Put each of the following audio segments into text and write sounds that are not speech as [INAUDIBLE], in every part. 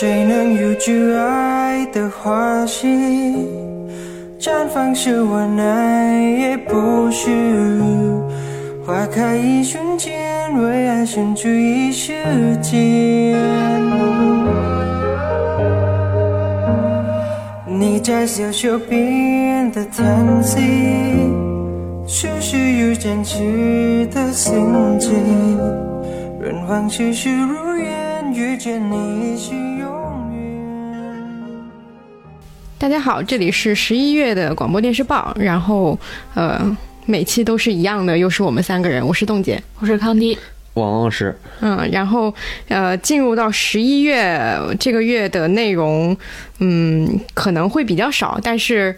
谁能有挚爱的花期？绽放时我爱也不虚。花开一瞬间，为爱献出一世间。你在小手边的叹息，是虚又真挚的心迹。愿往事是如愿，遇见你大家好，这里是十一月的广播电视报，然后呃，每期都是一样的，又是我们三个人，我是冻姐，我是康迪，王老师，嗯，然后呃，进入到十一月这个月的内容，嗯，可能会比较少，但是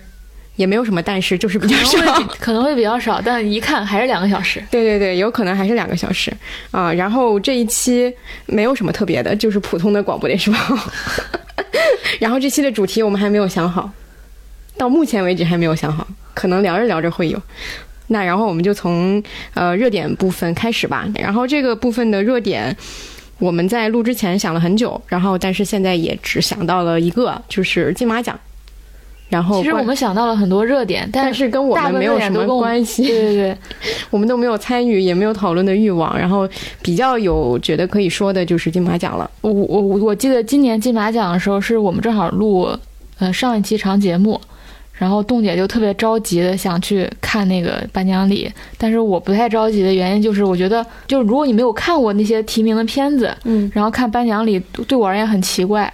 也没有什么但是，就是比较少可能。会比可能会比较少，但一看还是两个小时。对对对，有可能还是两个小时啊、然后这一期没有什么特别的，就是普通的广播电视报。[LAUGHS] 然后这期的主题我们还没有想好，到目前为止还没有想好，可能聊着聊着会有。那然后我们就从呃热点部分开始吧。然后这个部分的热点，我们在录之前想了很久，然后但是现在也只想到了一个，就是金马奖。然后其实我们想到了很多热点，但但是跟我们没有什么关系。对对对，[LAUGHS] 我们都没有参与，也没有讨论的欲望。然后比较有觉得可以说的就是金马奖了。我我我我记得今年金马奖的时候，是我们正好录呃上一期长节目，然后冻姐就特别着急的想去看那个颁奖礼，但是我不太着急的原因就是我觉得，就是如果你没有看过那些提名的片子，嗯，然后看颁奖礼对我而言很奇怪，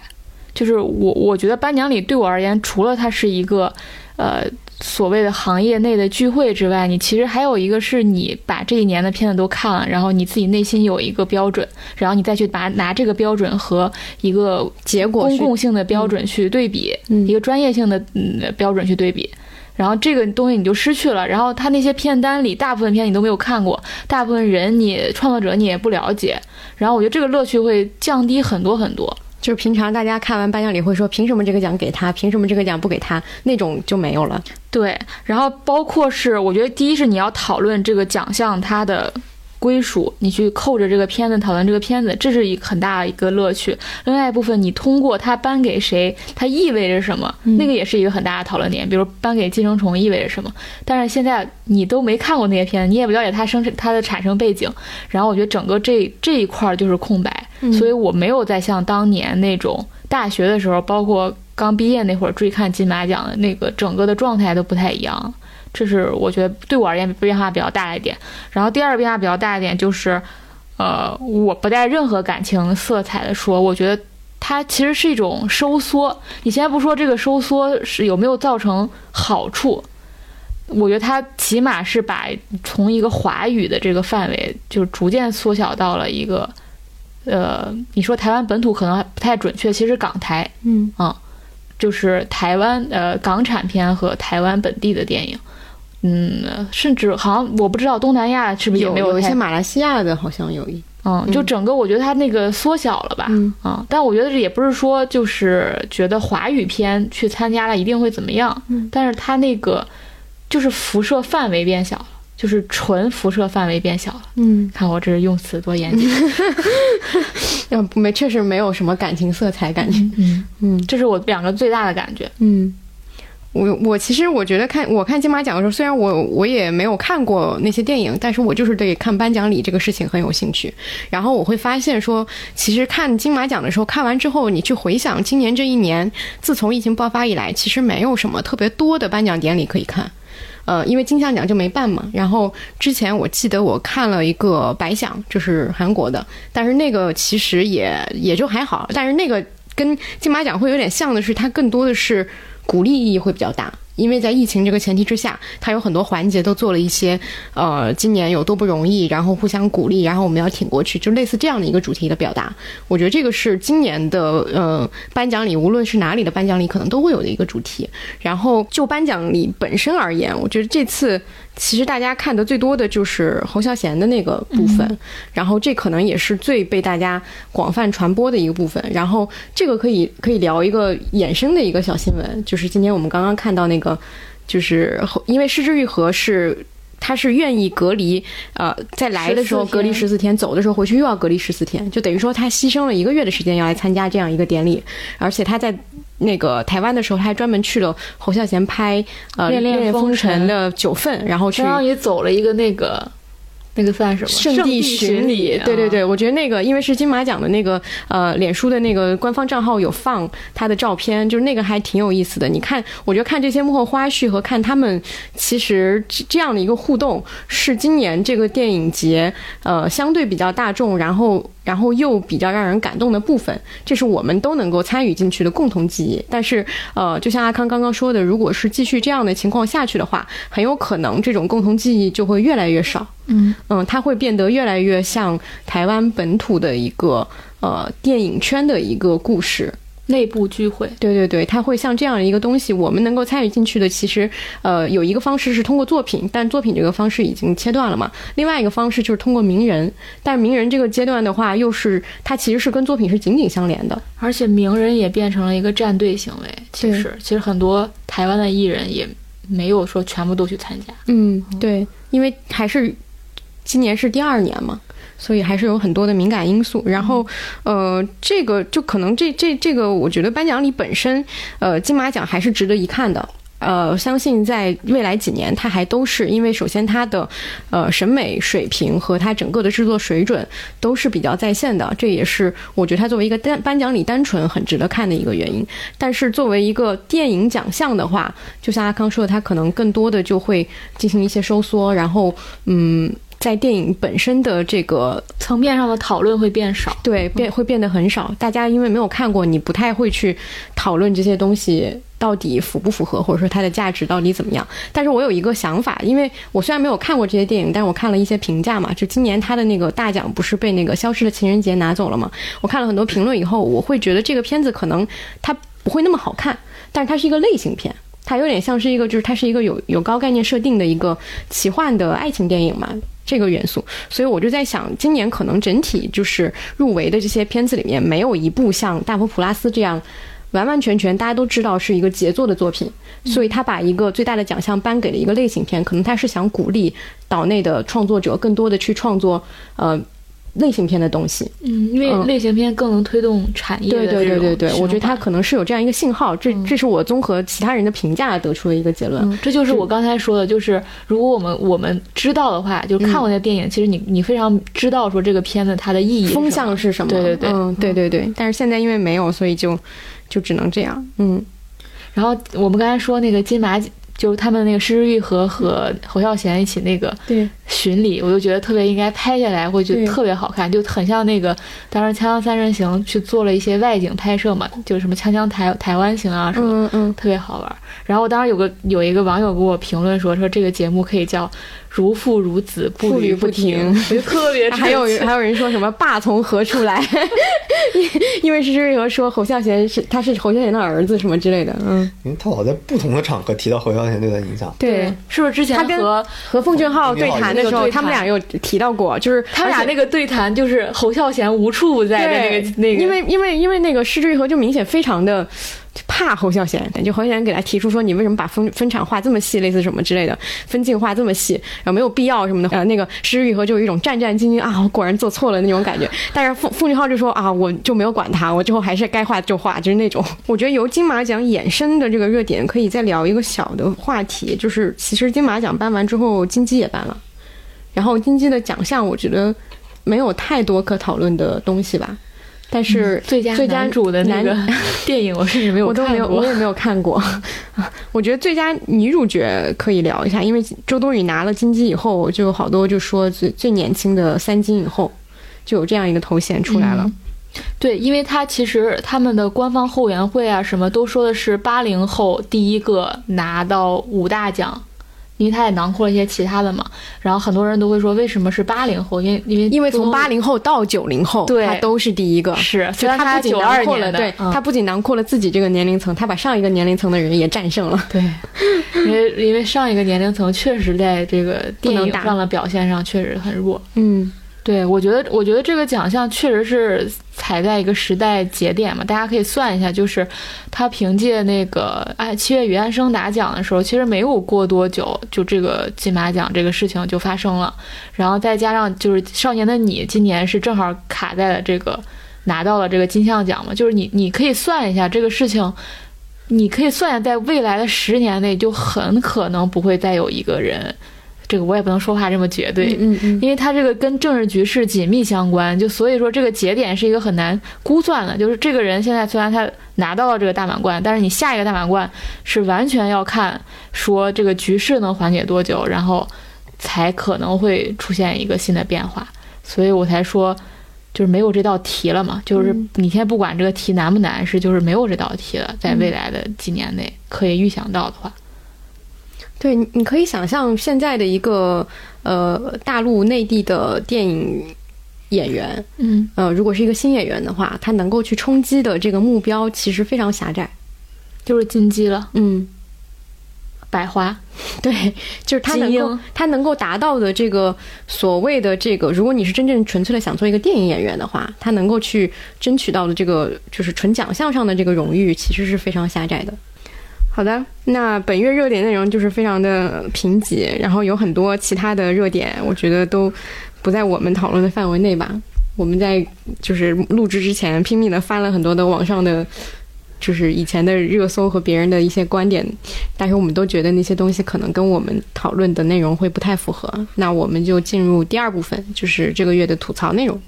就是我我觉得颁奖礼对我而言，除了它是一个呃所谓的行业内的聚会之外，你其实还有一个是你把这一年的片子都看了，然后你自己内心有一个标准，然后你再去把拿这个标准和一个结果公共性的标准去对比，嗯一个专业性的嗯标准去对比。然后这个东西你就失去了，然后他那些片单里大部分片你都没有看过，大部分人你创作者你也不了解，然后我觉得这个乐趣会降低很多很多。就是平常大家看完颁奖礼会说，凭什么这个奖给他，凭什么这个奖不给他，那种就没有了。对，然后包括是，我觉得第一是你要讨论这个奖项它的归属，你去扣着这个片子讨论这个片子，这是一很大的一个乐趣。另外一部分，你通过它颁给谁，它意味着什么，那个也是一个很大的讨论点。比如颁给《寄生虫》意味着什么，但是现在你都没看过那些片子，你也不了解它生它的产生背景，然后我觉得整个这这一块儿就是空白，所以我没有再像当年那种大学的时候，包括刚毕业那会儿追看金马奖的那个整个的状态都不太一样。这是我觉得对我而言变化比较大的一点。然后第二个变化比较大的一点就是，呃，我不带任何感情色彩的说，我觉得它其实是一种收缩。你先不说这个收缩是有没有造成好处，我觉得它起码是把从一个华语的这个范围，就是逐渐缩小到了一个，呃，你说台湾本土可能还不太准确，其实港台，嗯啊，就是台湾呃港产片和台湾本地的电影。嗯，甚至好像我不知道东南亚是不是也有没有有一些马来西亚的，好像有一嗯，就整个我觉得它那个缩小了吧，嗯啊，但我觉得这也不是说就是觉得华语片去参加了一定会怎么样，嗯但是它那个就是辐射范围变小了，就是纯辐射范围变小了。嗯，看我这用词多严谨，[LAUGHS] 嗯没确实没有什么感情色彩感觉。嗯，嗯这是我两个最大的感觉。嗯。我我其实我觉得看我看金马奖的时候，虽然我我也没有看过那些电影，但是我就是对看颁奖礼这个事情很有兴趣。然后我会发现说，其实看金马奖的时候，看完之后你去回想今年这一年，自从疫情爆发以来，其实没有什么特别多的颁奖典礼可以看。呃，因为金像奖就没办嘛。然后之前我记得我看了一个白想，就是韩国的，但是那个其实也也就还好。但是那个跟金马奖会有点像的是，它更多的是鼓励意义会比较大。因为在疫情这个前提之下，它有很多环节都做了一些，呃，今年有多不容易，然后互相鼓励，然后我们要挺过去，就类似这样的一个主题的表达。我觉得这个是今年的呃颁奖礼，无论是哪里的颁奖礼，可能都会有的一个主题。然后就颁奖礼本身而言，我觉得这次其实大家看的最多的就是侯孝贤的那个部分，然后这可能也是最被大家广泛传播的一个部分。然后这个可以可以聊一个衍生的一个小新闻，就是今天我们刚刚看到那个，就是因为失之愈合是。他是愿意隔离，呃，在来的时候隔离十四天，走的时候回去又要隔离十四天，就等于说他牺牲了一个月的时间要来参加这样一个典礼，而且他在那个台湾的时候，他还专门去了侯孝贤拍呃《恋恋恋风风尘尘》的九份，然后去相当于走了一个那个那个算什么圣地巡巡礼，对对啊对，我觉得那个因为是金马奖的那个呃脸书的那个官方账号有放他的照片，就是那个还挺有意思的。你看，我觉得看这些幕后花絮和看他们其实这这样的一个互动，是今年这个电影节呃相对比较大众，然后然后又比较让人感动的部分，这是我们都能够参与进去的共同记忆。但是呃，就像阿康刚刚说的，如果是继续这样的情况下去的话，很有可能这种共同记忆就会越来越少。嗯嗯，它会变得越来越像台湾本土的一个呃电影圈的一个故事。内部聚会，对对对，他会像这样的一个东西，我们能够参与进去的，其实呃有一个方式是通过作品，但作品这个方式已经切断了嘛。另外一个方式就是通过名人，但名人这个阶段的话，又是它其实是跟作品是紧紧相连的。而且名人也变成了一个站队行为。其实其实很多台湾的艺人也没有说全部都去参加。嗯，对，因为还是今年是第二年嘛，所以还是有很多的敏感因素。然后，呃，这个就可能这这这个，我觉得颁奖礼本身，呃，金马奖还是值得一看的。呃，相信在未来几年，它还都是因为首先它的呃审美水平和它整个的制作水准都是比较在线的，这也是我觉得它作为一个单颁奖礼单纯很值得看的一个原因。但是作为一个电影奖项的话，就像阿康说的，它可能更多的就会进行一些收缩，然后嗯，在电影本身的这个层面上的讨论会变少。对变会变得很少，大家因为没有看过，你不太会去讨论这些东西到底符不符合，或者说它的价值到底怎么样。但是我有一个想法，因为我虽然没有看过这些电影，但是我看了一些评价嘛，就今年它的那个大奖不是被那个《消失的情人节》拿走了嘛？我看了很多评论以后，我会觉得这个片子可能它不会那么好看，但是它是一个类型片。它有点像是一个，就是它是一个有有高概念设定的一个奇幻的爱情电影嘛，这个元素。所以我就在想，今年可能整体就是入围的这些片子里面，没有一部像《大佛普拉斯》这样完完全全大家都知道是一个杰作的作品。所以他把一个最大的奖项颁给了一个类型片，可能他是想鼓励岛内的创作者更多的去创作呃类型片的东西。嗯，因为嗯。类型片更能推动产业的对对对对对我觉得它可能是有这样一个信号，这这是我综合其他人的评价得出的一个结论。嗯，这就是我刚才说的，就是如果我们我们知道的话，就看过那电影，其实你你非常知道说这个片子它的意义风向是什么？对对对。嗯，对对对。但是现在因为没有，所以就就只能这样。嗯，然后我们刚才说那个金马，就是他们那个施之玉和和侯孝贤一起那个对巡礼，我就觉得特别应该拍下来，会觉得特别好看，就很像那个当时《锵锵三人行》去做了一些外景拍摄嘛，就是什么《锵锵台台湾行》啊什么。嗯嗯，特别好玩，然后当时有个有一个网友给我评论说说这个节目可以叫如父如子步步履不停停，我就特别 [LAUGHS] 还有还有人说什么爸从何处来？因 [LAUGHS] 因为施之玉和说侯孝贤是他是侯孝贤的儿子什么之类的。嗯，因为他老在不同的场合提到侯孝贤对他影响。对。是不是之前他跟和和奉俊昊对谈的时候，他们俩有提到过，就是他们俩那个对谈，就是侯孝贤无处不在的那个那个，因为因为因为那个施之玉和就明显非常的怕侯孝贤，就侯孝贤给他提出说你为什么把分分场画这么细，类似什么之类的，分镜画这么细，然后没有必要什么的。呃，那个施之玉和就有一种战战兢兢啊，我果然做错了那种感觉。但是奉奉俊昊就说啊，我就没有管他，我之后还是该画就画，就是那种。[LAUGHS] 我觉得由金马奖衍生的这个热点，可以再聊一个小的话题，就是其实金马奖颁完之后，金鸡也颁了，然后金鸡的奖项，我觉得没有太多可讨论的东西吧。但是最佳最佳男主的那个男 [LAUGHS] 电影，我甚至没有我都没有，看过我也没有看过。[LAUGHS] 我觉得最佳女主角可以聊一下，因为周冬雨拿了金鸡以后，就有好多就说最最年轻的三金以后，就有这样一个头衔出来了。嗯对，因为他其实他们的官方后援会啊，什么都说的是八零后第一个拿到五大奖，因为他也囊括了一些其他的嘛。然后很多人都会说，为什么是八零后？因为因为因为从八零后到九零后，对他都是第一个。是，就虽然他他不仅九二囊括了，年的，对、嗯他不仅囊括了自己这个年龄层，他把上一个年龄层的人也战胜了。对，[LAUGHS] 因为因为上一个年龄层确实在这个电影上的表现上确实很弱。嗯，对，我觉得，我觉得这个奖项确实是踩在一个时代节点嘛。大家可以算一下，就是他凭借那个哎《七月与安生》打奖的时候，其实没有过多久，就这个金马奖这个事情就发生了。然后再加上就是《少年的你》，今年是正好卡在了这个拿到了这个金像奖嘛。就是你你可以算一下这个事情，你可以算一下，在未来的十年内，就很可能不会再有一个人。这个我也不能说话这么绝对，嗯嗯，因为它这个跟政治局势紧密相关，就所以说这个节点是一个很难估算的。就是这个人现在虽然他拿到了这个大满贯，但是你下一个大满贯是完全要看说这个局势能缓解多久，然后才可能会出现一个新的变化。所以我才说，就是没有这道题了嘛。就是你现在不管这个题难不难，是就是没有这道题了，在未来的几年内可以预想到的话。对，你可以想象现在的一个呃大陆内地的电影演员，嗯。呃，如果是一个新演员的话，他能够去冲击的这个目标其实非常狭窄，就是金鸡了，嗯，百花，[LAUGHS] 对，就是他能够他能够达到的这个所谓的这个，如果你是真正纯粹的想做一个电影演员的话，他能够去争取到的这个就是纯奖项上的这个荣誉，其实是非常狭窄的。好的，那本月热点内容就是非常的贫瘠，然后有很多其他的热点，我觉得都不在我们讨论的范围内吧。我们在就是录制之前拼命的翻了很多的网上的，就是以前的热搜和别人的一些观点，但是我们都觉得那些东西可能跟我们讨论的内容会不太符合。那我们就进入第二部分，就是这个月的吐槽内容。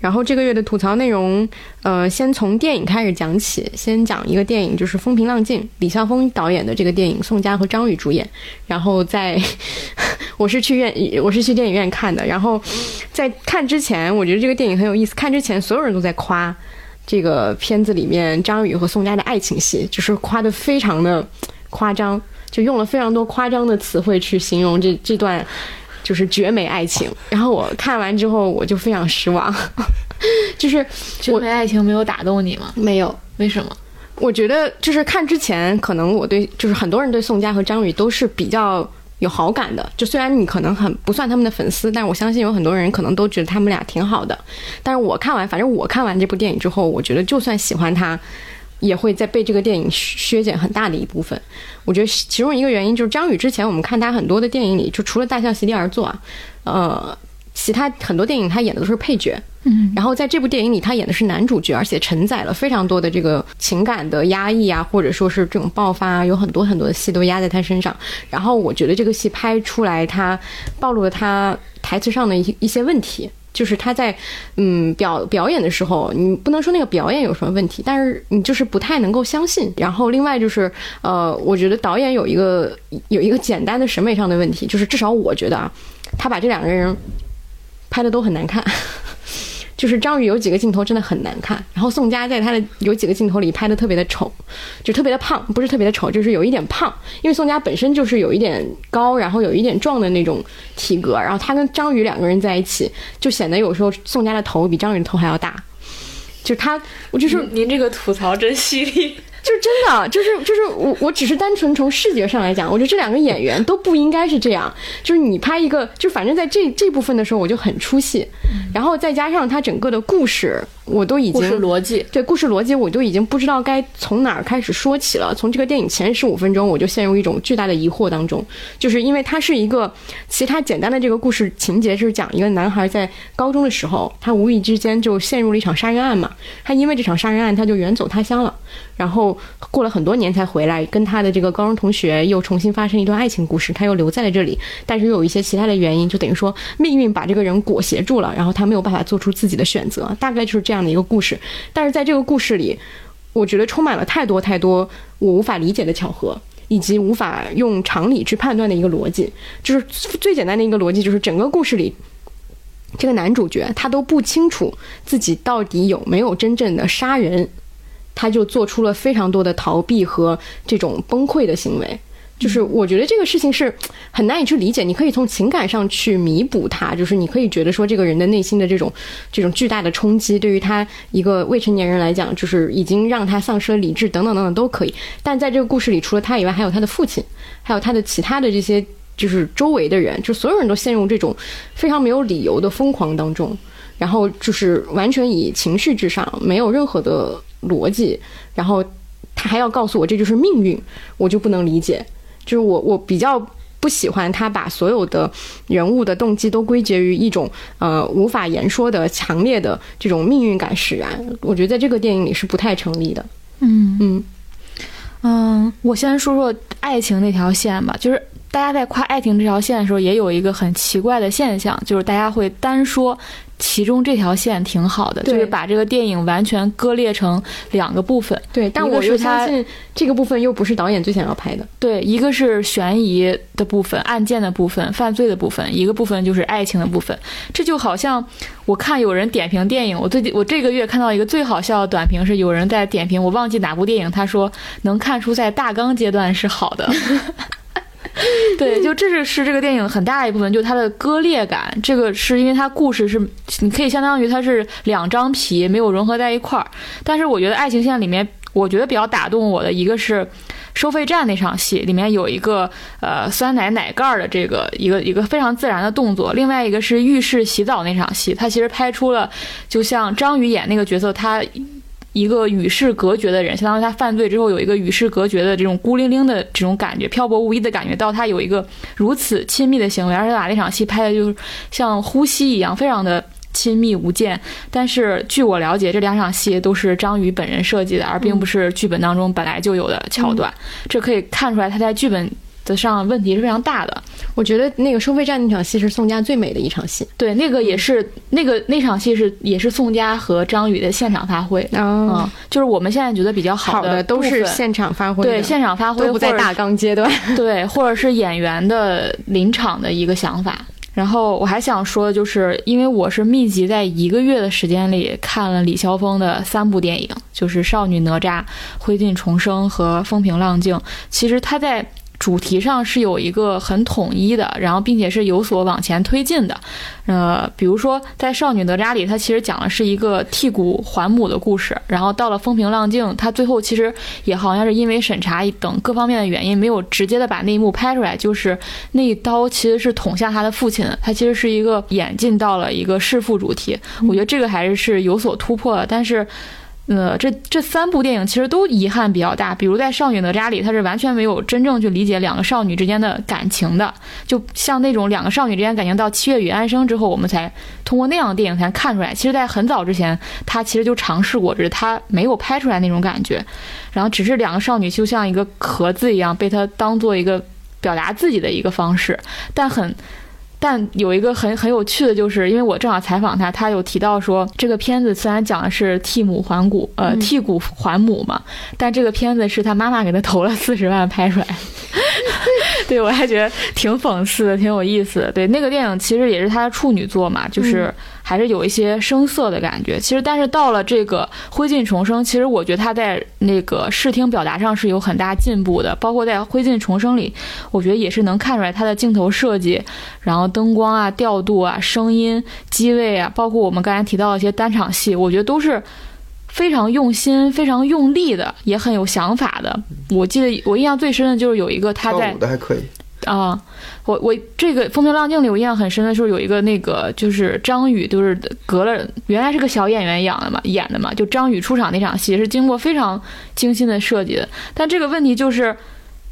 然后这个月的吐槽内容，呃，先从电影开始讲起。先讲一个电影，就是《风平浪静》，李霄峰导演的这个电影，宋佳和张宇主演。然后在，[LAUGHS] 我是去院，我是去电影院看的。然后在看之前，我觉得这个电影很有意思。看之前，所有人都在夸这个片子里面张宇和宋佳的爱情戏，就是夸的非常的夸张，就用了非常多夸张的词汇去形容这这段。就是绝美爱情，然后我看完之后我就非常失望，[LAUGHS] 就是绝美爱情没有打动你吗？没有。为什么？我觉得就是看之前，可能我对就是很多人对宋佳和张宇都是比较有好感的。就虽然你可能很不算他们的粉丝，但我相信有很多人可能都觉得他们俩挺好的。但是我看完，反正我看完这部电影之后，我觉得就算喜欢他。也会在被这个电影削减很大的一部分。我觉得其中一个原因就是张宇之前我们看他很多的电影里，就除了《大象席地而坐》啊，呃，其他很多电影他演的都是配角。嗯，然后在这部电影里，他演的是男主角，而且承载了非常多的这个情感的压抑啊，或者说是这种爆发，有很多很多的戏都压在他身上。然后我觉得这个戏拍出来，他暴露了他台词上的一一些问题。就是他在嗯表表演的时候，你不能说那个表演有什么问题，但是你就是不太能够相信。然后另外就是呃，我觉得导演有一个有一个简单的审美上的问题，就是至少我觉得啊，他把这两个人拍的都很难看。就是张宇有几个镜头真的很难看，然后宋佳在他的有几个镜头里拍的特别的丑，就特别的胖，不是特别的丑，就是有一点胖，因为宋佳本身就是有一点高，然后有一点壮的那种体格，然后他跟张宇两个人在一起，就显得有时候宋佳的头比张宇的头还要大，就他，我就是您这个吐槽真犀利。就是真的，就是就是我，我只是单纯从视觉上来讲，我觉得这两个演员都不应该是这样。就是你拍一个，就反正在这这部分的时候，我就很出戏，然后再加上他整个的故事，我都已经故事逻辑对故事逻辑，我都已经不知道该从哪儿开始说起了。从这个电影前十五分钟，我就陷入一种巨大的疑惑当中，就是因为它是一个其他简单的这个故事情节，是讲一个男孩在高中的时候，他无意之间就陷入了一场杀人案嘛，他因为这场杀人案，他就远走他乡了，然后。过了很多年才回来，跟他的这个高中同学又重新发生一段爱情故事。他又留在了这里，但是又有一些其他的原因，就等于说命运把这个人裹挟住了，然后他没有办法做出自己的选择。大概就是这样的一个故事。但是在这个故事里，我觉得充满了太多太多我无法理解的巧合，以及无法用常理去判断的一个逻辑。就是最简单的一个逻辑，就是整个故事里，这个男主角他都不清楚自己到底有没有真正的杀人。他就做出了非常多的逃避和这种崩溃的行为，就是我觉得这个事情是很难以去理解，你可以从情感上去弥补他，就是你可以觉得说这个人的内心的这种这种巨大的冲击，对于他一个未成年人来讲，就是已经让他丧失了理智，等等等等都可以。但在这个故事里，除了他以外，还有他的父亲，还有他的其他的这些就是周围的人，就所有人都陷入这种非常没有理由的疯狂当中，然后就是完全以情绪至上，没有任何的逻辑，然后他还要告诉我这就是命运，我就不能理解。就是我我比较不喜欢他把所有的人物的动机都归结于一种呃无法言说的强烈的这种命运感使然，我觉得在这个电影里是不太成立的。嗯嗯嗯，我先说说爱情那条线吧，就是大家在夸爱情这条线的时候，也有一个很奇怪的现象，就是大家会单说。其中这条线挺好的，就是把这个电影完全割裂成两个部分。对，但我又相信这个部分又不是导演最想要拍的。对，一个是悬疑的部分、案件的部分、犯罪的部分，一个部分就是爱情的部分。这就好像我看有人点评电影，我最近我这个月看到一个最好笑的短评是有人在点评，我忘记哪部电影，他说能看出在大纲阶段是好的。[LAUGHS] [LAUGHS] 对，就这是是这个电影很大一部分，就是它的割裂感。这个是因为它故事是，你可以相当于它是两张皮没有融合在一块儿。但是我觉得爱情线里面，我觉得比较打动我的一个是收费站那场戏，里面有一个呃酸奶奶盖儿的这个一个一个非常自然的动作。另外一个是浴室洗澡那场戏，它其实拍出了就像张宇演那个角色，他。一个与世隔绝的人，相当于他犯罪之后有一个与世隔绝的这种孤零零的这种感觉，漂泊无依的感觉，到他有一个如此亲密的行为，而且把那场戏拍的就是像呼吸一样，非常的亲密无间。但是据我了解，这两场戏都是张宇本人设计的，而并不是剧本当中本来就有的桥段。这可以看出来他在剧本。的上问题是非常大的，我觉得那个收费站那场戏是宋佳最美的一场戏，对，那个也是那个那场戏是也是宋佳和张宇的现场发挥嗯，就是我们现在觉得比较好的都是现场发挥，对，现场发挥都不在大纲阶段，对，或者是演员的临场的一个想法。然后我还想说的就是，因为我是密集在一个月的时间里看了李霄峰的三部电影，就是《少女哪吒》《灰烬重生》和《风平浪静》，其实他在。主题上是有一个很统一的，然后并且是有所往前推进的，呃，比如说在《少女哪吒》里，它其实讲的是一个剔骨还母的故事，然后到了《风平浪静》，它最后其实也好像是因为审查等各方面的原因，没有直接的把那一幕拍出来，就是那一刀其实是捅向他的父亲，他其实是一个演进到了一个弑父主题，我觉得这个还是是有所突破的，但是。呃，这这三部电影其实都遗憾比较大，比如在《少女哪吒》里，他是完全没有真正去理解两个少女之间的感情的，就像那种两个少女之间感情到《七月与安生》之后，我们才通过那样的电影才看出来。其实，在很早之前，他其实就尝试过，只是他没有拍出来那种感觉。然后，只是两个少女就像一个壳子一样，被他当做一个表达自己的一个方式，但很。但有一个很很有趣的就是，因为我正好采访他，他有提到说，这个片子虽然讲的是替母还骨，呃，替骨还母嘛，但这个片子是他妈妈给他投了四十万拍出来。[LAUGHS] 对我还觉得挺讽刺的，挺有意思的。对，那个电影其实也是他的处女作嘛，就是还是有一些生涩的感觉。其实，但是到了这个《灰烬重生》，其实我觉得他在那个视听表达上是有很大进步的，包括在《灰烬重生》里，我觉得也是能看出来他的镜头设计，然后灯光啊、调度啊、声音、机位啊，包括我们刚才提到的一些单场戏，我觉得都是。非常用心、非常用力的，也很有想法的。我记得我印象最深的就是有一个他在啊，我我这个《风平浪静》里我印象很深的时候有一个那个就是张宇，就是隔了原来是个小演员演的嘛，演的嘛，就张宇出场那场戏是经过非常精心的设计的。但这个问题就是。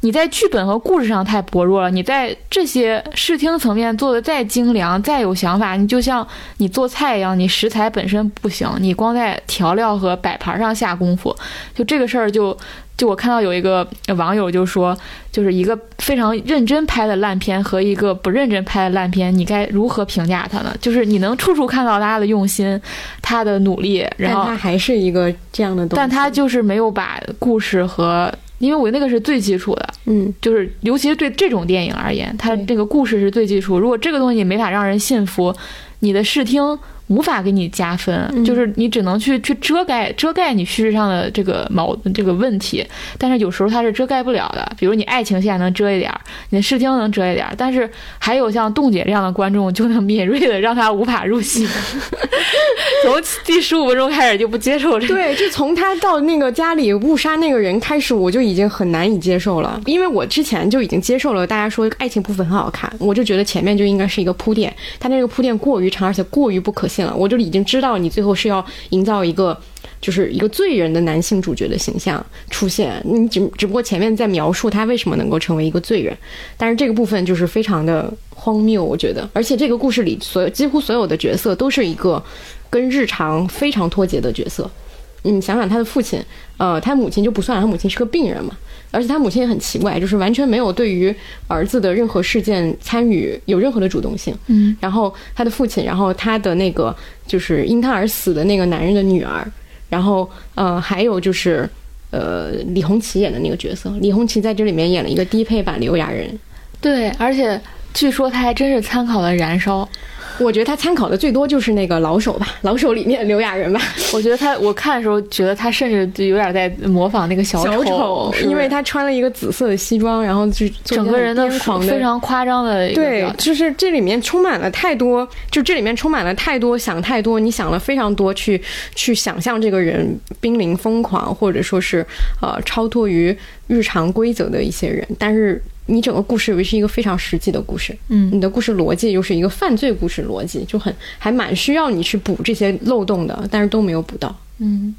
你在剧本和故事上太薄弱了，你在这些视听层面做的再精良、再有想法，你就像你做菜一样，你食材本身不行，你光在调料和摆盘上下功夫，就这个事儿，就就我看到有一个网友就说，就是一个非常认真拍的烂片和一个不认真拍的烂片，你该如何评价它呢？就是你能处处看到大家的用心，他的努力，然后他还是一个这样的东西，但他就是没有把故事和。因为我那个是最基础的，嗯，就是尤其是对这种电影而言，它这个故事是最基础。如果这个东西没法让人信服，你的视听。无法给你加分，就是你只能去去遮盖遮盖你叙事上的这个矛这个问题，但是有时候它是遮盖不了的。比如你爱情线能遮一点儿，你的视听能遮一点儿，但是还有像冻姐这样的观众就能敏锐的让他无法入戏，[LAUGHS] 从第十五分钟开始就不接受这个。对，就从他到那个家里误杀那个人开始，我就已经很难以接受了，因为我之前就已经接受了大家说爱情部分很好看，我就觉得前面就应该是一个铺垫，他那个铺垫过于长，而且过于不可信了。我就已经知道你最后是要营造一个，就是一个罪人的男性主角的形象出现。你只只不过前面在描述他为什么能够成为一个罪人，但是这个部分就是非常的荒谬，我觉得。而且这个故事里所有几乎所有的角色都是一个跟日常非常脱节的角色。你想想他的父亲，呃，他母亲就不算，他母亲是个病人嘛。而且他母亲也很奇怪，就是完全没有对于儿子的任何事件参与有任何的主动性。嗯，然后他的父亲，然后他的那个就是因他而死的那个男人的女儿，然后呃，还有就是呃，李红旗演的那个角色，李红旗在这里面演了一个低配版刘亚仁。对，而且据说他还真是参考了《燃烧》。我觉得他参考的最多就是那个老手吧，老手里面刘亚仁吧。[LAUGHS] 我觉得他，我看的时候觉得他甚至就有点在模仿那个小丑，因为他穿了一个紫色的西装，然后就整个人的非常夸张的。对，就是这里面充满了太多，就这里面充满了太多想太多，你想了非常多去去想象这个人濒临疯狂，或者说是呃超脱于日常规则的一些人，但是。你整个故事为是一个非常实际的故事，嗯，你的故事逻辑又是一个犯罪故事逻辑，就很还蛮需要你去补这些漏洞的，但是都没有补到，嗯，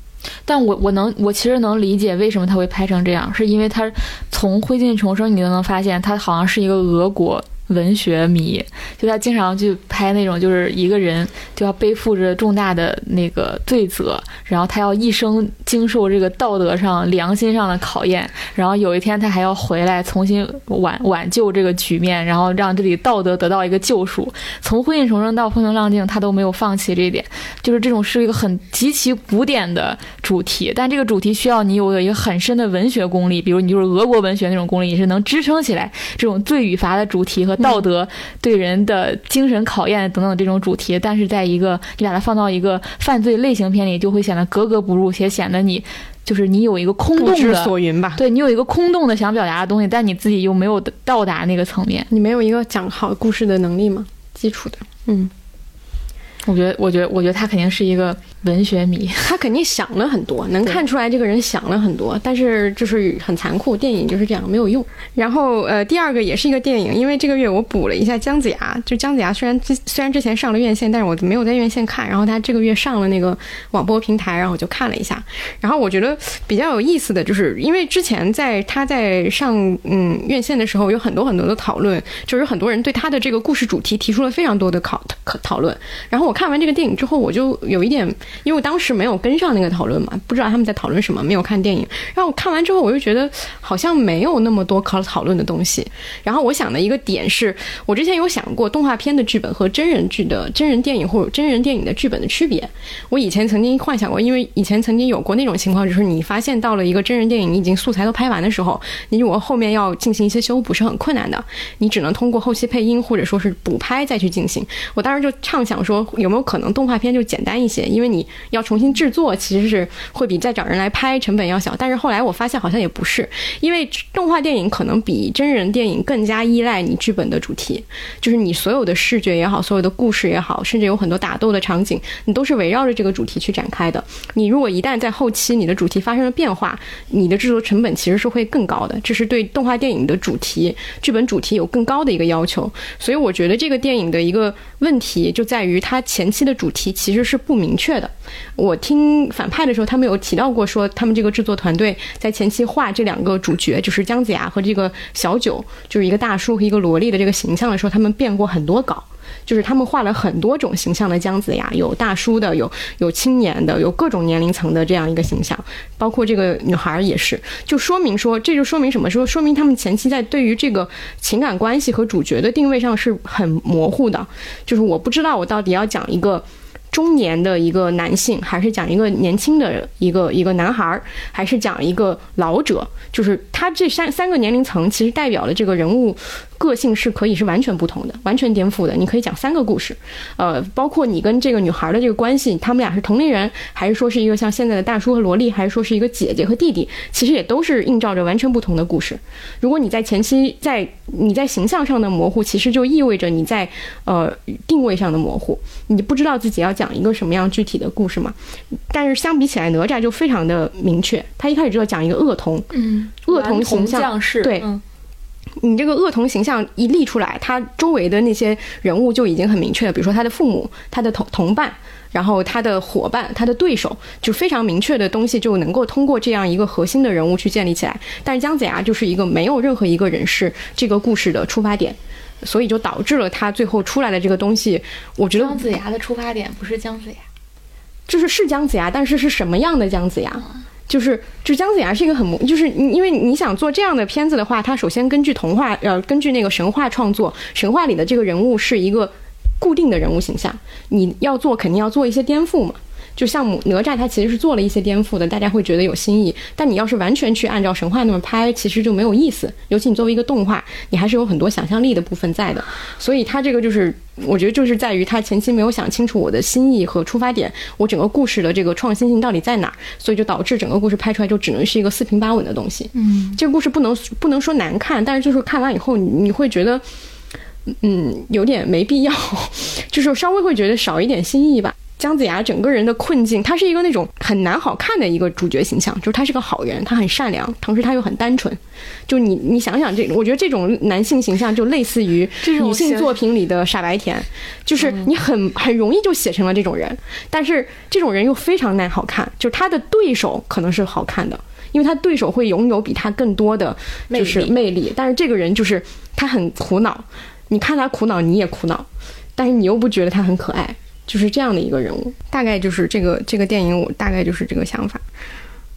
但我我能我其实能理解为什么他会拍成这样，是因为他从《灰烬重生》你都能发现他好像是一个俄国。文学迷，就他经常去拍那种，就是一个人就要背负着重大的那个罪责，然后他要一生经受这个道德上、良心上的考验，然后有一天他还要回来重新挽挽救这个局面，然后让这里道德得到一个救赎。从婚姻重生到风平浪静，他都没有放弃这一点，就是这种是一个很极其古典的主题，但这个主题需要你有一个很深的文学功力，比如你就是俄国文学那种功力，你是能支撑起来这种罪与罚的主题和。道德对人的精神考验等等这种主题，但是在一个你把它放到一个犯罪类型片里，就会显得格格不入，且显得你就是你有一个空洞的所云吧？对你有一个空洞的想表达的东西，但你自己又没有到达那个层面，你没有一个讲好故事的能力吗？基础的，嗯。我觉得，我觉得，我觉得他肯定是一个文学迷，他肯定想了很多，能看出来这个人想了很多，但是就是很残酷，电影就是这样，没有用。然后，呃，第二个也是一个电影，因为这个月我补了一下《姜子牙》，就《姜子牙》虽然之虽然之前上了院线，但是我没有在院线看，然后他这个月上了那个网播平台，然后我就看了一下。然后我觉得比较有意思的就是，因为之前在他在上嗯院线的时候，有很多很多的讨论，就是很多人对他的这个故事主题提出了非常多的考可讨论，然后。我看完这个电影之后，我就有一点，因为我当时没有跟上那个讨论嘛，不知道他们在讨论什么，没有看电影。然后我看完之后，我就觉得好像没有那么多可讨论的东西。然后我想的一个点是，我之前有想过动画片的剧本和真人剧的真人电影或者真人电影的剧本的区别。我以前曾经幻想过，因为以前曾经有过那种情况，就是你发现到了一个真人电影，你已经素材都拍完的时候，你如果后面要进行一些修补是很困难的，你只能通过后期配音或者说是补拍再去进行。我当时就畅想说。有没有可能动画片就简单一些？因为你要重新制作，其实是会比再找人来拍成本要小。但是后来我发现好像也不是，因为动画电影可能比真人电影更加依赖你剧本的主题，就是你所有的视觉也好，所有的故事也好，甚至有很多打斗的场景，你都是围绕着这个主题去展开的。你如果一旦在后期你的主题发生了变化，你的制作成本其实是会更高的。这是对动画电影的主题剧本主题有更高的一个要求。所以我觉得这个电影的一个问题就在于它。前期的主题其实是不明确的。我听反派的时候，他们有提到过，说他们这个制作团队在前期画这两个主角，就是姜子牙和这个小九，就是一个大叔和一个萝莉的这个形象的时候，他们变过很多稿，就是他们画了很多种形象的姜子牙，有大叔的，有有青年的，有各种年龄层的这样一个形象，包括这个女孩也是，就说明说，这就说明什么？说说明他们前期在对于这个情感关系和主角的定位上是很模糊的，就是我不知道我到底要讲。一个中年的一个男性，还是讲一个年轻的一个一个男孩儿，还是讲一个老者，就是他这三三个年龄层，其实代表了这个人物个性是可以是完全不同的，完全颠覆的。你可以讲三个故事，呃，包括你跟这个女孩的这个关系，他们俩是同龄人，还是说是一个像现在的大叔和萝莉，还是说是一个姐姐和弟弟，其实也都是映照着完全不同的故事。如果你在前期在你在形象上的模糊，其实就意味着你在呃定位上的模糊，你不知道自己要讲一个什么样具体的故事嘛。但是相比起来，哪吒就非常的明确，他一开始就要讲一个恶童，嗯，恶童形象将士，对嗯你这个恶童形象一立出来，他周围的那些人物就已经很明确了，比如说他的父母、他的同同伴，然后他的伙伴、他的对手，就非常明确的东西就能够通过这样一个核心的人物去建立起来。但是姜子牙就是一个没有任何一个人是这个故事的出发点，所以就导致了他最后出来的这个东西，我觉得姜子牙的出发点不是姜子牙，就是是姜子牙，但是是什么样的姜子牙？就是，就姜子牙是一个很萌，就是因为你想做这样的片子的话，它首先根据童话，呃，根据那个神话创作，神话里的这个人物是一个固定的人物形象，你要做肯定要做一些颠覆嘛。就像哪吒，他其实是做了一些颠覆的，大家会觉得有新意。但你要是完全去按照神话那么拍，其实就没有意思。尤其你作为一个动画，你还是有很多想象力的部分在的。所以它这个就是，我觉得就是在于他前期没有想清楚我的心意和出发点，我整个故事的这个创新性到底在哪儿，所以就导致整个故事拍出来就只能是一个四平八稳的东西。嗯，这个故事不能不能说难看，但是就是看完以后你你会觉得。嗯，有点没必要，[LAUGHS] 就是稍微会觉得少一点新意吧。姜子牙整个人的困境，他是一个那种很难好看的一个主角形象，就是他是个好人，他很善良，同时他又很单纯。就你你想想这，我觉得这种男性形象就类似于女性作品里的傻白甜，就是你很很容易就写成了这种人，但是这种人又非常难好看，就是他的对手可能是好看的。因为他对手会拥有比他更多的就是魅力，但是这个人就是他很苦恼，你看他苦恼，你也苦恼，但是你又不觉得他很可爱，就是这样的一个人物。大概就是这个这个电影，我大概就是这个想法。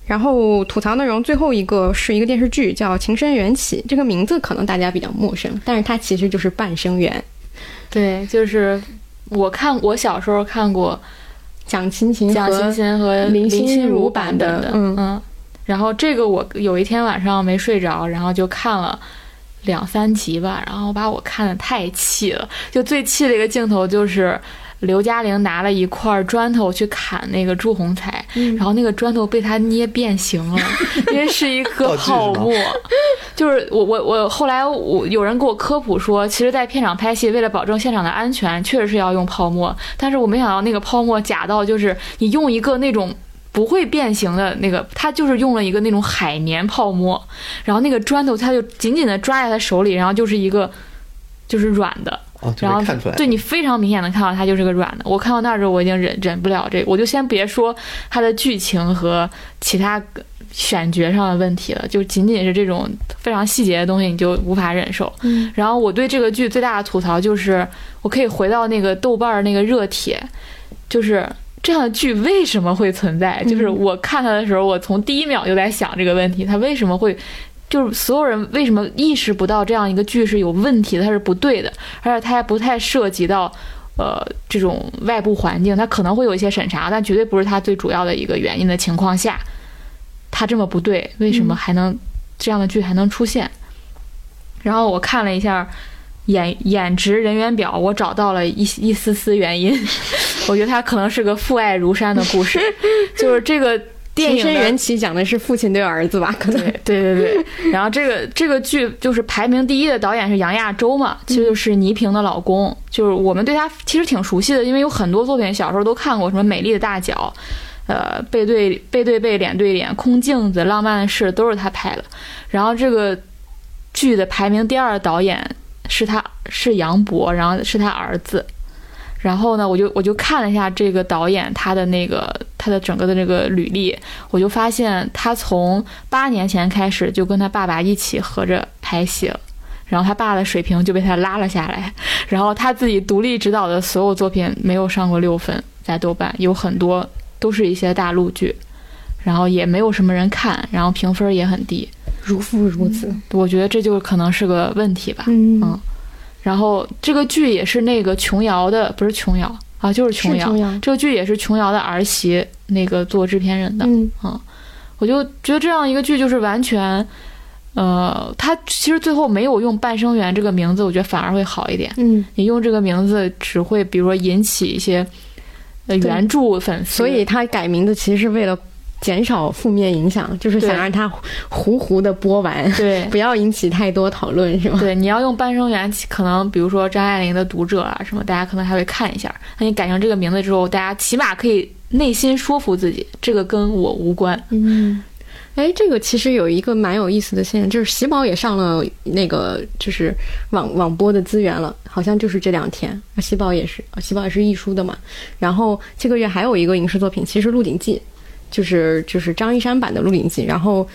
然后吐槽内容最后一个是一个电视剧，叫《情深缘起》，这个名字可能大家比较陌生，但是它其实就是半生缘，对，就是我看我小时候看过蒋勤勤蒋勤勤和林心心如版本的的，嗯嗯，然后这个我有一天晚上没睡着，然后就看了。两三集吧，然后把我看的太气了。就最气的一个镜头就是刘嘉玲拿了一块砖头去砍那个朱红才，然后那个砖头被他捏变形了，[LAUGHS] 因为是一个泡沫。就是我我我后来我有人给我科普说，其实，在片场拍戏，为了保证现场的安全，确实是要用泡沫。但是我没想到那个泡沫假到就是你用一个那种。不会变形的那个，他就是用了一个那种海绵泡沫，然后那个砖头他就紧紧的抓在他手里，然后就是一个就是软的，哦，然后看出来。对你非常明显的看到它就是个软的。我看到那儿之后，我已经忍忍不了这个，我就先别说它的剧情和其他选角上的问题了，就仅仅是这种非常细节的东西，你就无法忍受。嗯然后我对这个剧最大的吐槽就是，我可以回到那个豆瓣儿那个热帖，就是。这样的剧为什么会存在？就是我看它的时候，我从第一秒就在想这个问题：它为什么会就是所有人为什么意识不到这样一个剧是有问题的，它是不对的，而且它还不太涉及到呃这种外部环境，它可能会有一些审查，但绝对不是它最主要的一个原因的情况下，它这么不对，为什么还能、这样的剧还能出现？然后我看了一下演演职人员表，我找到了一一丝丝原因，[LAUGHS] 我觉得它可能是个父爱如山的故事，[LAUGHS] 就是这个电情影的深缘起讲的是父亲对儿子吧？可能对对对对，[LAUGHS] 然后这个这个剧就是排名第一的导演是杨亚洲嘛，其实就是倪萍的老公，就是我们对他其实挺熟悉的，因为有很多作品小时候都看过，什么《美丽的大脚》，呃，背对背对背，脸对脸，空镜子，浪漫的事都是他拍的。然后这个剧的排名第二的导演是他是杨博，然后是他儿子。然后呢，我就我就看了一下这个导演他的那个他的整个的这个履历，我就发现他从八年前开始就跟他爸爸一起合着拍戏了，然后他爸的水平就被他拉了下来，[LAUGHS] 然后他自己独立执导的所有作品没有上过六分，在豆瓣有很多都是一些大陆剧，然后也没有什么人看，然后评分也很低，如父如子。我觉得这就可能是个问题吧。嗯嗯然后这个剧也是那个琼瑶的，不是琼瑶啊，就是琼瑶。是琼瑶这个剧也是琼瑶的儿媳那个做制片人的。嗯啊，我就觉得这样一个剧就是完全，呃，他其实最后没有用半生缘这个名字，我觉得反而会好一点。嗯，你用这个名字只会比如说引起一些呃原著粉丝，所以他改名字其实是为了减少负面影响，就是想让它糊糊的播完，对 [LAUGHS] 不要引起太多讨论，是吗？对，你要用半生缘，可能比如说张爱玲的读者啊什么，大家可能还会看一下。那你改成这个名字之后，大家起码可以内心说服自己，这个跟我无关。嗯，哎，这个其实有一个蛮有意思的现象，就是喜宝也上了那个就是网网播的资源了，好像就是这两天。喜宝也是，喜宝也是艺书的嘛。然后这个月还有一个影视作品，其实《鹿鼎记》，就是就是张一山版的《鹿鼎记》，然后。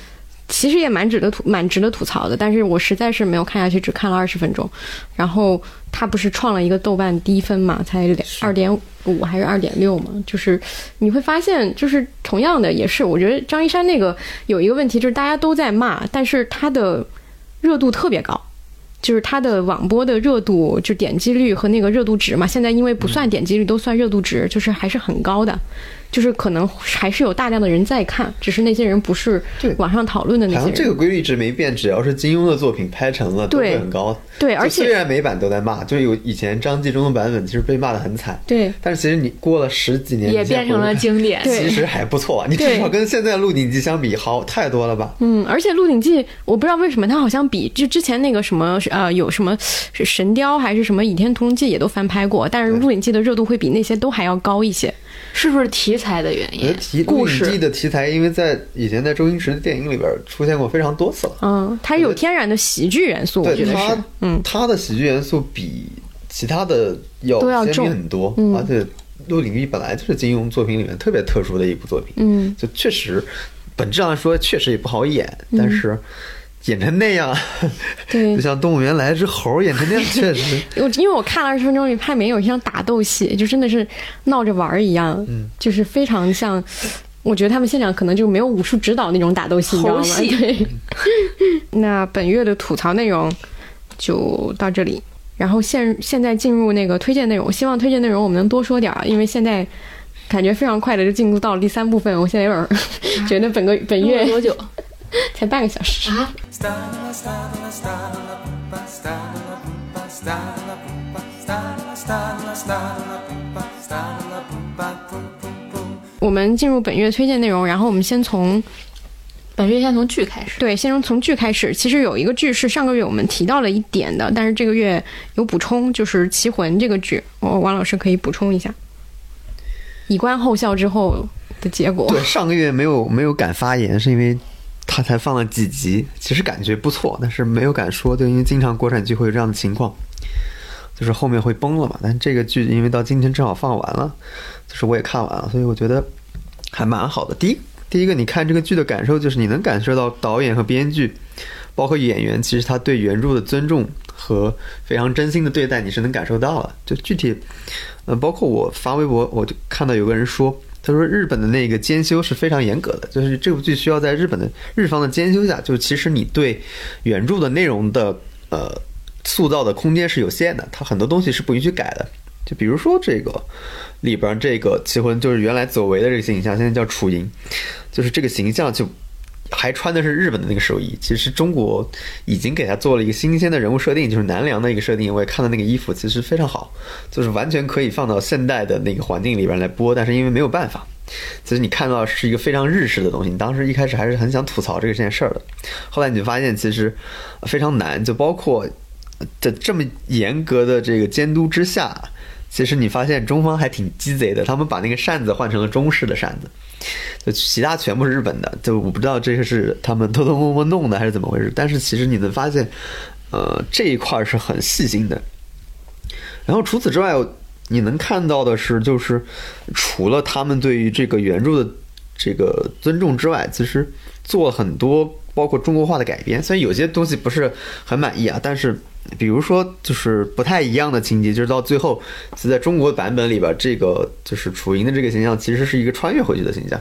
其实也蛮值得吐蛮值得吐槽的，但是我实在是没有看下去，只看了二十分钟。然后他不是创了一个豆瓣低分嘛，才两二点五还是二点六嘛？就是你会发现，就是同样的也是，我觉得张一山那个有一个问题，就是大家都在骂，但是他的热度特别高。就是它的网播的热度，就点击率和那个热度值嘛，现在因为不算点击率，都算热度值，就是还是很高的，就是可能还是有大量的人在看，只是那些人不是网上讨论的那些人。好像这个规律一直没变，只要是金庸的作品拍成了，都会很高。对，而且虽然美版都在骂，就有以前张纪中的版本其实被骂的很惨，对但是其实你过了十几年，也变成了经典。其实还不错，你至少跟现在《鹿鼎记》相比好太多了吧？嗯，而且《鹿鼎记》，我不知道为什么它好像比就之前那个什么呃有什么是《神雕》还是什么《倚天屠龙记》也都翻拍过，但是《鹿鼎记》的热度会比那些都还要高一些。是不是题材的原因？题《故事。的题材，因为在以前在周星驰的电影里边出现过非常多次了。嗯，它是有天然的喜剧元素，我觉得是。嗯，它的喜剧元素比其他的要鲜都要重。明很多，嗯。而且《鹿鼎记》本来就是金庸作品里面特别特殊的一部作品，嗯，就确实本质上来说确实也不好演，但是演成那样，对 [LAUGHS] 就像动物园来只猴演成那样，[LAUGHS] 确实我因为我看了二十分钟里，它里面有一像打斗戏，就真的是闹着玩儿一样，嗯就是非常像。我觉得他们现场可能就没有武术指导那种打斗戏，你知道吗？[LAUGHS] 对。那本月的吐槽内容就到这里，然后现现在进入那个推荐内容，希望推荐内容我们能多说点儿，因为现在感觉非常快的就进入到了第三部分，我现在有点儿觉得本个本月多久？才半个小时。啊？我们进入本月推荐内容，然后我们先从本月先从剧开始。对，先从从剧开始。其实有一个剧是上个月我们提到了一点的，但是这个月有补充，就是《棋魂》这个剧，我王老师可以补充一下。以观后效之后的结果，对上个月没有没有敢发言，是因为他才放了几集，其实感觉不错，但是没有敢说，就因为经常国产剧会有这样的情况，就是后面会崩了嘛。但这个剧因为到今天正好放完了，就是我也看完了，所以我觉得还蛮好的。第一，第一个你看这个剧的感受就是你能感受到导演和编剧，包括演员，其实他对原著的尊重和非常真心的对待，你是能感受到的。就具体，呃，包括我发微博，我就看到有个人说，他说日本的那个监修是非常严格的，就是这部剧需要在日本的日方的监修下，就其实你对原著的内容的呃塑造的空间是有限的，它很多东西是不允许改的。就比如说这个里边这个棋魂，就是原来左为的这个形象，现在叫楚莹，就是这个形象就还穿的是日本的那个寿衣。其实中国已经给他做了一个新鲜的人物设定，就是南梁的一个设定。我也看到那个衣服，其实非常好，就是完全可以放到现代的那个环境里边来播，但是因为没有办法。其实你看到是一个非常日式的东西，你当时一开始还是很想吐槽这个件事儿的，后来你就发现其实非常难，就包括在这么严格的这个监督之下，其实你发现中方还挺鸡贼的，他们把那个扇子换成了中式的扇子，就其他全部是日本的，就我不知道这个是他们偷偷摸摸弄的还是怎么回事，但是其实你能发现，呃，这一块是很细心的。然后除此之外，你能看到的是，就是除了他们对于这个原著的这个尊重之外，其实做很多包括中国化的改编。虽然有些东西不是很满意啊，但是比如说就是不太一样的情节，就是到最后是在中国版本里边，这个就是楚莹的这个形象其实是一个穿越回去的形象。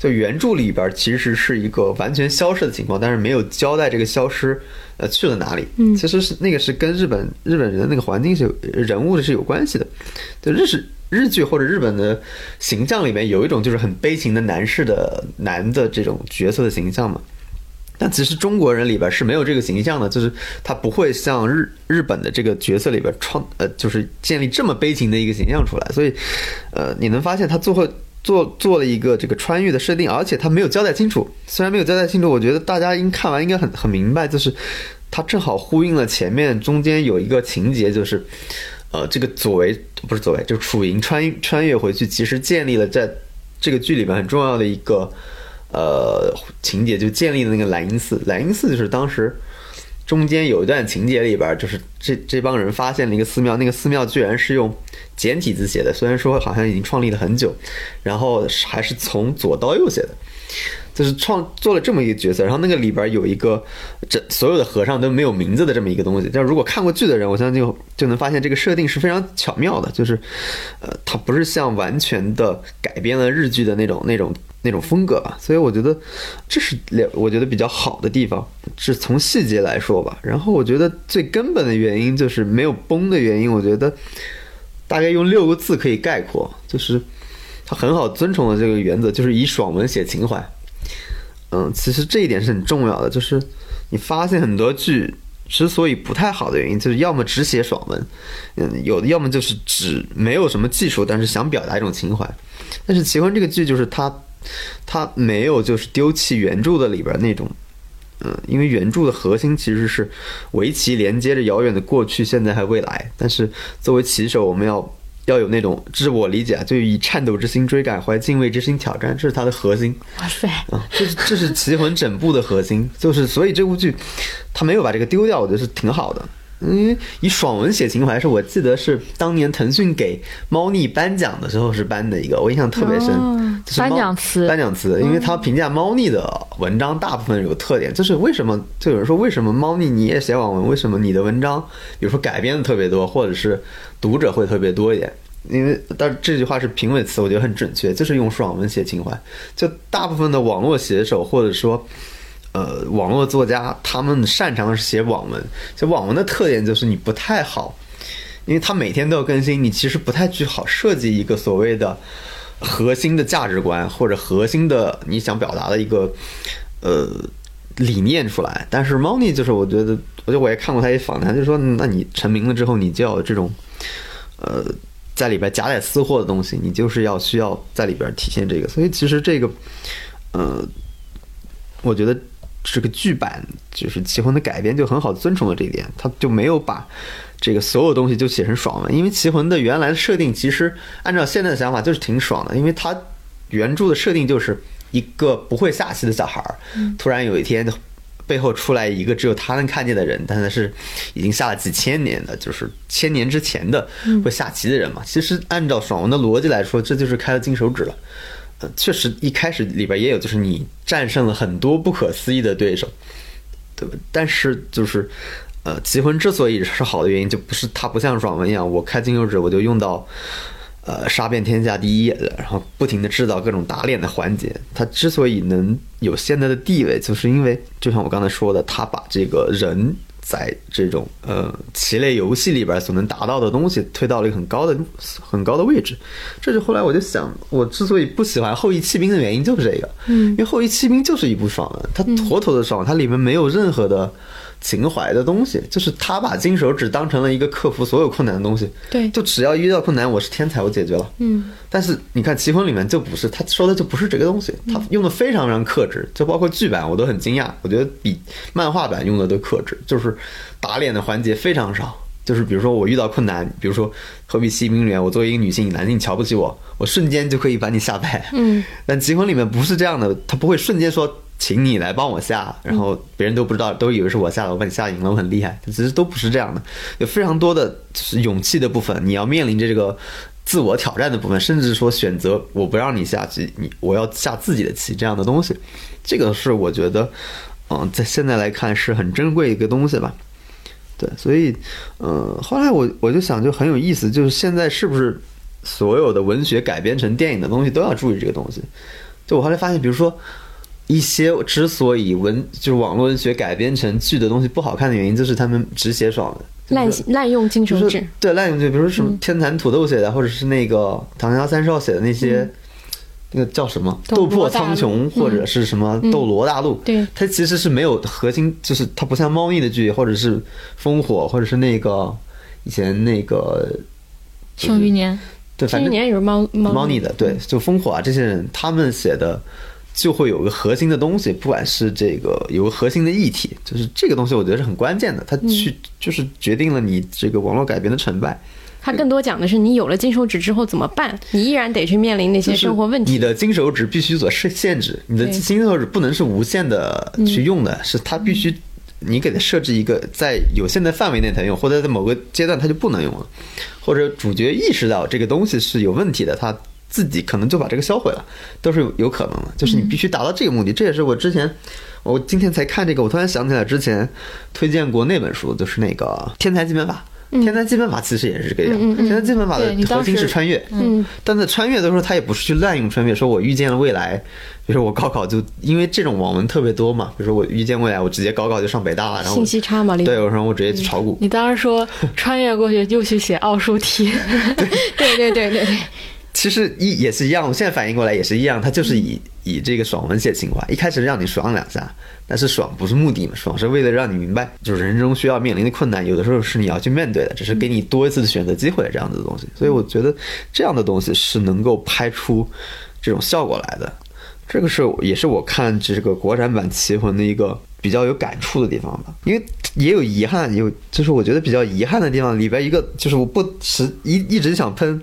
就原著里边其实是一个完全消失的情况，但是没有交代这个消失呃去了哪里。嗯其实是那个是跟日本日本人的那个环境是有人物是有关系的。就日式日剧或者日本的形象里面有一种就是很悲情的男士的男的这种角色的形象嘛。但其实中国人里边是没有这个形象的，就是他不会像日日本的这个角色里边创呃，就是建立这么悲情的一个形象出来。所以，呃，你能发现他最后做做了一个这个穿越的设定，而且他没有交代清楚。虽然没有交代清楚，我觉得大家应看完应该很很明白，就是他正好呼应了前面中间有一个情节，就是呃，这个左为不是左为，就是楚莹穿穿越回去，其实建立了在这个剧里面很重要的一个。呃，情节就建立的那个莱茵寺，莱茵寺就是当时中间有一段情节里边，就是这这帮人发现了一个寺庙，那个寺庙居然是用简体字写的，虽然说好像已经创立了很久，然后还是从左到右写的，就是创做了这么一个角色，然后那个里边有一个这所有的和尚都没有名字的这么一个东西，但如果看过剧的人，我相信就就能发现这个设定是非常巧妙的，就是呃，它不是像完全的改编了日剧的那种那种。那种风格吧，所以我觉得这是两，我觉得比较好的地方，是从细节来说吧。然后我觉得最根本的原因就是没有崩的原因，我觉得大概用六个字可以概括，就是他很好遵从的这个原则，就是以爽文写情怀。嗯，其实这一点是很重要的，就是你发现很多剧之所以不太好的原因，就是要么只写爽文，嗯，有的要么就是只没有什么技术，但是想表达一种情怀。但是《奇魂》这个剧就是它。他没有就是丢弃原著的里边那种，嗯，因为原著的核心其实是围棋连接着遥远的过去、现在还未来。但是作为棋手，我们要要有那种，这是我理解啊，就以颤抖之心追赶，怀敬畏之心挑战，这是它的核心。哇塞，啊，这是这是棋魂整部的核心，就是所以这部剧他没有把这个丢掉，我觉得是挺好的。嗯，以爽文写情怀是我记得是当年腾讯给猫腻颁奖的时候是颁的一个，我印象特别深。颁奖词，颁奖词，因为他评价猫腻的文章大部分有特点，就是为什么就有人说为什么猫腻你也写网文，为什么你的文章比如说改编的特别多，或者是读者会特别多一点？因为但这句话是评委词，我觉得很准确，就是用爽文写情怀。就大部分的网络写手或者说。呃，网络作家他们擅长的是写网文，写网文的特点就是你不太好，因为他每天都要更新，你其实不太去好设计一个所谓的核心的价值观或者核心的你想表达的一个呃理念出来。但是猫腻就是我觉得，我就我也看过他一访谈，就说那你成名了之后，你就要这种呃在里边夹带私货的东西，你就是要需要在里边体现这个。所以其实这个呃，我觉得。这个剧版就是《棋魂》的改编就很好遵从了这一点，他就没有把这个所有东西就写成爽文，因为《棋魂》的原来的设定其实按照现在的想法就是挺爽的，因为它原著的设定就是一个不会下棋的小孩儿，突然有一天背后出来一个只有他能看见的人，但他是已经下了几千年的，就是千年之前的会下棋的人嘛。其实按照爽文的逻辑来说，这就是开了金手指了。呃，确实一开始里边也有，就是你战胜了很多不可思议的对手，对吧？但是就是，呃，棋魂之所以是好的原因，就不是它不像爽文一样，我开金手指我就用到，呃，杀遍天下第一，然后不停的制造各种打脸的环节。它之所以能有现在的地位，就是因为就像我刚才说的，它把这个人。在这种呃棋类游戏里边所能达到的东西推到了一个很高的很高的位置，这就后来我就想，我之所以不喜欢《后羿弃兵》的原因就是这个，嗯，因为《后羿弃兵》就是一部爽文，它妥妥的爽，它里面没有任何的。情怀的东西，就是他把金手指当成了一个克服所有困难的东西。对，就只要遇到困难，我是天才，我解决了。嗯。但是你看《棋魂》里面就不是，他说的就不是这个东西，他用的非常非常克制，就包括剧版我都很惊讶，我觉得比漫画版用的都克制，就是打脸的环节非常少。就是比如说我遇到困难，比如说何必西兵里面，我作为一个女性，男性瞧不起我，我瞬间就可以把你吓败。嗯。但《棋魂》里面不是这样的，他不会瞬间说。请你来帮我下，然后别人都不知道，都以为是我下的，我把你下赢了，我很厉害。其实都不是这样的，有非常多的就是勇气的部分，你要面临着这个自我挑战的部分，甚至说选择我不让你下棋，你我要下自己的棋这样的东西，这个是我觉得，嗯，在现在来看是很珍贵一个东西吧。对，所以，嗯，后来我我就想就很有意思，就是现在是不是所有的文学改编成电影的东西都要注意这个东西？就我后来发现，比如说。一些之所以文就是网络文学改编成剧的东西不好看的原因，就是他们只写爽文，滥滥用金手指，对滥用就比如说什么天蚕土豆写的，或者是那个唐家三少写的那些。那个叫什么《斗斗破苍穹》或者是什么《斗罗大陆》对它其实是没有核心，就是它不像猫腻的剧，或者是烽火，或者是那个以前那个庆余年，对，反正这一年也是猫猫猫腻的，对，就烽火啊这些人，他们写的就会有个核心的东西，不管是这个有个核心的议题，就是这个东西，我觉得是很关键的，它去就是决定了你这个网络改编的成败。它更多讲的是你有了金手指之后怎么办，你依然得去面临那些生活问题。你的金手指必须所限限制，你的金手指不能是无限的去用的，是它必须你给它设置一个在有限的范围内才用，或者在某个阶段它就不能用了，或者主角意识到这个东西是有问题的，他自己可能就把这个销毁了，都是有有可能的。就是你必须达到这个目的，这也是我之前我今天才看这个，我突然想起来之前推荐过那本书，就是那个《天才基本法》。天才基本法其实也是这个样，天才基本法的核心是穿越，嗯，但在穿越的时候，他也不是去滥用穿越，说我预见了未来，比如说我高考就因为这种网文特别多嘛，比如说我预见未来，我直接高考就上北大了，然后信息差嘛，里对，我说我直接去炒股，你当时说穿越过去又去写奥数题，对对对对对，其实一也是一样，我现在反应过来也是一样，他就是以以这个爽文写情怀，一开始让你爽两下，但是爽不是目的嘛，爽是为了让你明白，就是人中需要面临的困难，有的时候是你要去面对的，只是给你多一次的选择机会这样子的东西。所以我觉得这样的东西是能够拍出这种效果来的。这个是也是我看这个国产版《棋魂》的一个比较有感触的地方吧，因为也有遗憾，有就是我觉得比较遗憾的地方里边一个就是我不时一一直想喷，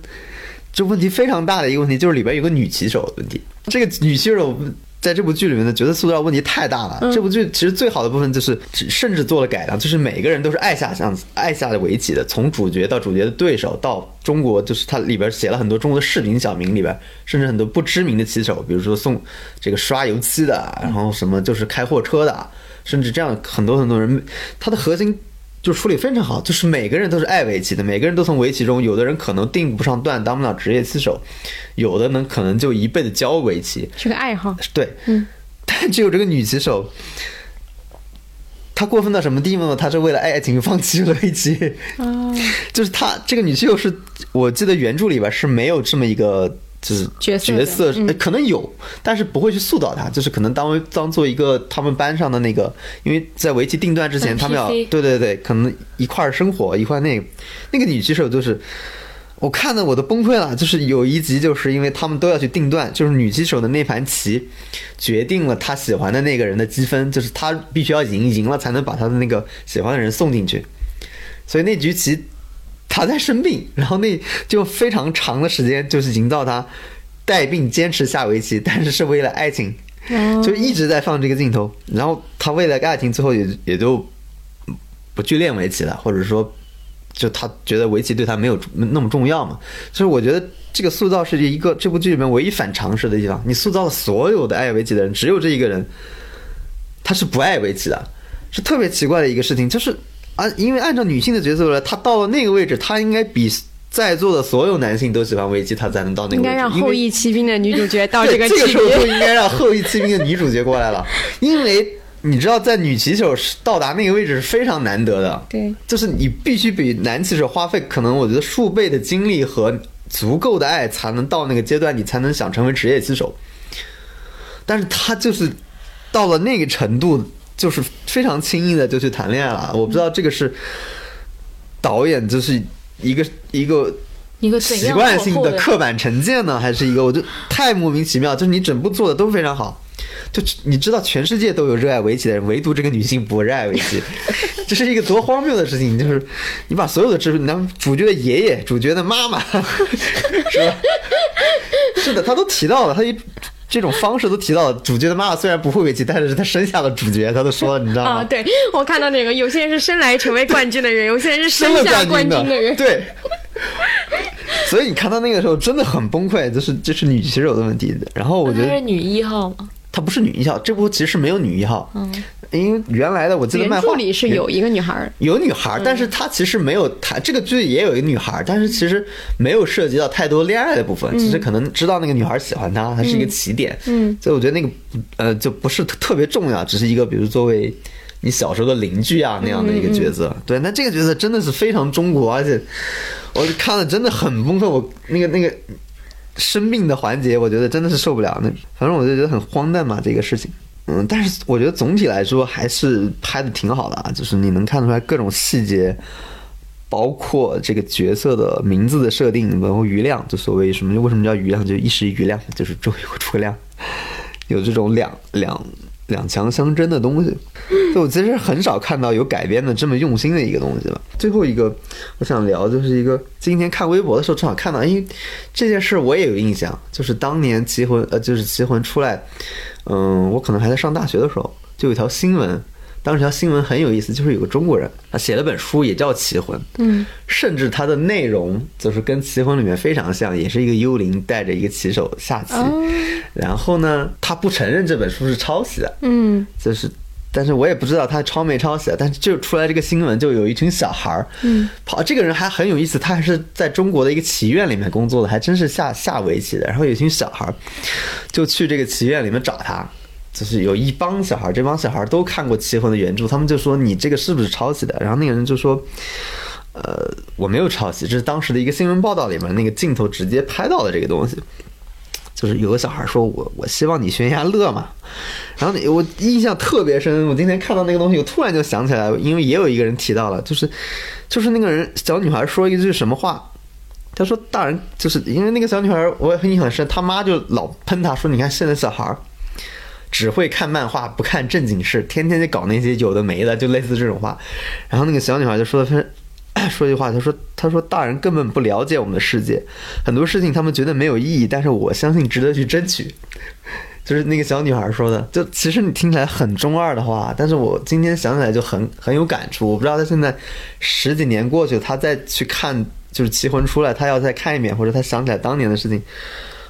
这问题非常大的一个问题就是里边有个女棋手的问题，这个女棋手。在这部剧里面的角色塑造问题太大了。这部剧其实最好的部分就是，甚至做了改良，就是每个人都是爱下象爱下的围棋的，从主角到主角的对手，到中国就是它里边写了很多中国的市民小民里边，甚至很多不知名的棋手，比如说送这个刷油漆的，然后什么就是开货车的，甚至这样很多很多人，它的核心。就处理非常好，就是每个人都是爱围棋的，每个人都从围棋中，有的人可能定不上段，当不了职业棋手，有的呢可能就一辈子教围棋，是个爱好。对，嗯，但只有这个女棋手，她过分到什么地步呢？她是为了爱情放弃了围棋，哦，[LAUGHS] 就是她这个女棋手是我记得原著里边是没有这么一个。就是角色角色、嗯呃可能有，但是不会去塑造他，就是可能当为当做一个他们班上的那个，因为在围棋定段之前，他们要对对对，可能一块儿生活，一块儿那个那个女棋手就是。我看的我都崩溃了，就是有一集，就是因为他们都要去定段，就是女棋手的那盘棋，决定了她喜欢的那个人的积分，就是她必须要赢，赢了才能把她的那个喜欢的人送进去。所以那局棋他在生病，[LAUGHS] 然后那就非常长的时间，就是营造他带病坚持下围棋，但是是为了爱情，就一直在放这个镜头。然后他为了爱情，最后也也就不去练围棋了，或者说。就他觉得围棋对他没有那么重要嘛，所以我觉得这个塑造是一个这部剧里面唯一反常识的地方。你塑造了所有的爱围棋的人，只有这一个人，他是不爱围棋的，是特别奇怪的一个事情。就是啊，因为按照女性的角色来，她到了那个位置，她应该比在座的所有男性都喜欢危机，她才能到那个位置。应该让后羿骑兵的女主角到这个级 [LAUGHS] 这个时候就。应该让后羿骑兵的女主角过来了，[LAUGHS] 因为你知道，在女骑手到达那个位置是非常难得的。对，就是你必须比男骑手花费可能我觉得数倍的精力和足够的爱，才能到那个阶段，你才能想成为职业骑手。但是他就是到了那个程度，就是非常轻易的就去谈恋爱了。我不知道这个是导演就是一个一个一个习惯性的刻板成见呢，还是一个我就太莫名其妙？就是你整部做的都非常好，就你知道全世界都有热爱围棋的人，唯独这个女性不热爱围棋，[LAUGHS] 这是一个多荒谬的事情！就是你把所有的知识，你让主角的爷爷、主角的妈妈，[LAUGHS] 是吧？是的，他都提到了，他一。这种方式都提到了，主角的妈妈虽然不会围棋，但是她生下了主角，她都说了，你知道吗？啊，对我看到那个，有些人是生来成为冠军的人，有些人是生下冠军军的人。对。所以你看到那个时候真的很崩溃，就是这是女棋手的问题。然后我觉得她是女一号吗，她不是女一号，这部其实没有女一号，嗯，因为原来的我记得原漫画著里是有一个女孩儿，有女孩，但是她其实没有，她这个剧也有一个女孩，但是其实没有涉及到太多恋爱的部分，只是可能知道那个女孩喜欢他，它是一个起点，嗯，所以我觉得那个呃就不是特特别重要，只是一个比如作为你小时候的邻居啊那样的一个角色。对，那这个角色真的是非常中国，而且我看了真的很崩溃。我那个那个生病的环节，我觉得真的是受不了。那反正我就觉得很荒诞嘛，这个事情。嗯，但是我觉得总体来说还是拍的挺好的啊，就是你能看出来各种细节。包括这个角色的名字的设定，然后余亮，就所谓什么为什么叫余亮，就一时余亮，就是周游诸葛亮，有这种两两两强相争的东西。就我其实很少看到有改编的这么用心的一个东西吧。最后一个我想聊就是一个今天看微博的时候正好看到，因为这件事我也有印象，就是当年《棋魂》呃，就是《棋魂》出来，嗯，我可能还在上大学的时候，就有一条新闻。当时条新闻很有意思，就是有个中国人，他写了本书，也叫《棋魂》，嗯，甚至它的内容就是跟《棋魂》里面非常像，也是一个幽灵带着一个棋手下棋。然后呢，他不承认这本书是抄袭的，嗯，就是，但是我也不知道他抄没抄袭，但是就出来这个新闻，就有一群小孩儿，嗯，跑，这个人还很有意思，他还是在中国的一个棋院里面工作的，还真是下下围棋的。然后有一群小孩儿就去这个棋院里面找他。就是有一帮小孩，这帮小孩都看过《棋魂》的原著，他们就说你这个是不是抄袭的？然后那个人就说，呃，我没有抄袭，这是当时的一个新闻报道里面那个镜头直接拍到的这个东西。就是有个小孩说我我希望你悬崖勒马，然后我印象特别深。我今天看到那个东西，我突然就想起来，因为也有一个人提到了，就是就是那个人小女孩说一句什么话，她说大人就是因为那个小女孩我也很印象深，他妈就老喷她说，你看现在小孩。只会看漫画，不看正经事，天天就搞那些有的没的，就类似这种话。然后那个小女孩就说的非，[COUGHS] 说一句话，她说：“她说大人根本不了解我们的世界，很多事情他们觉得没有意义，但是我相信值得去争取。”就是那个小女孩说的。就其实你听起来很中二的话，但是我今天想起来就很很有感触。我不知道她现在十几年过去，她再去看就是《棋魂》出来，她要再看一遍，或者她想起来当年的事情，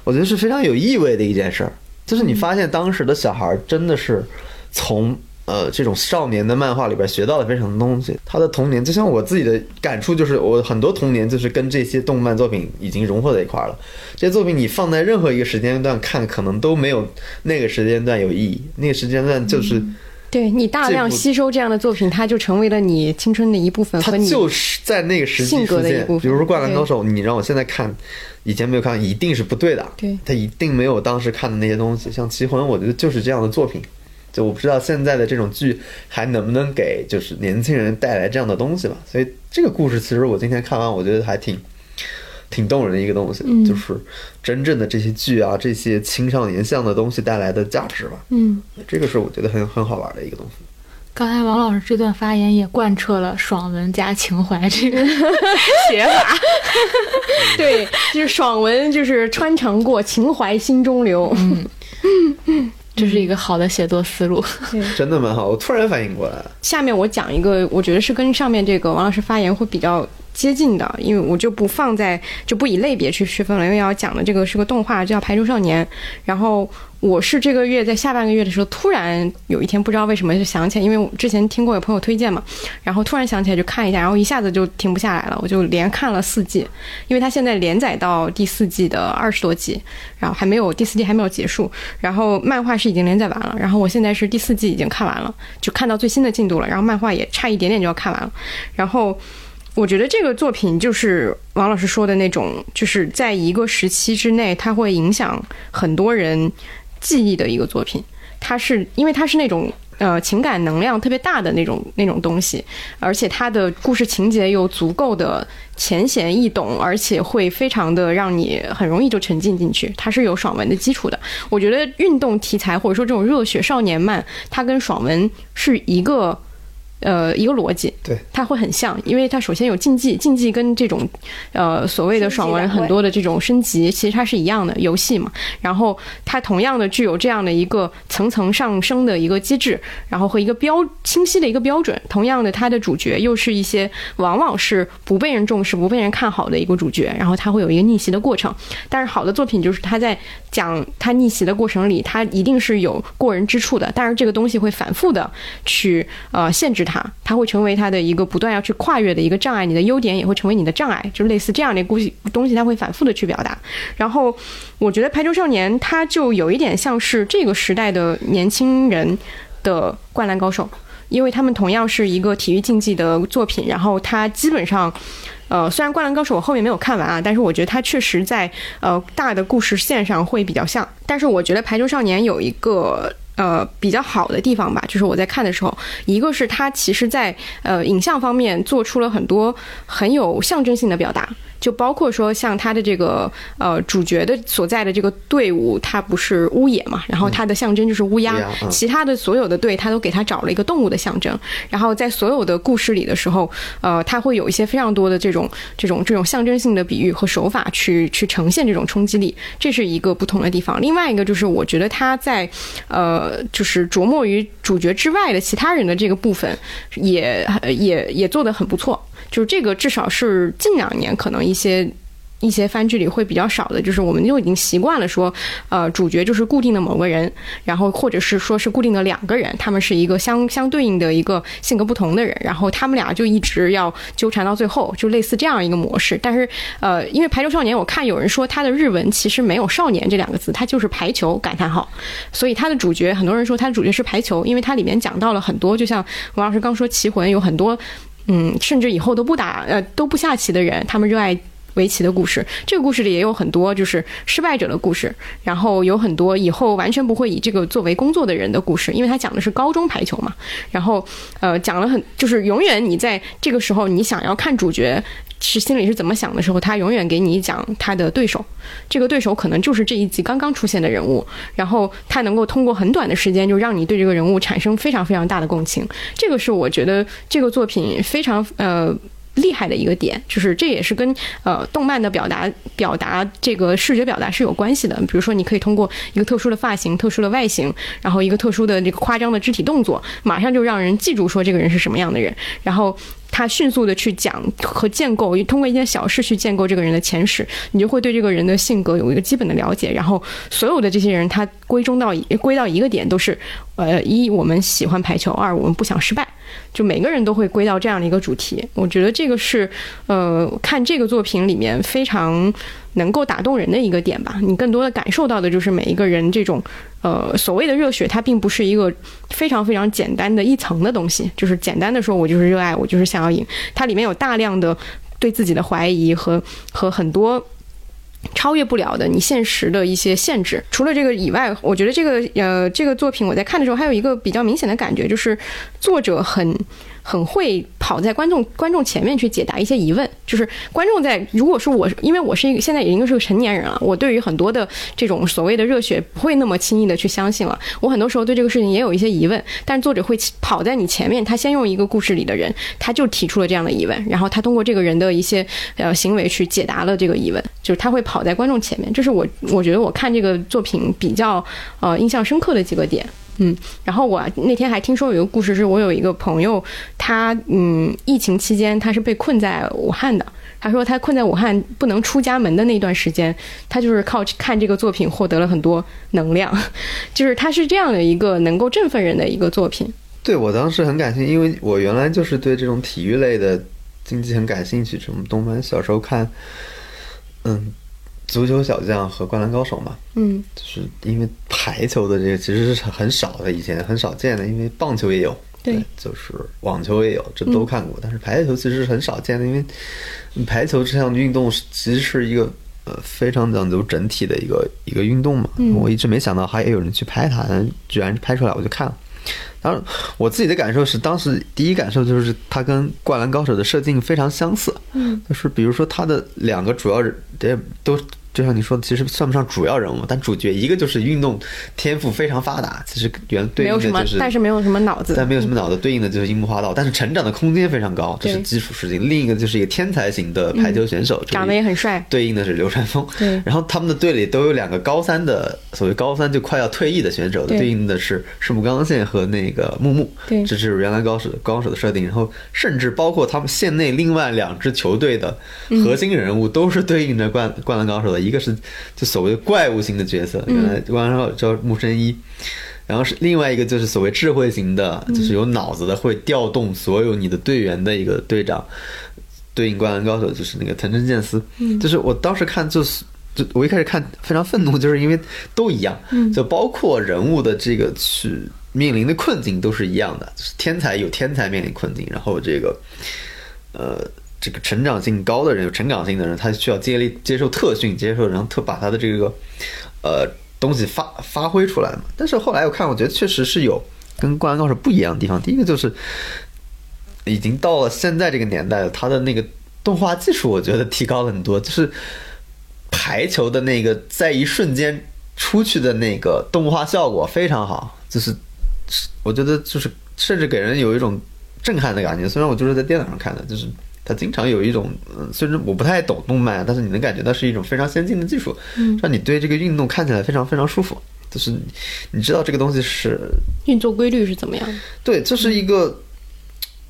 我觉得是非常有意味的一件事儿。就是你发现当时的小孩真的是从呃这种少年的漫画里边学到了非常多东西。他的童年就像我自己的感触，就是我很多童年就是跟这些动漫作品已经融合在一块儿了。这些作品你放在任何一个时间段看，可能都没有那个时间段有意义。那个时间段就是对你大量吸收这样的作品，它就成为了你青春的一部分，它就是在那个时期出现。比如说《灌篮高手》，你让我现在看。以前没有看，一定是不对的。对，它一定没有当时看的那些东西。像《棋魂》，我觉得就是这样的作品。就我不知道现在的这种剧还能不能给就是年轻人带来这样的东西吧。所以这个故事其实我今天看完，我觉得还挺挺动人的一个东西，就是真正的这些剧啊，这些青少年向的东西带来的价值吧。嗯，这个是我觉得很很好玩的一个东西。刚才王老师这段发言也贯彻了爽文加情怀这个 [LAUGHS] 写法，[LAUGHS] 对，就是爽文就是穿肠过，情怀心中留，嗯，这是一个好的写作思路，真的蛮好。我突然反应过来，下面我讲一个，我觉得是跟上面这个王老师发言会比较接近的，因为我就不放在就不以类别去区分了，因为要讲的这个是个动画，叫《排球少年》，然后。我是这个月在下半个月的时候，突然有一天不知道为什么就想起来，因为我之前听过有朋友推荐嘛，然后突然想起来就看一下，然后一下子就停不下来了，我就连看了四季，因为它现在连载到第四季的二十多集，然后还没有第四季还没有结束，然后漫画是已经连载完了，然后我现在是第四季已经看完了，就看到最新的进度了，然后漫画也差一点点就要看完了，然后。我觉得这个作品就是王老师说的那种，就是在一个时期之内，它会影响很多人记忆的一个作品。它是因为它是那种呃情感能量特别大的那种那种东西，而且它的故事情节又足够的浅显易懂，而且会非常的让你很容易就沉浸进去。它是有爽文的基础的。我觉得运动题材或者说这种热血少年漫，它跟爽文是一个。呃，一个逻辑，对，它会很像，因为它首先有竞技，竞技跟这种，呃，所谓的爽文很多的这种升级，其实它是一样的游戏嘛。然后它同样的具有这样的一个层层上升的一个机制，然后和一个标清晰的一个标准。同样的，它的主角又是一些往往是不被人重视、不被人看好的一个主角，然后它会有一个逆袭的过程。但是好的作品就是它在讲它逆袭的过程里，它一定是有过人之处的，但是这个东西会反复的去呃限制。它，它会成为它的一个不断要去跨越的一个障碍，你的优点也会成为你的障碍，就是类似这样的故事东西，它会反复的去表达。然后，我觉得《排球少年》它就有一点像是这个时代的年轻人的《灌篮高手》，因为他们同样是一个体育竞技的作品，然后它基本上。呃，虽然《灌篮高手》我后面没有看完啊，但是我觉得它确实在呃大的故事线上会比较像。但是我觉得《排球少年》有一个呃比较好的地方吧，就是我在看的时候，一个是它其实在呃影像方面做出了很多很有象征性的表达。就包括说，像他的这个呃主角的所在的这个队伍，他不是乌野嘛，然后它的象征就是乌鸦，嗯其他的所有的队，他都给他找了一个动物的象征。然后在所有的故事里的时候，呃，他会有一些非常多的这种这种这种象征性的比喻和手法去去呈现这种冲击力，这是一个不同的地方。另外一个就是，我觉得他在呃，就是琢磨于主角之外的其他人的这个部分，也呃也也做得很不错。就是这个至少是近两年可能一些。一些番剧里会比较少的，就是我们就已经习惯了说，呃，主角就是固定的某个人，然后或者是说是固定的两个人，他们是一个相相对应的一个性格不同的人，然后他们俩就一直要纠缠到最后，就类似这样一个模式。但是，呃，因为《排球少年》，我看有人说他的日文其实没有“少年”这两个字，它就是排球感叹号，所以他的主角很多人说他的主角是排球，因为它里面讲到了很多，就像王老师刚说《棋魂》有很多，嗯，甚至以后都不打呃都不下棋的人，他们热爱。围棋的故事，这个故事里也有很多就是失败者的故事，然后有很多以后完全不会以这个作为工作的人的故事，因为他讲的是高中排球嘛。然后，呃，讲了很就是永远你在这个时候你想要看主角是心里是怎么想的时候，他永远给你讲他的对手，这个对手可能就是这一集刚刚出现的人物，然后他能够通过很短的时间就让你对这个人物产生非常非常大的共情，这个是我觉得这个作品非常呃。厉害的一个点，就是这也是跟呃动漫的表达表达这个视觉表达是有关系的。比如说，你可以通过一个特殊的发型、特殊的外形，然后一个特殊的这个夸张的肢体动作，马上就让人记住说这个人是什么样的人，然后。他迅速的去讲和建构，通过一件小事去建构这个人的前史，你就会对这个人的性格有一个基本的了解。然后，所有的这些人，他归中到归到一个点，都是，呃，一我们喜欢排球，二我们不想失败，就每个人都会归到这样的一个主题。我觉得这个是，呃，看这个作品里面非常能够打动人的一个点吧。你更多的感受到的就是每一个人这种，呃，所谓的热血，它并不是一个非常非常简单的一层的东西，就是简单的说我就是热爱，我就是想要赢。它里面有大量的对自己的怀疑和和很多。超越不了的你现实的一些限制。除了这个以外，我觉得这个呃这个作品我在看的时候，还有一个比较明显的感觉，就是作者很很会跑在观众观众前面去解答一些疑问。就是观众在如果说我因为我是一个现在已经是个成年人了，我对于很多的这种所谓的热血不会那么轻易的去相信了。我很多时候对这个事情也有一些疑问，但作者会跑在你前面，他先用一个故事里的人，他就提出了这样的疑问，然后他通过这个人的一些呃行为去解答了这个疑问，就是他会跑在观众前面，这是我我觉得我看这个作品比较呃印象深刻的几个点。嗯，然后我那天还听说有一个故事，是我有一个朋友，他嗯，疫情期间他是被困在武汉的。他说他困在武汉不能出家门的那段时间，他就是靠看这个作品获得了很多能量，[LAUGHS] 就是他是这样的一个能够振奋人的一个作品。对我当时很感兴趣，因为我原来就是对这种体育类的竞技很感兴趣，什么动漫小时候看，嗯。足球小将和灌篮高手嘛，嗯，就是因为排球的这个其实是很少的，以前很少见的，因为棒球也有，对，就是网球也有，这都看过。但是排球其实是很少见的，因为排球这项运动是其实是一个呃非常讲究整体的一个一个运动嘛。我一直没想到还有人去拍它，居然拍出来，我就看了。我自己的感受是，当时第一感受就是它跟《灌篮高手》的设定非常相似。嗯，就是比如说它的两个主要人，这都就像你说的，其实算不上主要人物，但主角一个就是运动天赋非常发达，其实原对应的就是但是没有什么脑子，但没有什么脑子，对应的就是樱木花道，但是成长的空间非常高，这是基础事情。另一个就是一个天才型的排球选手，这长得也很帅。对应的是流川枫。对然后他们的队里都有两个高三的，所谓高三就快要退役的选手，对对应的是赤木刚宪和那个木木。对这是原来高手高手的设定。然后甚至包括他们县内另外两支球队的核心人物都是对应着灌灌篮高手的，一个是就所谓的怪物型的角色，原来灌篮高手叫木生一。然后是另外一个就是所谓智慧型的，就是有脑子的，会调动所有你的队员的一个队长。对应灌篮高手就是那个藤真健司，就是我当时看就是。就我一开始看非常愤怒，就是因为都一样，就包括人物的这个去面临的困境都是一样的，就是天才有天才面临困境，然后这个呃这个成长性高的人有成长性的人，他需要接力接受特训，接受然后特把他的这个呃东西发发挥出来嘛。但是后来我看，我觉得确实是有跟《灌篮高手》不一样的地方。第一个就是已经到了现在这个年代了，他的那个动画技术，我觉得提高了很多，就是排球的那个在一瞬间出去的那个动画效果非常好，就是我觉得就是甚至给人有一种震撼的感觉。虽然我就是在电脑上看的，就是它经常有一种，嗯，虽然我不太懂动漫，但是你能感觉到是一种非常先进的技术，让你对这个运动看起来非常非常舒服。就是你知道这个东西是运作规律是怎么样的？对，这是一个。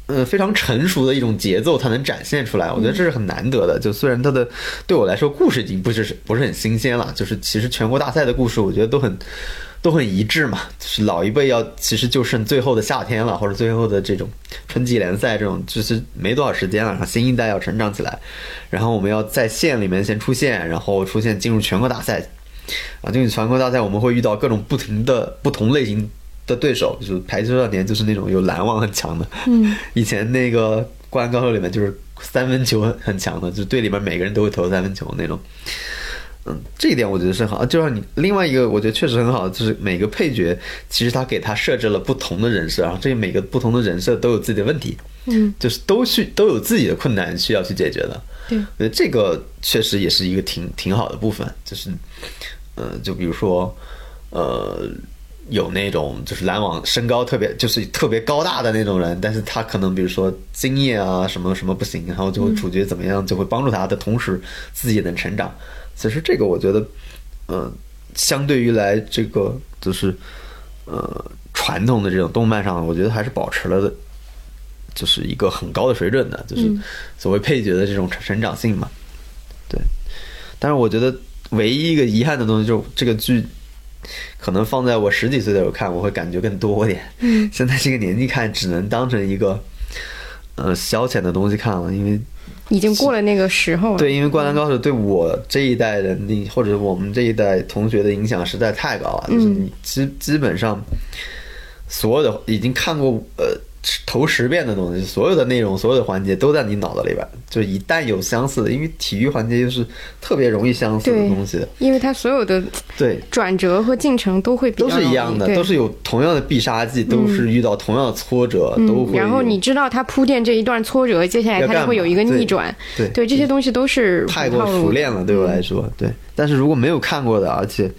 呃，非常成熟的一种节奏，它能展现出来，我觉得这是很难得的。就虽然它的对我来说故事已经不是不是很新鲜了，就是其实全国大赛的故事，我觉得都很都很一致嘛。就是老一辈要其实就剩最后的夏天了，或者最后的这种春季联赛这种，就是没多少时间了。然后新一代要成长起来，然后我们要在县里面先出现，然后出现进入全国大赛啊，进入全国大赛我们会遇到各种不停的不同类型。的对手就是排球少年，就是那种有拦网很强的。嗯，以前那个《灌篮高手》里面就是三分球很强的，就队里面每个人都会投三分球那种。嗯，这一点我觉得是好。就让你另外一个，我觉得确实很好，就是每个配角其实他给他设置了不同的人设，然后这每个不同的人设都有自己的问题。嗯，就是都去都有自己的困难需要去解决的。对，我觉得这个确实也是一个挺挺好的部分。就是，呃，就比如说，呃。有那种就是篮网身高特别就是特别高大的那种人，但是他可能比如说经验啊什么什么不行，然后就会主角怎么样就会帮助他的同时自己也能成长。其实这个我觉得，嗯，相对于来这个就是呃传统的这种动漫上，我觉得还是保持了的，就是一个很高的水准的，就是所谓配角的这种成长性嘛。对，但是我觉得唯一一个遗憾的东西就是这个剧。可能放在我十几岁的时候看，我会感觉更多点。嗯，现在这个年纪看，只能当成一个呃消遣的东西看了，因为已经过了那个时候。对，因为《灌篮高手》对我这一代人，你或者我们这一代同学的影响实在太高了，就是你基基本上所有的已经看过呃。头十遍的东西，所有的内容，所有的环节都在你脑子里边。就一旦有相似的，因为体育环节就是特别容易相似的东西，因为它所有的对转折和进程都会都是一样的，都是有同样的必杀技，都是遇到同样的挫折，都会。然后你知道他铺垫这一段挫折，接下来他就会有一个逆转。对对，这些东西都是太过熟练了，对我来说。对，但是如果没有看过的，而且。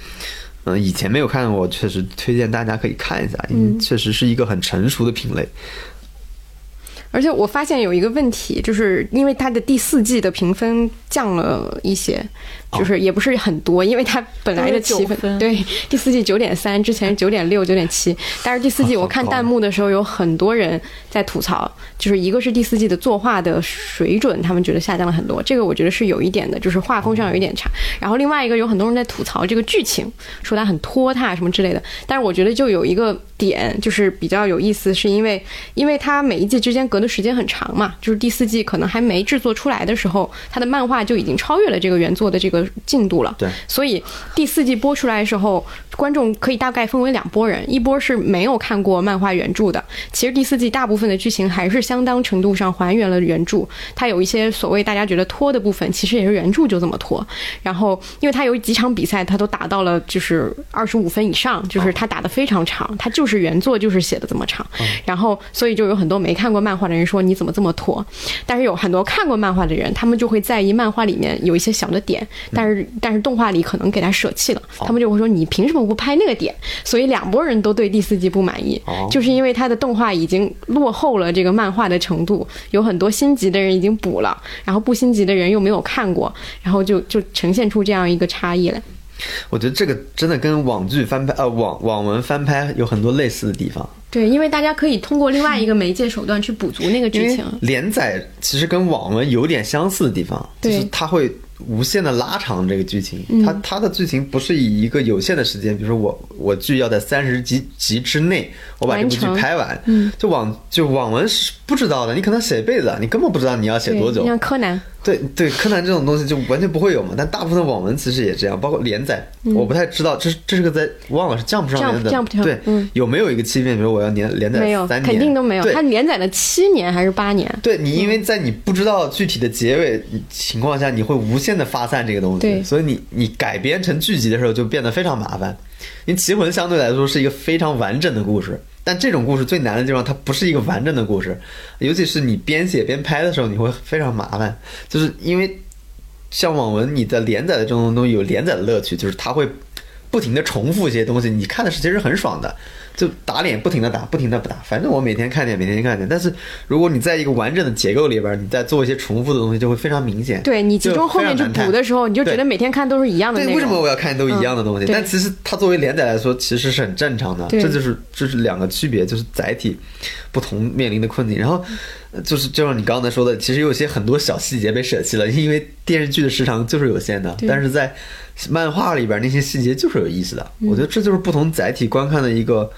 嗯，以前没有看过，确实推荐大家可以看一下，因为确实是一个很成熟的品类。而且我发现有一个问题，就是因为它的第四季的评分降了一些。就是也不是很多，因为它本来的七分，对 [LAUGHS] 第四季九点三，之前九点六、九点七，但是第四季我看弹幕的时候有很多人在吐槽，就是一个是第四季的作画的水准，他们觉得下降了很多，这个我觉得是有一点的，就是画风上有一点差。然后另外一个有很多人在吐槽这个剧情，说它很拖沓什么之类的，但是我觉得就有一个点就是比较有意思，是因为因为它每一季之间隔的时间很长嘛，就是第四季可能还没制作出来的时候，它的漫画就已经超越了这个原作的这个。进度了，对，所以第四季播出来的时候，观众可以大概分为两拨人，一波是没有看过漫画原著的。其实第四季大部分的剧情还是相当程度上还原了原著，它有一些所谓大家觉得拖的部分，其实也是原著就这么拖。然后，因为它有几场比赛，它都打到了就是二十五分以上，就是它打的非常长，它就是原作就是写的这么长。然后，所以就有很多没看过漫画的人说你怎么这么拖？但是有很多看过漫画的人，他们就会在意漫画里面有一些小的点。但是，但是动画里可能给他舍弃了，他们就会说你凭什么不拍那个点？所以两拨人都对第四季不满意，就是因为他的动画已经落后了这个漫画的程度，有很多心急的人已经补了，然后不心急的人又没有看过，然后就就呈现出这样一个差异来。我觉得这个真的跟网剧翻拍呃网网文翻拍有很多类似的地方。对，因为大家可以通过另外一个媒介手段去补足那个剧情。连载其实跟网文有点相似的地方，就是它会。无限的拉长这个剧情，它它的剧情不是以一个有限的时间，比如说我我剧要在三十集集之内，我把这部剧拍完，就网就网文是不知道的，你可能写一辈子，你根本不知道你要写多久。像柯南，对对，柯南这种东西就完全不会有嘛。但大部分的网文其实也这样，包括连载，我不太知道，这是这是个在忘了是 Jump 上面的。对，嗯。有没有一个期限，比如我要连连载三年，肯定都没有。对。它连载了七年还是八年？对你，因为在你不知道具体的结尾情况下，你会无限的发散这个东西，对所以你你改编成剧集的时候就变得非常麻烦。因为《棋魂》相对来说是一个非常完整的故事，但这种故事最难的地方，它不是一个完整的故事，尤其是你边写边拍的时候，你会非常麻烦，就是因为像网文，你的连载的这种东西有连载的乐趣，就是它会不停的重复一些东西，你看的是其实很爽的。就打脸，不停的打，不停的不打，反正我每天看点，每天看点。但是如果你在一个完整的结构里边，你再做一些重复的东西，就会非常明显。对你集中后面去补的时候，你就觉得每天看都是一样的对，为什么我要看都一样的东西？嗯但其实它作为连载来说，其实是很正常的。这就是这是两个区别，就是载体不同面临的困境。然后呃就是就像你刚才说的，其实有些很多小细节被舍弃了，因为电视剧的时长就是有限的。但是在漫画里边那些细节就是有意思的。嗯我觉得这就是不同载体观看的一个。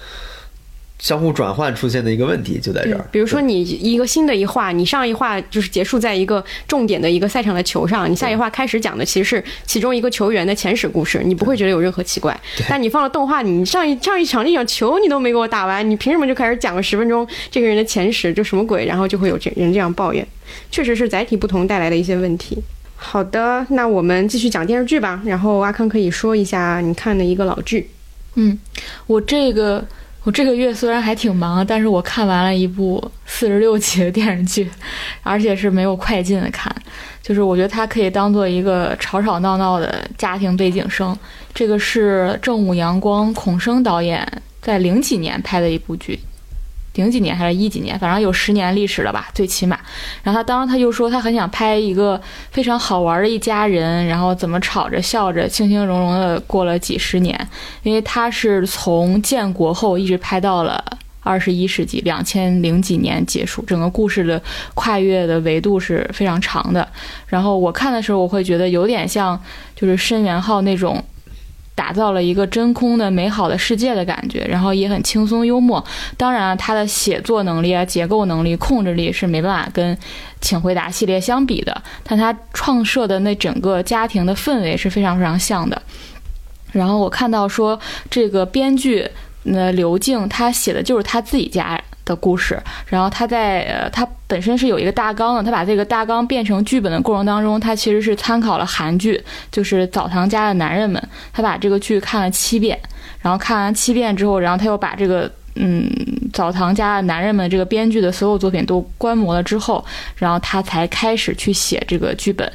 相互转换出现的一个问题就在这儿，，比如说你一个新的一画，你上一话就是结束在一个重点的一个赛场的球上，你下一话开始讲的其实是其中一个球员的前史故事，你不会觉得有任何奇怪。但你放了动画，你上一上一场那场球你都没给我打完，你凭什么就开始讲个十分钟这个人的前史，就什么鬼？然后就会有这人这样抱怨，确实是载体不同带来的一些问题。好的，那我们继续讲电视剧吧。然后阿康可以说一下你看的一个老剧。嗯，我这个我这个月虽然还挺忙，但是我看完了一部四十六集的电视剧，而且是没有快进的看，就是我觉得它可以当做一个吵吵闹闹的家庭背景声。这个是正午阳光孔笙导演在零几年拍的一部剧。零几年还是一几年，反正有十年历史了吧，最起码。然后他当时他就说，他很想拍一个非常好玩的一家人，然后怎么吵着笑着、轻轻融融的过了几十年。因为他是从建国后一直拍到了二十一世纪两千零几年结束，整个故事的跨越的维度是非常长的。然后我看的时候，我会觉得有点像就是申元浩那种。打造了一个真空的美好的世界的感觉，然后也很轻松幽默。当然，他的写作能力啊、结构能力、控制力是没办法跟《请回答》系列相比的，但他创设的那整个家庭的氛围是非常非常像的。然后我看到说，这个编剧呃刘静他写的就是他自己家的故事，然后他在呃他本身是有一个大纲的，他把这个大纲变成剧本的过程当中，他其实是参考了韩剧，就是《澡堂家的男人们》，他把这个剧看了七遍，然后看完七遍之后，然后他又把这个。嗯，澡堂家的男人们这个编剧的所有作品都观摩了之后，然后他才开始去写这个剧本。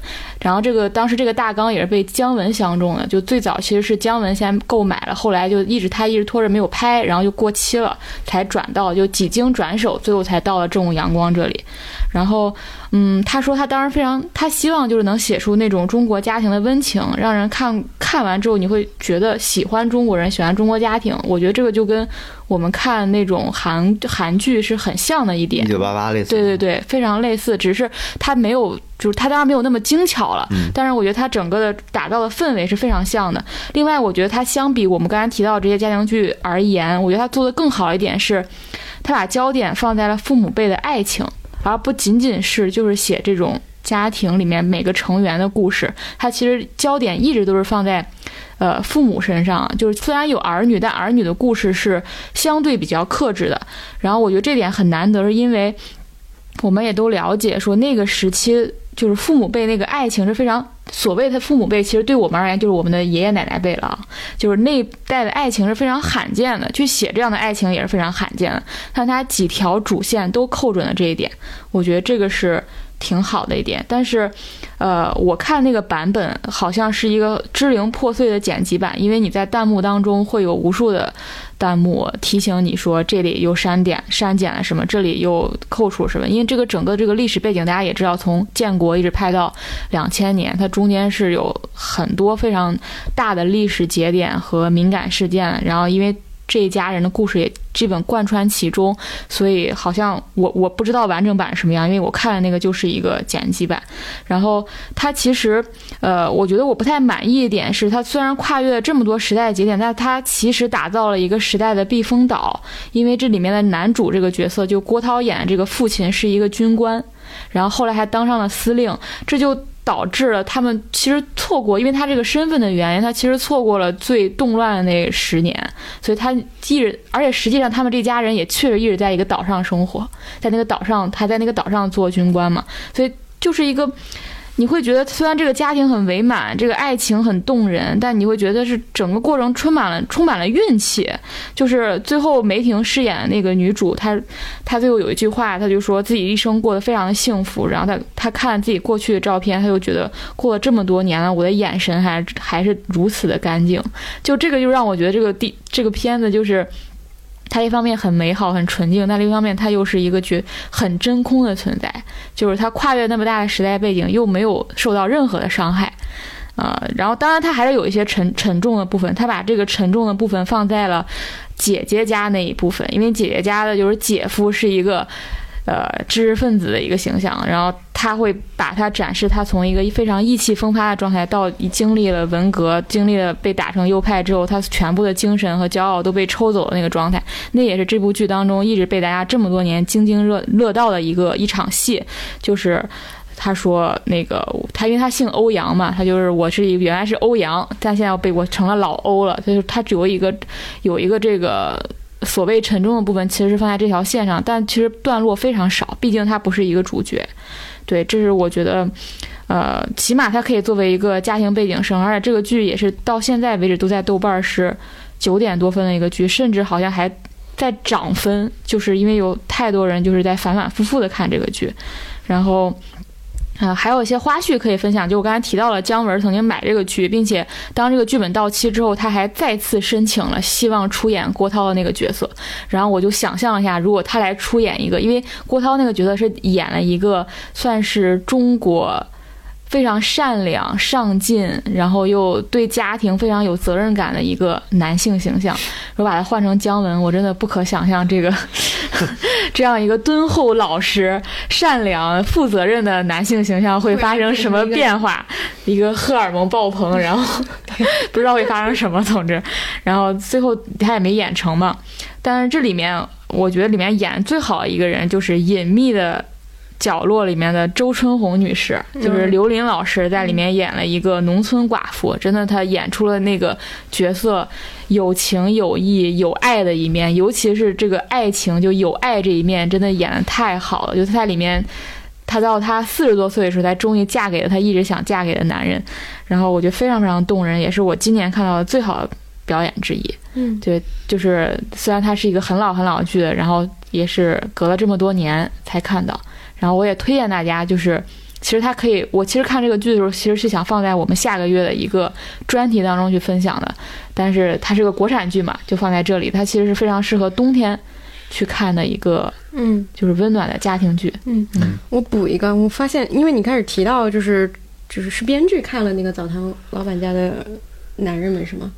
然后这个当时这个大纲也是被姜文相中的，就最早其实是姜文先购买了，后来就一直他一直拖着没有拍，然后就过期了，才转到就几经转手，最后才到了正午阳光这里。然后，嗯，他说他当时非常，他希望就是能写出那种中国家庭的温情，让人看看完之后你会觉得喜欢中国人，喜欢中国家庭。我觉得这个就跟我们看那种韩韩剧是很像的一点一。九八八类似，对对对，非常类似，只是他没有，就是它当然没有那么精巧了，但是我觉得它整个的打造的氛围是非常像的。另外，我觉得它相比我们刚才提到的这些家庭剧而言，我觉得它做的更好一点是，它把焦点放在了父母辈的爱情，而不仅仅是就是写这种家庭里面每个成员的故事。它其实焦点一直都是放在。呃，父母身上就是虽然有儿女，但儿女的故事是相对比较克制的。然后我觉得这点很难得，是因为我们也都了解，说那个时期就是父母辈那个爱情是非常所谓的父母辈，其实对我们而言就是我们的爷爷奶奶辈了啊，就是那一代的爱情是非常罕见的，去写这样的爱情也是非常罕见的。但他几条主线都扣准了这一点，我觉得这个是挺好的一点。但是，呃，我看那个版本好像是一个支零破碎的剪辑版，因为你在弹幕当中会有无数的弹幕提醒你说这里又删减删减了什么，这里又扣除什么。因为这个整个这个历史背景，大家也知道，从建国一直拍到两千年，它中间是有很多非常大的历史节点和敏感事件。然后因为这一家人的故事也基本贯穿其中，所以好像我我不知道完整版什么样，因为我看的那个就是一个剪辑版。然后它其实，呃，我觉得我不太满意一点是，它虽然跨越了这么多时代节点，但它其实打造了一个时代的避风岛，因为这里面的男主这个角色，就郭涛演的这个父亲是一个军官，然后后来还当上了司令，这就。导致了他们其实错过，因为他这个身份的原因，他其实错过了最动乱的那十年，所以他一直，而且实际上他们这家人也确实一直在一个岛上生活，在那个岛上，他在那个岛上做军官嘛，所以就是一个。你会觉得，虽然这个家庭很美满，这个爱情很动人，但你会觉得是整个过程充满了充满了运气。就是最后梅婷饰演的那个女主，她她最后有一句话，她就说自己一生过得非常的幸福。然后她她看自己过去的照片，她就觉得过了这么多年了，我的眼神还还是如此的干净。就这个就让我觉得这个第这个片子就是。它一方面很美好、很纯净，但另一方面它又是一个绝很真空的存在，就是它跨越那么大的时代背景，又没有受到任何的伤害，呃，然后当然他还是有一些沉沉重的部分，他把这个沉重的部分放在了姐姐家那一部分，因为姐姐家的就是姐夫是一个。呃，知识分子的一个形象，然后他会把他展示他从一个非常意气风发的状态，到经历了文革，经历了被打成右派之后，他全部的精神和骄傲都被抽走的那个状态。那也是这部剧当中一直被大家这么多年津津乐乐道的一个一场戏，就是他说那个他因为他姓欧阳嘛，他就是我是一原来是欧阳，但现在被我成了老欧了，就是他只有一个有一个这个。所谓沉重的部分其实是放在这条线上，但其实段落非常少，毕竟它不是一个主角。对，这是我觉得，呃，起码它可以作为一个家庭背景声，而且这个剧也是到现在为止都在豆瓣是九点多分的一个剧，甚至好像还在涨分，就是因为有太多人就是在反反复复的看这个剧，然后。啊，还有一些花絮可以分享。就我刚才提到了姜文曾经买这个剧，并且当这个剧本到期之后，他还再次申请了希望出演郭涛的那个角色。然后我就想象一下，如果他来出演一个，因为郭涛那个角色是演了一个算是中国。非常善良、上进，然后又对家庭非常有责任感的一个男性形象。如果把它换成姜文，我真的不可想象这个 [LAUGHS] 这样一个敦厚、老实、善良、负责任的男性形象会发生什么变化。一个荷尔蒙爆棚，然后 [LAUGHS] 不知道会发生什么。总之，然后最后他也没演成嘛。但是这里面，我觉得里面演最好的一个人就是隐秘的。角落里面的周春红女士，就是刘琳老师在里面演了一个农村寡妇，真的，她演出了那个角色有情有义有爱的一面，尤其是这个爱情就有爱这一面，真的演的太好了。就她在里面，她到她四十多岁的时候，才终于嫁给了她一直想嫁给的男人，然后我觉得非常非常动人，也是我今年看到的最好的表演之一。嗯，对，就是虽然它是一个很老很老的剧，然后也是隔了这么多年才看到。然后我也推荐大家，就是其实它可以，我其实看这个剧的时候，其实是想放在我们下个月的一个专题当中去分享的，但是它是个国产剧嘛，就放在这里。它其实是非常适合冬天去看的一个，嗯，就是温暖的家庭剧。嗯嗯，我补一个，我发现，因为你开始提到，就是就是是编剧看了那个澡堂老板家的男人们是吗？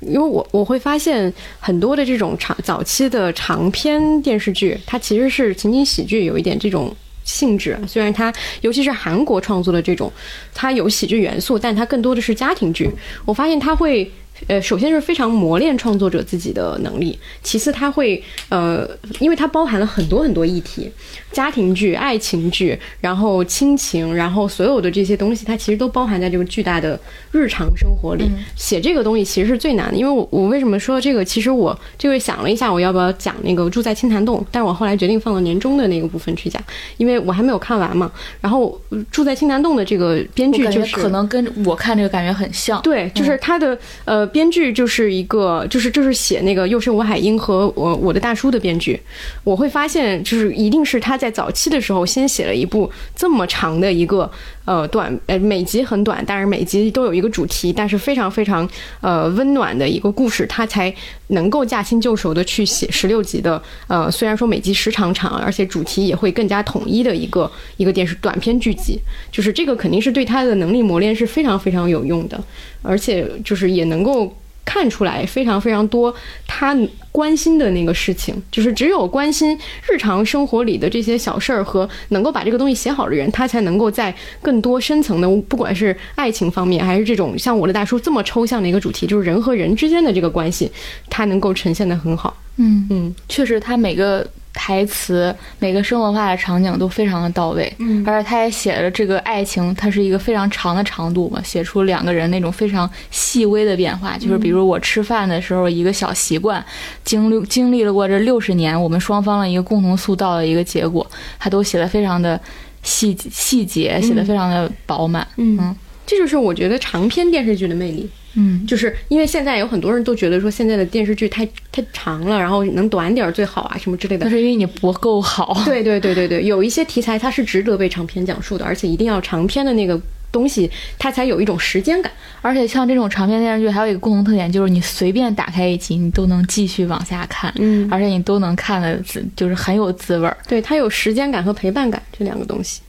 因为我我会发现很多的这种长早期的长篇电视剧，它其实是情景喜剧，有一点这种。性质虽然它，尤其是韩国创作的这种，它有喜剧元素，但它更多的是家庭剧。我发现它会。呃，首先是非常磨练创作者自己的能力，其次它会呃，因为它包含了很多很多议题，家庭剧、爱情剧，然后亲情，然后所有的这些东西，它其实都包含在这个巨大的日常生活里。写这个东西其实是最难的，因为我我为什么说这个？其实我这个想了一下，我要不要讲那个住在青潭洞？但是我后来决定放到年终的那个部分去讲，因为我还没有看完嘛。然后住在青潭洞的这个编剧就是可能跟我看这个感觉很像，对，就是他的呃。编剧就是一个，就是就是写那个《又是吴海英》和我我的大叔的编剧，我会发现，就是一定是他在早期的时候先写了一部这么长的一个。呃，短呃每集很短，但是每集都有一个主题，但是非常非常呃温暖的一个故事，他才能够驾轻就熟的去写十六集的呃，虽然说每集时长长，而且主题也会更加统一的一个一个电视短片剧集，就是这个肯定是对他的能力磨练是非常非常有用的，而且就是也能够。看出来非常非常多他关心的那个事情，就是只有关心日常生活里的这些小事儿和能够把这个东西写好的人，他才能够在更多深层的，不管是爱情方面，还是这种像我的大叔这么抽象的一个主题，就是人和人之间的这个关系，他能够呈现的很好。嗯嗯，确实，他每个台词、每个生活化的场景都非常的到位。嗯而且他也写了这个爱情，它是一个非常长的长度嘛，写出两个人那种非常细微的变化，就是比如我吃饭的时候一个小习惯，经历经历了过这六十年，我们双方的一个共同塑造的一个结果，他都写的非常的细细节，写的非常的饱满。嗯，这就是我觉得长篇电视剧的魅力。嗯，就是因为现在有很多人都觉得说现在的电视剧太太长了，然后能短点儿最好啊，什么之类的那。是因为你不够好。对对对对对，有一些题材它是值得被长篇讲述的，而且一定要长篇的那个东西，它才有一种时间感。而且像这种长篇电视剧，还有一个共同特点，就是你随便打开一集，你都能继续往下看，嗯而且你都能看的，就是很有滋味儿。对，它有时间感和陪伴感这两个东西。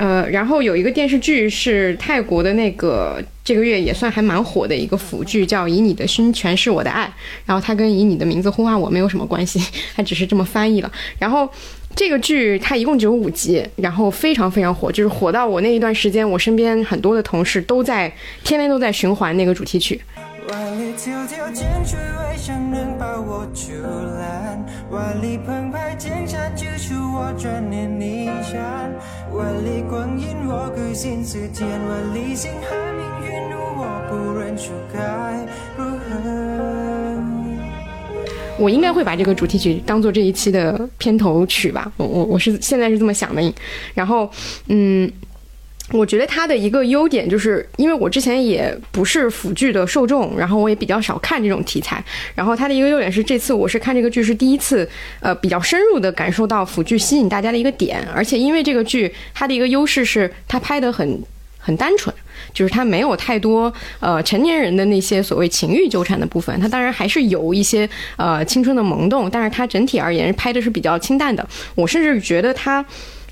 呃，然后有一个电视剧是泰国的那个这个月也算还蛮火的一个腐剧，叫《以你的心诠释我的爱》，然后它跟《以你的名字呼唤我》没有什么关系，[LAUGHS] 它只是这么翻译了。然后这个剧它一共只有五集，然后非常非常火，就是火到我那一段时间，我身边很多的同事都在天天都在循环那个主题曲。万里迢迢剑去未想能把我阻拦，万里澎湃江山救出我转念离山，万里光阴我孤心似箭，万里星海命运路我不认输该如何？我应该会把这个主题曲当做这一期的片头曲吧，我我我是现在是这么想的。然后，嗯，我觉得它的一个优点就是，因为我之前也不是腐剧的受众，然后我也比较少看这种题材。然后它的一个优点是，这次我是看这个剧是第一次，呃，比较深入的感受到腐剧吸引大家的一个点。而且因为这个剧它的一个优势是它拍的很很单纯。就是它没有太多呃成年人的那些所谓情欲纠缠的部分，它当然还是有一些呃青春的萌动，但是它整体而言拍的是比较清淡的。我甚至觉得它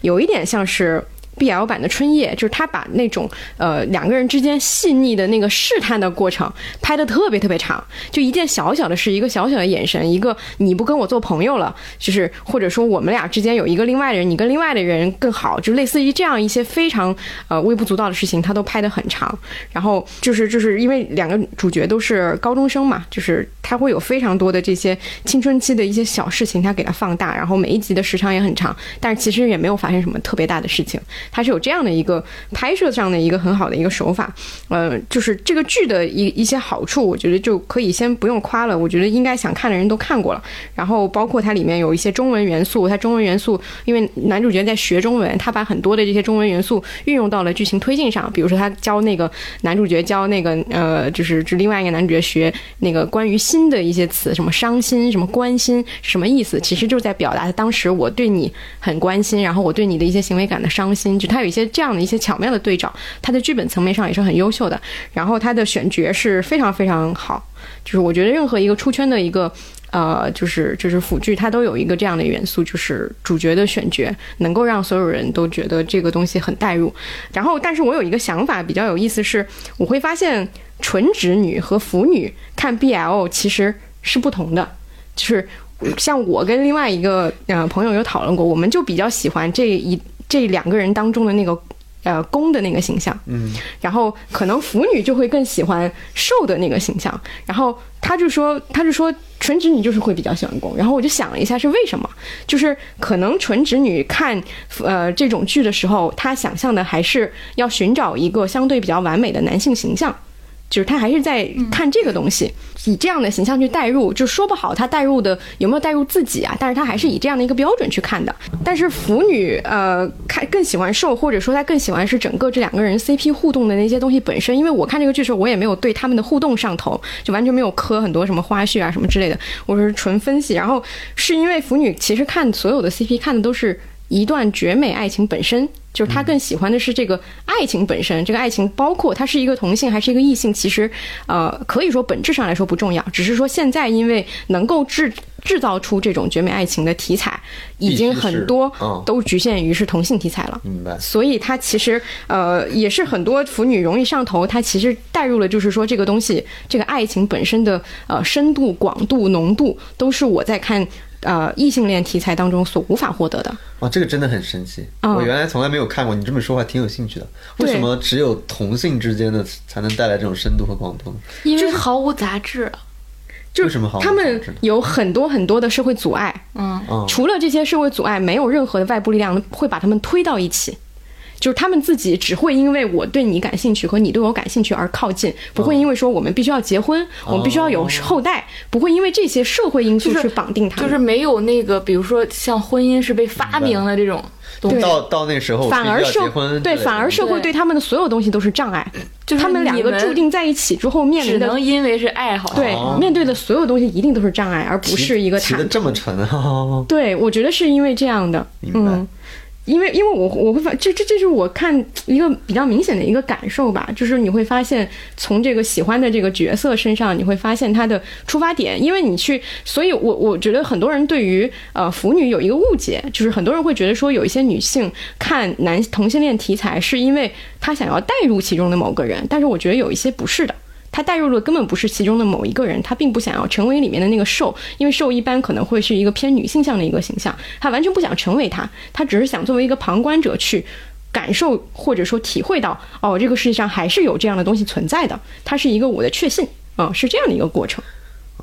有一点像是。BL 版的春夜，就是他把那种呃两个人之间细腻的那个试探的过程拍的特别特别长，就一件小小的事，一个小小的眼神，一个你不跟我做朋友了，就是或者说我们俩之间有一个另外的人，你跟另外的人更好，就类似于这样一些非常呃微不足道的事情，他都拍得很长。然后就是就是因为两个主角都是高中生嘛，就是他会有非常多的这些青春期的一些小事情，他给它放大，然后每一集的时长也很长，但是其实也没有发生什么特别大的事情。它是有这样的一个拍摄上的一个很好的一个手法，呃，就是这个剧的一一些好处，我觉得就可以先不用夸了。我觉得应该想看的人都看过了。然后包括它里面有一些中文元素，它中文元素，因为男主角在学中文，他把很多的这些中文元素运用到了剧情推进上。比如说他教那个男主角教那个呃，就是就另外一个男主角学那个关于心的一些词，什么伤心，什么关心什么意思？其实就是在表达当时我对你很关心，然后我对你的一些行为感的伤心。就他有一些这样的一些巧妙的对照，它的剧本层面上也是很优秀的。然后他的选角是非常非常好，就是我觉得任何一个出圈的一个。呃，就是就是腐剧，它都有一个这样的元素，就是主角的选角能够让所有人都觉得这个东西很带入。然后，但是我有一个想法比较有意思是，我会发现纯直女和腐女看 BL 其实是不同的，就是像我跟另外一个呃朋友有讨论过，我们就比较喜欢这一这两个人当中的那个。呃，攻的那个形象，嗯，然后可能腐女就会更喜欢受的那个形象，然后他就说，他就说纯直女就是会比较喜欢攻，然后我就想了一下是为什么，就是可能纯直女看呃这种剧的时候，她想象的还是要寻找一个相对比较完美的男性形象。就是他还是在看这个东西，以这样的形象去代入，就说不好他代入的有没有代入自己啊？但是他还是以这样的一个标准去看的。但是腐女呃看更喜欢受，或者说他更喜欢是整个这两个人 CP 互动的那些东西本身。因为我看这个剧的时候，我也没有对他们的互动上头，就完全没有磕很多什么花絮啊什么之类的，我是纯分析。然后是因为腐女其实看所有的 CP 看的都是一段绝美爱情本身。就是他更喜欢的是这个爱情本身，这个爱情包括他是一个同性还是一个异性，其实呃可以说本质上来说不重要，只是说现在因为能够制制造出这种绝美爱情的题材，已经很多都局限于是同性题材了。明白。所以它其实呃也是很多腐女容易上头，它其实带入了就是说这个东西，这个爱情本身的呃深度、广度、浓度，都是我在看呃异性恋题材当中所无法获得的。哇，这个真的很神奇，嗯我原来从来没有看过。你这么说话挺有兴趣的。为什么只有同性之间的才能带来这种深度和广度呢？因为毫无杂质啊。就是他们有很多很多的社会阻碍，嗯，嗯，除了这些社会阻碍，没有任何的外部力量会把他们推到一起。就是他们自己只会因为我对你感兴趣和你对我感兴趣而靠近，不会因为说我们必须要结婚，我们必须要有后代，不会因为这些社会因素去绑定他们。就是没有那个，比如说像婚姻是被发明的这种东西，到到那时候反而社要结婚对，反而社会对对他们的所有东西都是障碍，就是他们两个注定在一起之后面只临的能因为是爱好。对哦。面对的所有东西一定都是障碍，而不是一个提的这么纯啊！[LAUGHS] 对，我觉得是因为这样的，明白。嗯，因为因为我我会发，这这这是我看一个比较明显的一个感受吧，就是你会发现从这个喜欢的这个角色身上，你会发现他的出发点，因为你去，所以我我觉得很多人对于呃腐女有一个误解，就是很多人会觉得说有一些女性看男同性恋题材是因为她想要带入其中的某个人，但是我觉得有一些不是的。他带入了根本不是其中的某一个人，他并不想要成为里面的那个兽，因为兽一般可能会是一个偏女性向的一个形象，他完全不想成为他，他只是想作为一个旁观者去感受或者说体会到，哦，这个世界上还是有这样的东西存在的，它是一个我的确信，啊、是这样的一个过程，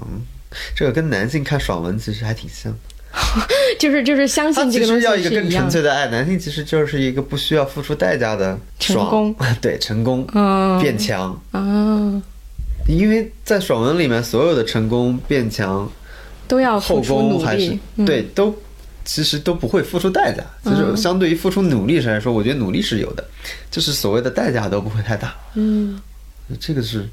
嗯这个跟男性看爽文其实还挺像。就是就是相信这个东西实要一个更纯粹的爱，男性其实就是一个不需要付出代价的爽。成功，[LAUGHS] 对成功，嗯。变强。啊，因为在爽文里面，所有的成功、变强、都要后付出努宫还是对都其实都不会付出代价。就是嗯相对于付出努力上来说，我觉得努力是有的，就是所谓的代价都不会太大。嗯，这个是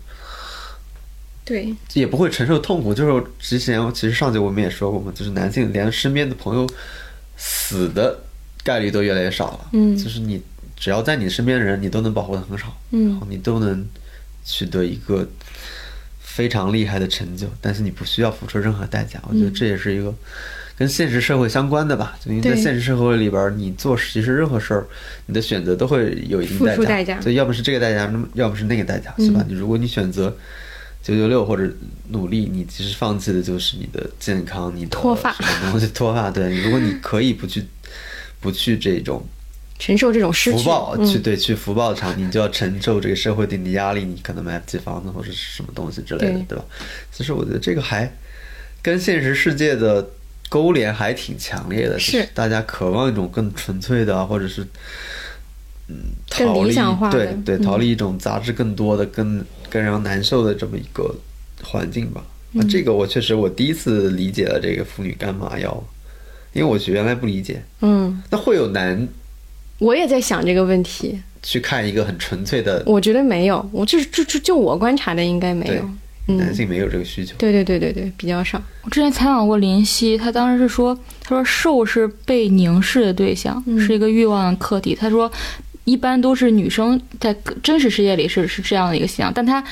对，也不会承受痛苦。就是之前其实上节我们也说过嘛，就是男性连身边的朋友死的概率都越来越少了。嗯就是你只要在你身边的人，你都能保护的很好，嗯然后你都能取得一个非常厉害的成就，但是你不需要付出任何代价。我觉得这也是一个跟现实社会相关的吧。就因为在现实社会里边，你做其实任何事儿，你的选择都会有一定付代价，出代价所以要么是这个代价，那么要么是那个代价，是吧？你如果你选择。九九六或者努力，你其实放弃的就是你的健康，你的脱发什么东西脱发。对，如果你可以不去不去这种承受这种失去，福报，嗯。去对去福报场，你就要承受这个社会对你的压力，你可能买不起房子或者是什么东西之类的，对。对吧？其实我觉得这个还跟现实世界的勾连还挺强烈的，是。大家渴望一种更纯粹的啊，或者是嗯逃离对对嗯。逃离一种杂质更多的、更更让人难受的这么一个环境吧。嗯。啊，这个我确实我第一次理解了这个妇女干嘛要，因为我原来不理解。嗯，那会有男我也在想这个问题，去看一个很纯粹的我觉得没有，我就是就就就我观察的应该没有，嗯男性没有这个需求。对对对对对，比较少。我之前采访过林夕，他当时是说，他说瘦是被凝视的对象，嗯是一个欲望的客体。他说，一般都是女生在真实世界里是是这样的一个形象，但他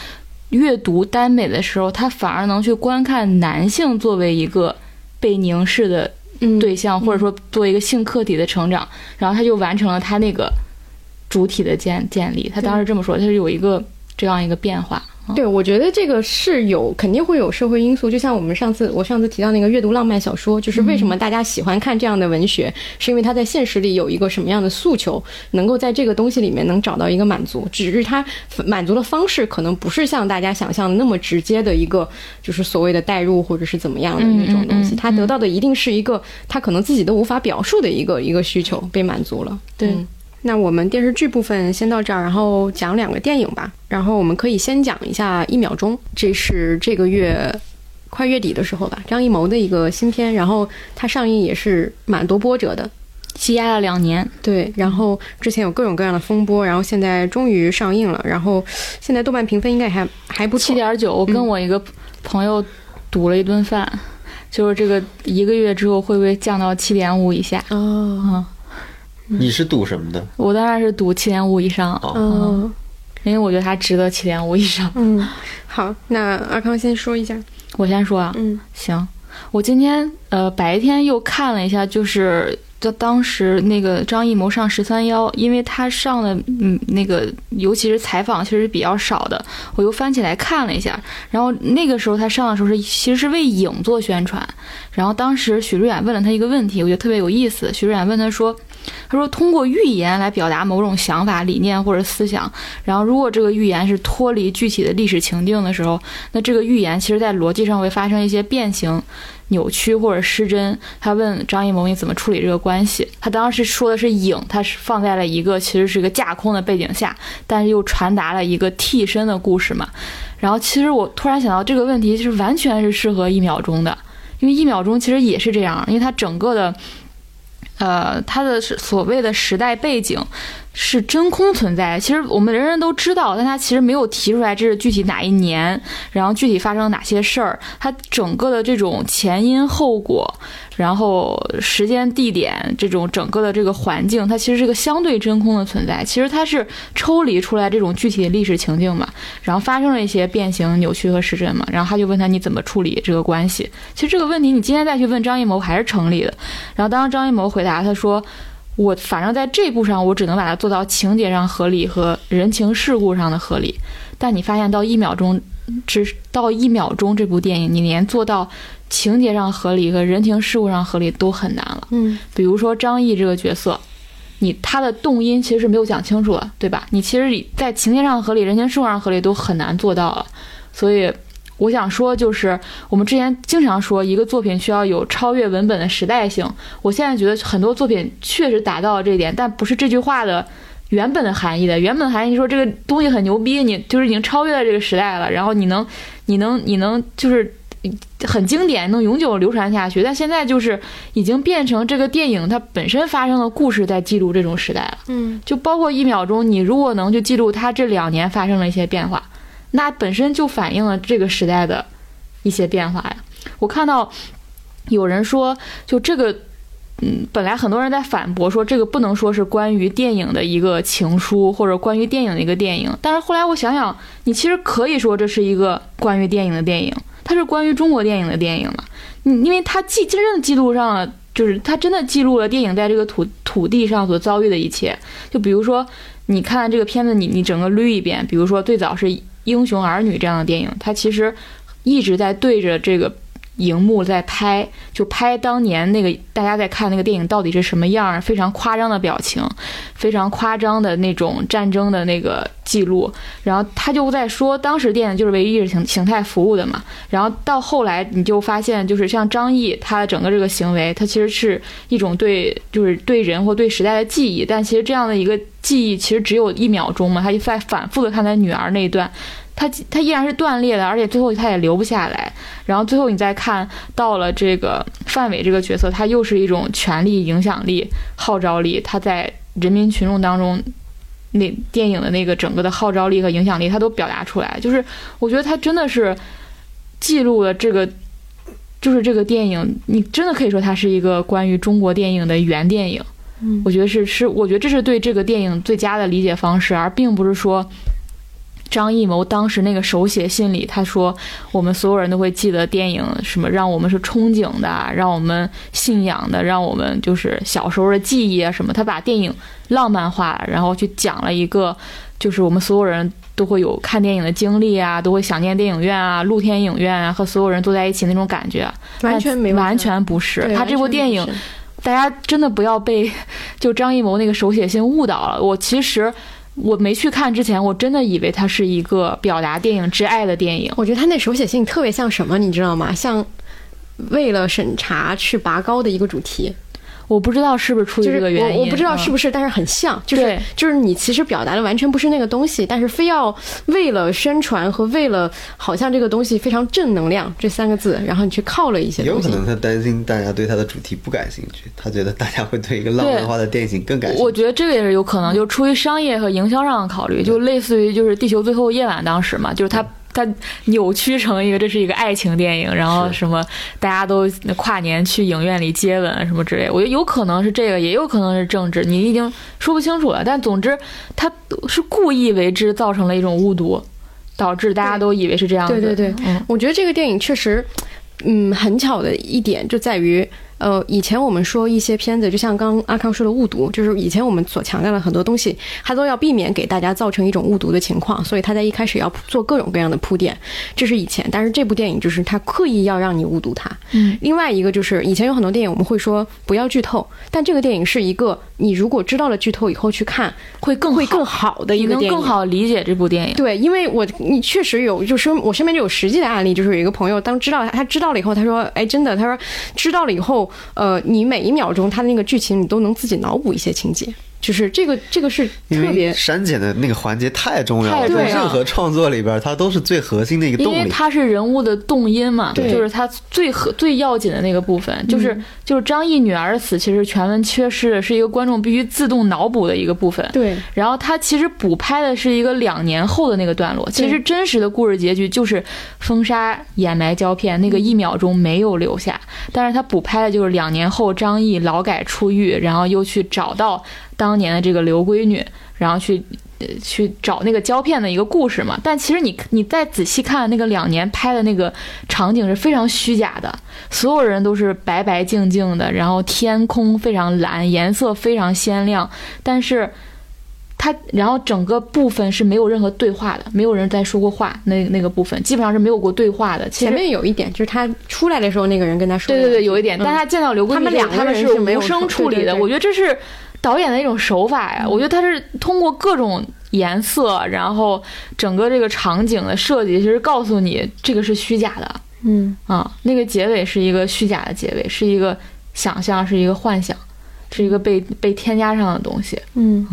阅读耽美的时候，他反而能去观看男性作为一个被凝视的嗯，对象，或者说作为一个性客体的成长，然后他就完成了他那个主体的建建立。他当时这么说，他是有一个这样一个变化。对，我觉得这个是有肯定会有社会因素，就像我们上次我上次提到那个阅读浪漫小说，就是为什么大家喜欢看这样的文学，是因为他在现实里有一个什么样的诉求，能够在这个东西里面能找到一个满足，只是他满足的方式可能不是像大家想象的那么直接的一个，就是所谓的代入或者是怎么样的那种东西，嗯嗯嗯。他得到的一定是一个他可能自己都无法表述的一个一个需求被满足了。对。嗯那我们电视剧部分先到这儿，然后讲两个电影吧。然后我们可以先讲一下《一秒钟》，这是这个月快月底的时候吧，张艺谋的一个新片，然后它上映也是蛮多波折的。积压了两年，对，然后之前有各种各样的风波，然后现在终于上映了，然后现在豆瓣评分应该还还不错，七点九。我跟我一个朋友赌了一顿饭，就是这个一个月之后会不会降到七点五以下？哦你是赌什么的？我当然是赌七点五以上，哦，嗯因为我觉得它值得七点五以上。嗯，好，那阿康先说一下，我先说啊，嗯行，我今天呃白天又看了一下，就是就当时那个张艺谋上十三幺，因为他上的嗯那个尤其是采访其实比较少的，我又翻起来看了一下。然后那个时候他上的时候是其实是为影做宣传。然后当时许志远问了他一个问题，我觉得特别有意思。许志远问他说。他说：“通过预言来表达某种想法、理念或者思想，然后如果这个预言是脱离具体的历史情境的时候，那这个预言其实在逻辑上会发生一些变形、扭曲或者失真。”他问张艺谋：“你怎么处理这个关系？”他当时说的是影，他是放在了一个其实是一个架空的背景下，但是又传达了一个替身的故事嘛。然后其实我突然想到这个问题，就是完全是适合一秒钟的，因为一秒钟其实也是这样，因为它整个的。呃，它的所谓的时代背景。是真空存在，其实我们人人都知道，但他其实没有提出来这是具体哪一年，然后具体发生了哪些事儿，它整个的这种前因后果，然后时间地点这种整个的这个环境，它其实是个相对真空的存在。其实它是抽离出来这种具体的历史情境嘛，然后发生了一些变形、扭曲和失真嘛，然后他就问他你怎么处理这个关系？其实这个问题你今天再去问张艺谋还是成立的。然后当时张艺谋回答他说。我反正在这步上，我只能把它做到情节上合理和人情世故上的合理。但你发现到一秒钟，只到一秒钟这部电影，你连做到情节上合理和人情世故上合理都很难了。嗯，比如说张译这个角色，你他的动因其实是没有讲清楚的，对吧？你其实在情节上合理、人情世故上合理都很难做到了，所以。我想说，就是我们之前经常说，一个作品需要有超越文本的时代性。我现在觉得很多作品确实达到了这一点，但不是这句话的原本的含义的。原本的含义说这个东西很牛逼，你就是已经超越了这个时代了，然后你能，你能，你能就是很经典，能永久流传下去。但现在就是已经变成这个电影它本身发生的故事在记录这种时代了。嗯，就包括一秒钟，你如果能去记录它这两年发生了一些变化。那本身就反映了这个时代的一些变化呀。我看到有人说，就这个，嗯，本来很多人在反驳说这个不能说是关于电影的一个情书，或者关于电影的一个电影。但是后来我想想，你其实可以说这是一个关于电影的电影，它是关于中国电影的电影嘛？嗯，因为它记真正记录上了，就是它真的记录了电影在这个土土地上所遭遇的一切。就比如说，你看这个片子，你你整个捋一遍，比如说最早是。英雄儿女这样的电影，它其实一直在对着这个荧幕在拍，就拍当年那个大家在看那个电影到底是什么样，非常夸张的表情，非常夸张的那种战争的那个记录。然后他就在说，当时电影就是为意识形形态服务的嘛。然后到后来你就发现，就是像张译他的整个这个行为，他其实是一种对就是对人或对时代的记忆。但其实这样的一个记忆其实只有一秒钟嘛，他就在反复的看他女儿那一段。他他依然是断裂的，而且最后他也留不下来。然后最后你再看到了这个范伟这个角色，他又是一种权力、影响力、号召力。他在人民群众当中，那电影的那个整个的号召力和影响力，他都表达出来。就是我觉得他真的是记录了这个，就是这个电影，你真的可以说它是一个关于中国电影的原电影。嗯，我觉得是是，我觉得这是对这个电影最佳的理解方式，而并不是说。张艺谋当时那个手写信里，他说：“我们所有人都会记得电影，什么让我们是憧憬的，让我们信仰的，让我们就是小时候的记忆啊什么。”他把电影浪漫化，然后去讲了一个，就是我们所有人都会有看电影的经历啊，都会想念电影院啊、露天影院啊，和所有人坐在一起那种感觉。完全没完全不是。他这部电影，大家真的不要被 [LAUGHS] 就张艺谋那个手写信误导了。我其实。我没去看之前，我真的以为它是一个表达电影之爱的电影。我觉得他那手写信特别像什么，你知道吗？像为了审查去拔高的一个主题。我不知道是不是出于这个原因，我我不知道是不是，但是很像，就是就是你其实表达的完全不是那个东西，但是非要为了宣传和为了好像这个东西非常正能量这三个字，然后你去靠了一些。有可能他担心大家对他的主题不感兴趣，他觉得大家会对一个浪漫化的电影更感兴趣。我觉得这个也是有可能，就出于商业和营销上的考虑，就类似于就是《地球最后夜晚》当时嘛，就是他。它扭曲成一个，这是一个爱情电影，然后什么大家都跨年去影院里接吻什么之类，我觉得有可能是这个，也有可能是政治，你已经说不清楚了。但总之，他是故意为之，造成了一种误读，导致大家都以为是这样子。对对对，嗯，我觉得这个电影确实。嗯，很巧的一点就在于，呃，以前我们说一些片子，就像刚阿康说的误读，就是以前我们所强调的很多东西，它都要避免给大家造成一种误读的情况，所以他在一开始要做各种各样的铺垫，这是以前。但是这部电影就是他刻意要让你误读它。嗯，另外一个就是以前有很多电影我们会说不要剧透，但这个电影是一个你如果知道了剧透以后去看会更会更好好的一个电影，更好理解这部电影。对，因为我你确实有，就是我身边就有实际的案例，就是有一个朋友当知道他知道了以后，他说，哎，真的，他说知道了以后，呃，你每一秒钟他的那个剧情你都能自己脑补一些情节，就是这个这个是特别删减的那个环节太重要了，任何创作里边，它都是最核心的一个动因为。它是人物的动因嘛，对就是它最核最要紧的那个部分，就是嗯就是张译女儿的死，其实全文缺失的是一个观众必须自动脑补的一个部分。对然后他其实补拍的是一个两年后的那个段落，其实真实的故事结局就是封杀、掩埋胶片，那个一秒钟没有留下，但是他补拍的就是两年后张译劳改出狱，然后又去找到当年的这个刘闺女，然后去。呃去找那个胶片的一个故事嘛，但其实你你再仔细看那个两年拍的那个场景是非常虚假的，所有人都是白白净净的，然后天空非常蓝，颜色非常鲜亮，但是它然后整个部分是没有任何对话的，没有人在说过话，那那个部分基本上是没有过对话的。前面有一点，就是他出来的时候，那个人跟他说，对对对，有一点，嗯但他见到刘闺女他们两个人是无声处理的，对对对。我觉得这是导演的一种手法呀。我觉得他是通过各种颜色，然后整个这个场景的设计，其实告诉你这个是虚假的嗯，啊。那个结尾是一个虚假的结尾，是一个想象，是一个幻想，是一个被被添加上的东西。嗯，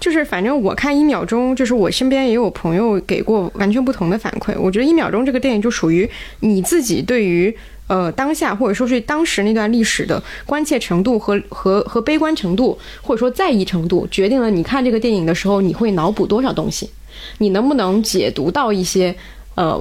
就是反正我看一秒钟，就是我身边也有朋友给过完全不同的反馈。我觉得一秒钟这个电影就属于你自己对于呃当下或者说是当时那段历史的关切程度和和和悲观程度，或者说在意程度，决定了你看这个电影的时候你会脑补多少东西，你能不能解读到一些呃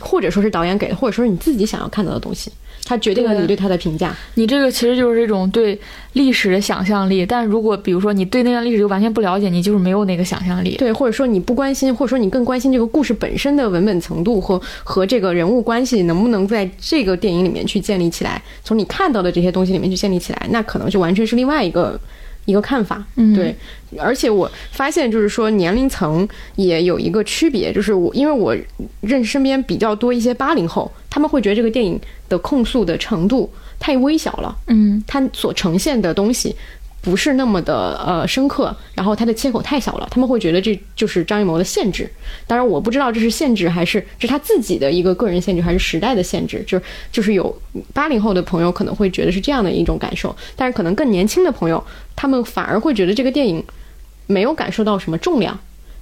或者说是导演给的，或者说是你自己想要看到的东西，它决定了你对它的评价。你这个其实就是一种对历史的想象力，但如果比如说你对那段历史就完全不了解，你就是没有那个想象力。对，或者说你不关心，或者说你更关心这个故事本身的文本程度和和这个人物关系能不能在这个电影里面去建立起来，从你看到的这些东西里面去建立起来，那可能就完全是另外一个一个看法。嗯对，而且我发现就是说年龄层也有一个区别，就是我因为我认识身边比较多一些八零后，他们会觉得这个电影的控诉的程度太微小了。嗯它所呈现的东西不是那么的呃深刻，然后它的切口太小了，他们会觉得这就是张艺谋的限制。当然，我不知道这是限制还是这是他自己的一个个人限制，还是时代的限制。就是就是有八零后的朋友可能会觉得是这样的一种感受，但是可能更年轻的朋友，他们反而会觉得这个电影没有感受到什么重量。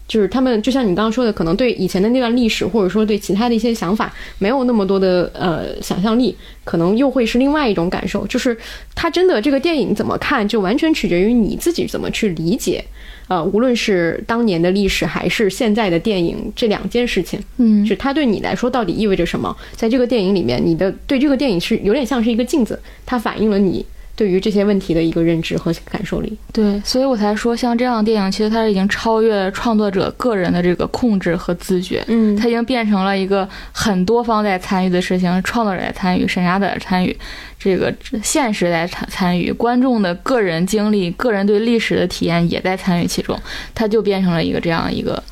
就是他们，就像你刚刚说的，可能对以前的那段历史，或者说对其他的一些想法，没有那么多的呃想象力，可能又会是另外一种感受。就是他真的这个电影怎么看，就完全取决于你自己怎么去理解。呃，无论是当年的历史，还是现在的电影，这两件事情，嗯是它对你来说到底意味着什么？在这个电影里面，你的对这个电影是有点像是一个镜子，它反映了你对于这些问题的一个认知和感受力。对，所以我才说，像这样的电影，其实它已经超越了创作者个人的这个控制和自觉，嗯它已经变成了一个很多方在参与的事情，创作者在参与，审查者在参与，这个现实在参参与，观众的个人经历、个人对历史的体验也在参与其中，它就变成了一个这样一个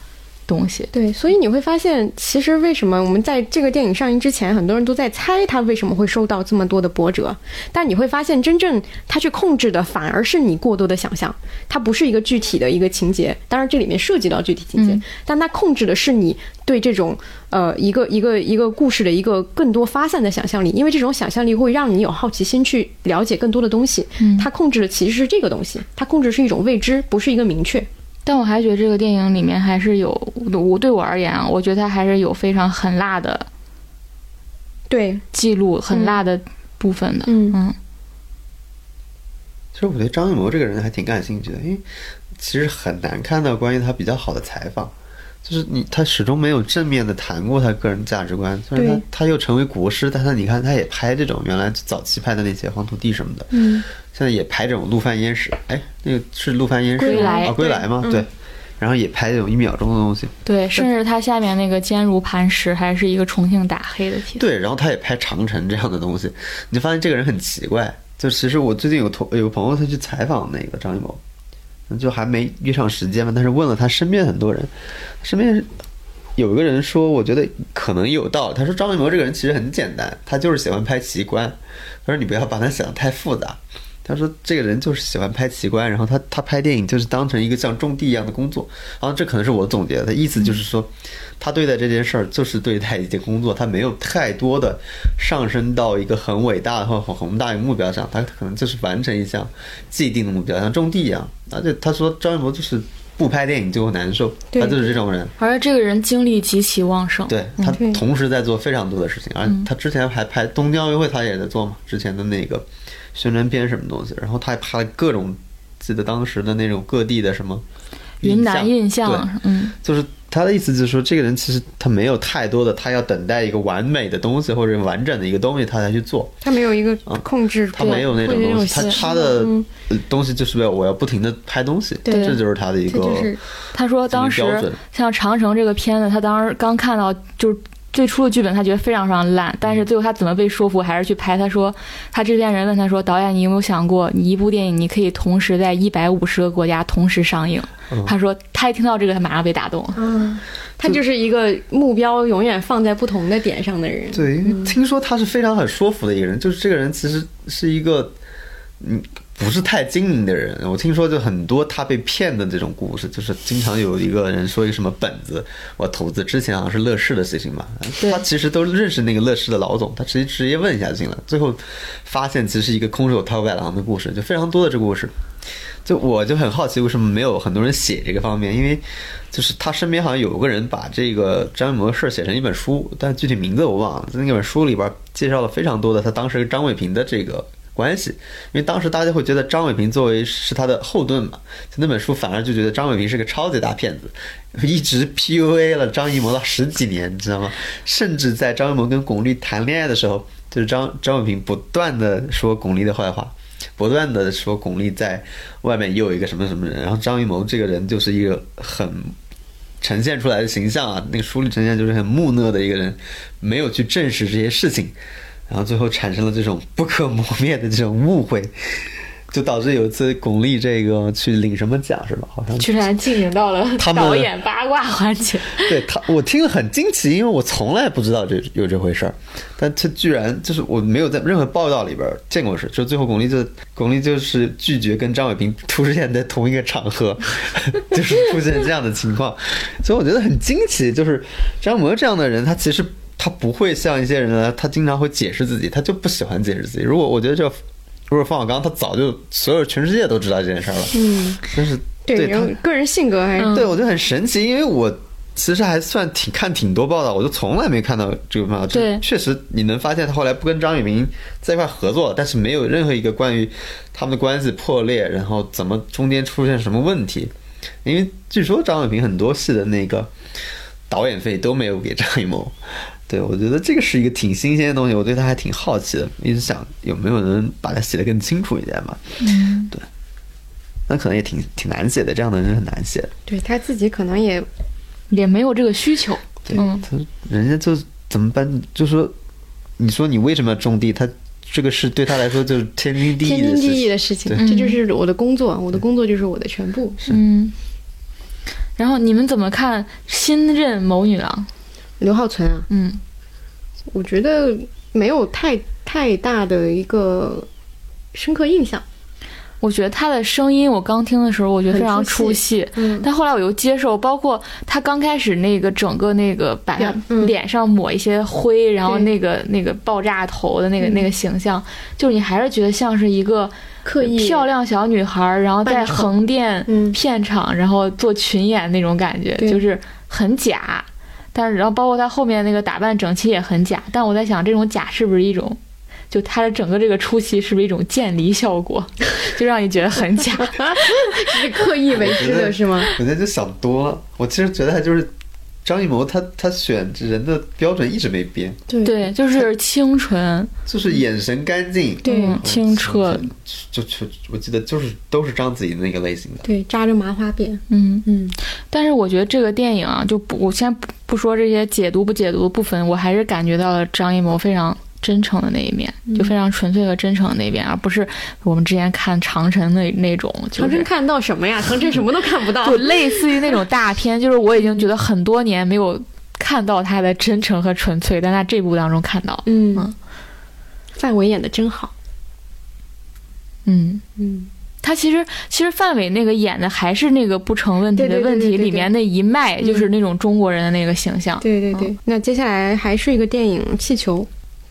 东西。对，所以你会发现，其实为什么我们在这个电影上映之前，很多人都在猜它为什么会受到这么多的波折，但你会发现，真正它去控制的反而是你过多的想象，它不是一个具体的一个情节。当然，这里面涉及到具体情节，嗯但它控制的是你对这种呃一个一个一个故事的一个更多发散的想象力，因为这种想象力会让你有好奇心去了解更多的东西。嗯它控制的其实是这个东西，它控制是一种未知，不是一个明确。但我还觉得这个电影里面还是有，我对我而言啊，我觉得它还是有非常很辣的对，记录，很辣的部分的。嗯嗯其实我对张艺谋这个人还挺感兴趣的，因为其实很难看到关于他比较好的采访，就是你他始终没有正面的谈过他个人价值观。虽然他他又成为国师，但他你看他也拍这种原来早期拍的那些黄土地什么的，嗯，现在也拍这种陆犯焉识。哎，那个是陆犯焉识吗归来啊，归来吗？对嗯。然后也拍这种一秒钟的东西。对，甚至他下面那个坚如磐石还是一个重庆打黑的题材。对，然后他也拍长城这样的东西，你就发现这个人很奇怪。就其实我最近有同有个朋友他去采访那个张艺谋，就还没约上时间嘛，但是问了他身边很多人，身边有一个人说，我觉得可能有道理。他说张艺谋这个人其实很简单，他就是喜欢拍奇观。他说你不要把他想的太复杂。他说这个人就是喜欢拍奇观，然后他他拍电影就是当成一个像种地一样的工作。然后这可能是我总结的，他意思就是说，他对待这件事儿就是对待一件工作，他没有太多的上升到一个很伟大或很宏大的目标上，他可能就是完成一项既定的目标，像种地一样。而且他说张艺谋就是不拍电影就会难受，他就是这种人。而且这个人精力极其旺盛。对他同时在做非常多的事情，而他之前还拍东京奥运会，他也在做嘛，之前的那个宣传片什么东西，然后他还拍了各种，记得当时的那种各地的什么云南印象，嗯，就是他的意思就是说，这个人其实他没有太多的，他要等待一个完美的东西或者完整的一个东西，他才去做。他没有一个控制，他没有那种东西，他他的东西就是为了我要不停的拍东西，对这就是他的一个就是他说当时像《长城》这个片子，他当时刚看到就是。最初的剧本他觉得非常非常烂，但是最后他怎么被说服还是去拍？他说，他制片人问他说：“导演，你有没有想过，你一部电影你可以同时在一百五十个国家同时上映？”嗯他说，他一听到这个，他马上被打动。嗯，他就是一个目标永远放在不同的点上的人。对，因为听说他是非常很说服的一个人，就是这个人其实是一个，嗯，不是太精明的人。我听说就很多他被骗的这种故事，就是经常有一个人说一个什么本子，我投资之前好像是乐视的事情嘛，他其实都认识那个乐视的老总，他直接直接问一下就行了，最后发现其实是一个空手套白狼的故事，就非常多的这个故事。就我就很好奇，为什么没有很多人写这个方面？因为就是他身边好像有个人把这个张艺谋的事写成一本书，但具体名字我忘了。在那本书里边介绍了非常多的他当时张伟平的这个关系，因为当时大家会觉得张伟平作为是他的后盾嘛，就那本书反而就觉得张伟平是个超级大骗子，一直 PUA 了张艺谋了十几年，你知道吗？甚至在张艺谋跟巩俐谈恋爱的时候，就是张张伟平不断的说巩俐的坏话。不断的说巩俐在外面又有一个什么什么人，然后张艺谋这个人就是一个很呈现出来的形象啊，那个书里呈现就是很木讷的一个人，没有去证实这些事情，然后最后产生了这种不可磨灭的这种误会，就导致有一次巩俐这个去领什么奖是吧？好像居然进行到了导演八卦环节，对他，我听了很惊奇，因为我从来不知道这有这回事儿，但他居然就是我没有在任何报道里边见过是，就最后巩俐就巩俐就是拒绝跟张伟平出现在同一个场合，[LAUGHS] 就是出现这样的情况，所以我觉得很惊奇，就是张萌这样的人，他其实他不会像一些人呢，他经常会解释自己，他就不喜欢解释自己。如果我觉得这如果方小刚，他早就所有全世界都知道这件事儿了，嗯，但是对，对他个人性格还是嗯对，我觉得很神奇，因为我其实还算挺看挺多报道，我就从来没看到这个报道。就对确实你能发现他后来不跟张雨明在一块合作了，但是没有任何一个关于他们的关系破裂，然后怎么中间出现什么问题。因为据说张伟平很多戏的那个导演费都没有给张艺谋。对，我觉得这个是一个挺新鲜的东西，我对它还挺好奇的，一直想有没有人把它写得更清楚一点嘛。嗯，对，那可能也挺挺难写的，这样的人很难写的。对他自己可能也也没有这个需求。对，嗯他人家就怎么办？就说你说你为什么要种地？他这个是对他来说就是天经地义天经地义的事情。这就是我的工作，我的工作就是我的全部。嗯，然后你们怎么看新任某女郎？刘浩存啊，嗯，我觉得没有太太大的一个深刻印象。我觉得她的声音，我刚听的时候，我觉得非常出出戏。嗯，但后来我又接受，包括她刚开始那个整个那个把她脸上抹一些灰，然后那个那个爆炸头的那个、嗯。那个形象，就是你还是觉得像是一个刻意漂亮小女孩儿，然后在横店嗯。片场，然后做群演那种感觉，就是很假。但是，然后包括他后面那个打扮整齐也很假。但我在想，这种假是不是一种，就他的整个这个出戏是不是一种渐离效果，[LAUGHS] 就让你觉得很假？[LAUGHS] 是刻意为之的是吗？我觉得就想多了。我其实觉得他就是张艺谋他他选人的标准一直没变，对。对，就是清纯，就是眼神干净，对嗯。清澈，就就我记得就是都是章子怡那个类型的。对，扎着麻花辫，嗯。嗯，但是我觉得这个电影啊，就不，我先不不说这些解读不解读的部分，我还是感觉到了张艺谋非常真诚的那一面，就非常纯粹和真诚的那一面，而不是我们之前看长城那那种，就是长城看到什么呀？[LAUGHS] 长城什么都看不到就。类似于那种大片，[LAUGHS] 就是我已经觉得很多年没有看到他的真诚和纯粹，但他这部当中看到，嗯嗯，范伟演的真好。嗯。嗯，他其实其实范伟那个演的还是那个不成问题的问题里面那一脉，嗯就是那种中国人的那个形象。对对对。那接下来还是一个电影《气球》，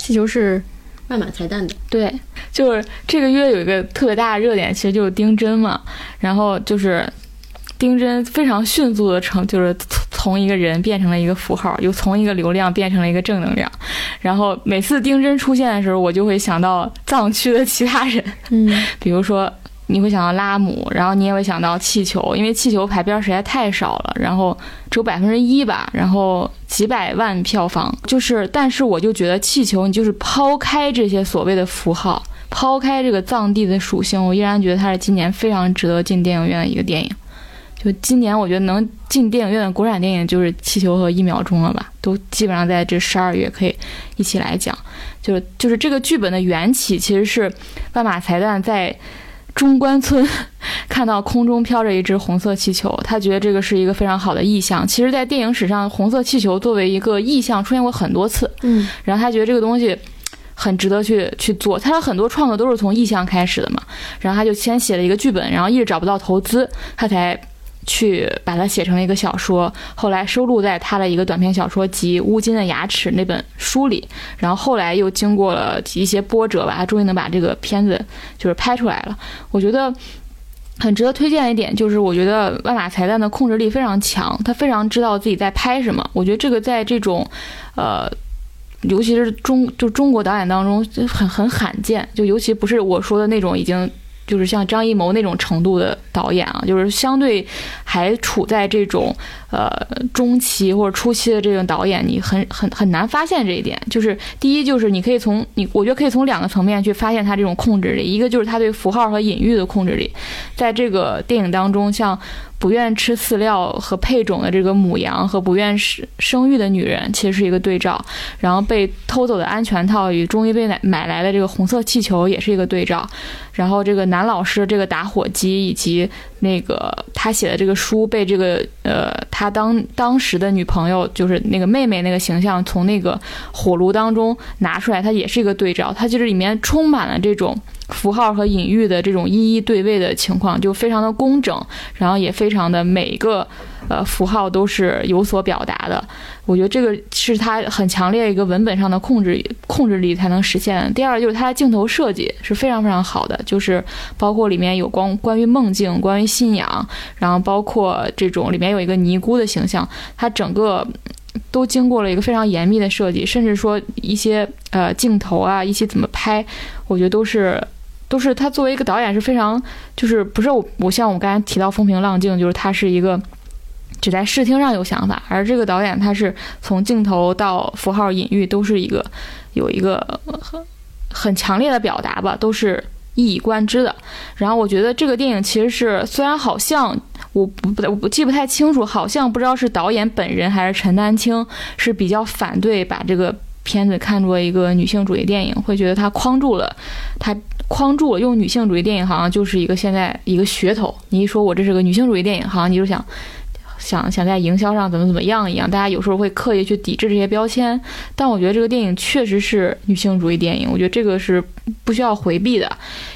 气球是万马才蛋的。对，就是这个月有一个特别大的热点，其实就是丁真嘛。然后就是丁真非常迅速的成，就是从从一个人变成了一个符号，又从一个流量变成了一个正能量。然后每次丁真出现的时候，我就会想到藏区的其他人，嗯 [LAUGHS] 比如说。你会想到拉姆，然后你也会想到气球，因为气球排片实在太少了，然后只有百分之一吧，然后几百万票房，就是，但是我就觉得气球，你就是抛开这些所谓的符号，抛开这个藏地的属性，我依然觉得它是今年非常值得进电影院的一个电影。就今年，我觉得能进电影院的国产电影就是《气球》和《一秒钟》了吧，都基本上在这十二月可以一起来讲。就是就是这个剧本的缘起，其实是万马才旦在中关村 [LAUGHS] 看到空中飘着一只红色气球，他觉得这个是一个非常好的意象。其实，在电影史上，红色气球作为一个意象出现过很多次，嗯然后他觉得这个东西很值得去去做。他的很多创作都是从意象开始的嘛，然后他就先写了一个剧本，然后一直找不到投资，他才。去把它写成了一个小说，后来收录在他的一个短篇小说集《乌金的牙齿》那本书里，然后后来又经过了一些波折吧，他终于能把这个片子就是拍出来了。我觉得很值得推荐的一点就是，我觉得万马才旦的控制力非常强，他非常知道自己在拍什么。我觉得这个在这种，呃。尤其是中就中国导演当中就很很罕见，就尤其不是我说的那种已经就是像张艺谋那种程度的导演啊，就是相对还处在这种呃中期或者初期的这种导演，你很很很难发现这一点。就是第一，就是你可以从你，我觉得可以从两个层面去发现他这种控制力，一个就是他对符号和隐喻的控制力，在这个电影当中，像。不愿吃饲料和配种的这个母羊和不愿生生育的女人，其实是一个对照。然后被偷走的安全套与终于被买买来的这个红色气球也是一个对照。然后这个男老师这个打火机以及那个他写的这个书被这个呃他他当当时的女朋友就是那个妹妹那个形象从那个火炉当中拿出来，他也是一个对照。他就是里面充满了这种。符号和隐喻的这种一一对位的情况，就非常的工整，然后也非常的每一个呃符号都是有所表达的。我觉得这个是它很强烈一个文本上的控制控制力才能实现。第二就是它的镜头设计是非常非常好的，就是包括里面有关关于梦境、关于信仰，然后包括这种里面有一个尼姑的形象，它整个。都经过了一个非常严密的设计，甚至说一些呃镜头啊，一些怎么拍，我觉得都是都是他作为一个导演是非常，就是不是我我像我刚才提到风平浪静，就是他是一个只在视听上有想法，而这个导演他是从镜头到符号隐喻都是一个有一个很很强烈的表达吧，都是一以贯之的。然后我觉得这个电影其实是虽然好像我不不我不记不太清楚，好像不知道是导演本人还是陈丹青是比较反对把这个。片子看作一个女性主义电影，会觉得它框住了，它框住了。用女性主义电影好像就是一个现在一个噱头。你一说我这是个女性主义电影，好像你就想想想在营销上怎么怎么样一样。大家有时候会刻意去抵制这些标签，但我觉得这个电影确实是女性主义电影。我觉得这个是不需要回避的，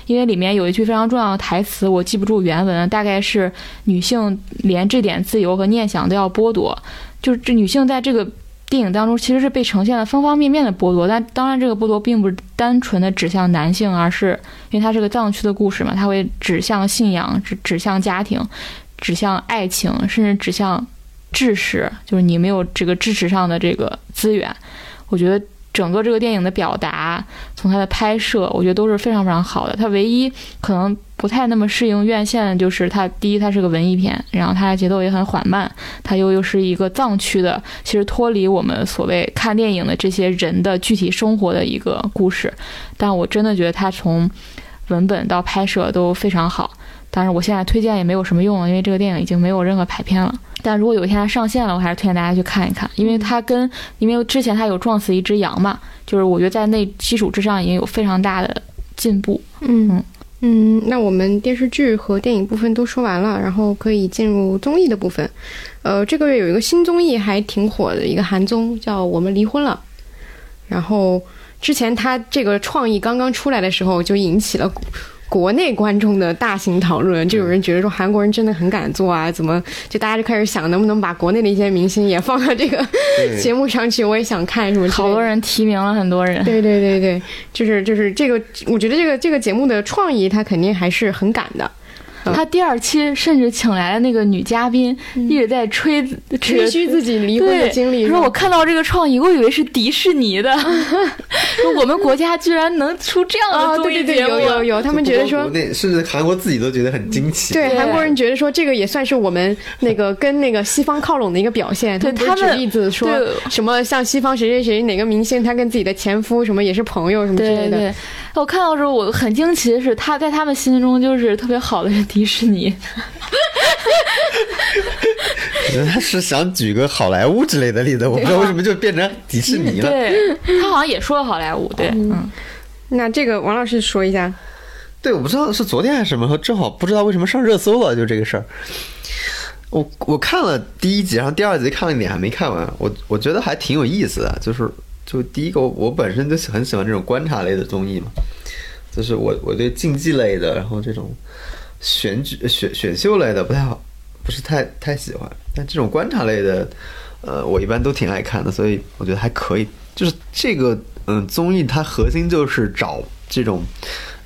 因为里面有一句非常重要的台词，我记不住原文，大概是女性连这点自由和念想都要剥夺，就是这女性在这个。电影当中其实是被呈现了方方面面的剥夺，但当然这个剥夺并不是单纯的指向男性，而是因为它是个藏区的故事嘛，它会指向信仰、指指向家庭、指向爱情，甚至指向知识，就是你没有这个知识上的这个资源。我觉得整个这个电影的表达，从它的拍摄，我觉得都是非常非常好的。它唯一可能不太那么适应院线就是它，第一它是个文艺片，然后它的节奏也很缓慢，它又又是一个藏区的，其实脱离我们所谓看电影的这些人的具体生活的一个故事。但我真的觉得它从文本到拍摄都非常好。当然，我现在推荐也没有什么用了，因为这个电影已经没有任何排片了。但如果有一天它上线了，我还是推荐大家去看一看，因为它跟因为之前它有撞死一只羊嘛，就是我觉得在那基础之上已经有非常大的进步。嗯嗯，嗯那我们电视剧和电影部分都说完了，然后可以进入综艺的部分。呃，这个月有一个新综艺还挺火的一个韩综，叫《我们离婚了》。然后之前他这个创意刚刚出来的时候，就引起了。国内观众的大型讨论，就有人觉得说韩国人真的很敢做啊，怎么就大家就开始想能不能把国内的一些明星也放到这个节目上去？我也想看什么。好多人提名了很多人。对对对对，就是就是这个，我觉得这个这个节目的创意，他肯定还是很敢的。他第二期甚至请来了那个女嘉宾，一直在吹吹嘘自己离婚的经历。说我看到这个创意，我以为是迪士尼的，[LAUGHS] 说我们国家居然能出这样的综艺节目。有有有，他们觉得说，甚至韩国自己都觉得很惊奇。对，韩国人觉得说这个也算是我们那个跟那个西方靠拢的一个表现。对他们举例子说什么像西方谁谁谁哪个明星他跟自己的前夫什么也是朋友什么之类的。我看到时候我很惊奇的是，他在他们心中就是特别好的迪士尼。我觉得他是想举个好莱坞之类的例子，我不知道为什么就变成迪士尼了。对他好像也说了好莱坞，对，嗯。那这个王老师说一下。对，我不知道是昨天还是什么，正好不知道为什么上热搜了，就这个事儿。我我看了第一集，然后第二集看了一点，还没看完。我我觉得还挺有意思的，就是。就第一个，我本身就很喜欢这种观察类的综艺嘛，就是我我对竞技类的，然后这种选举选选秀类的不太好，不是太太喜欢。但这种观察类的，呃，我一般都挺爱看的，所以我觉得还可以。就是这个嗯综艺，它核心就是找这种。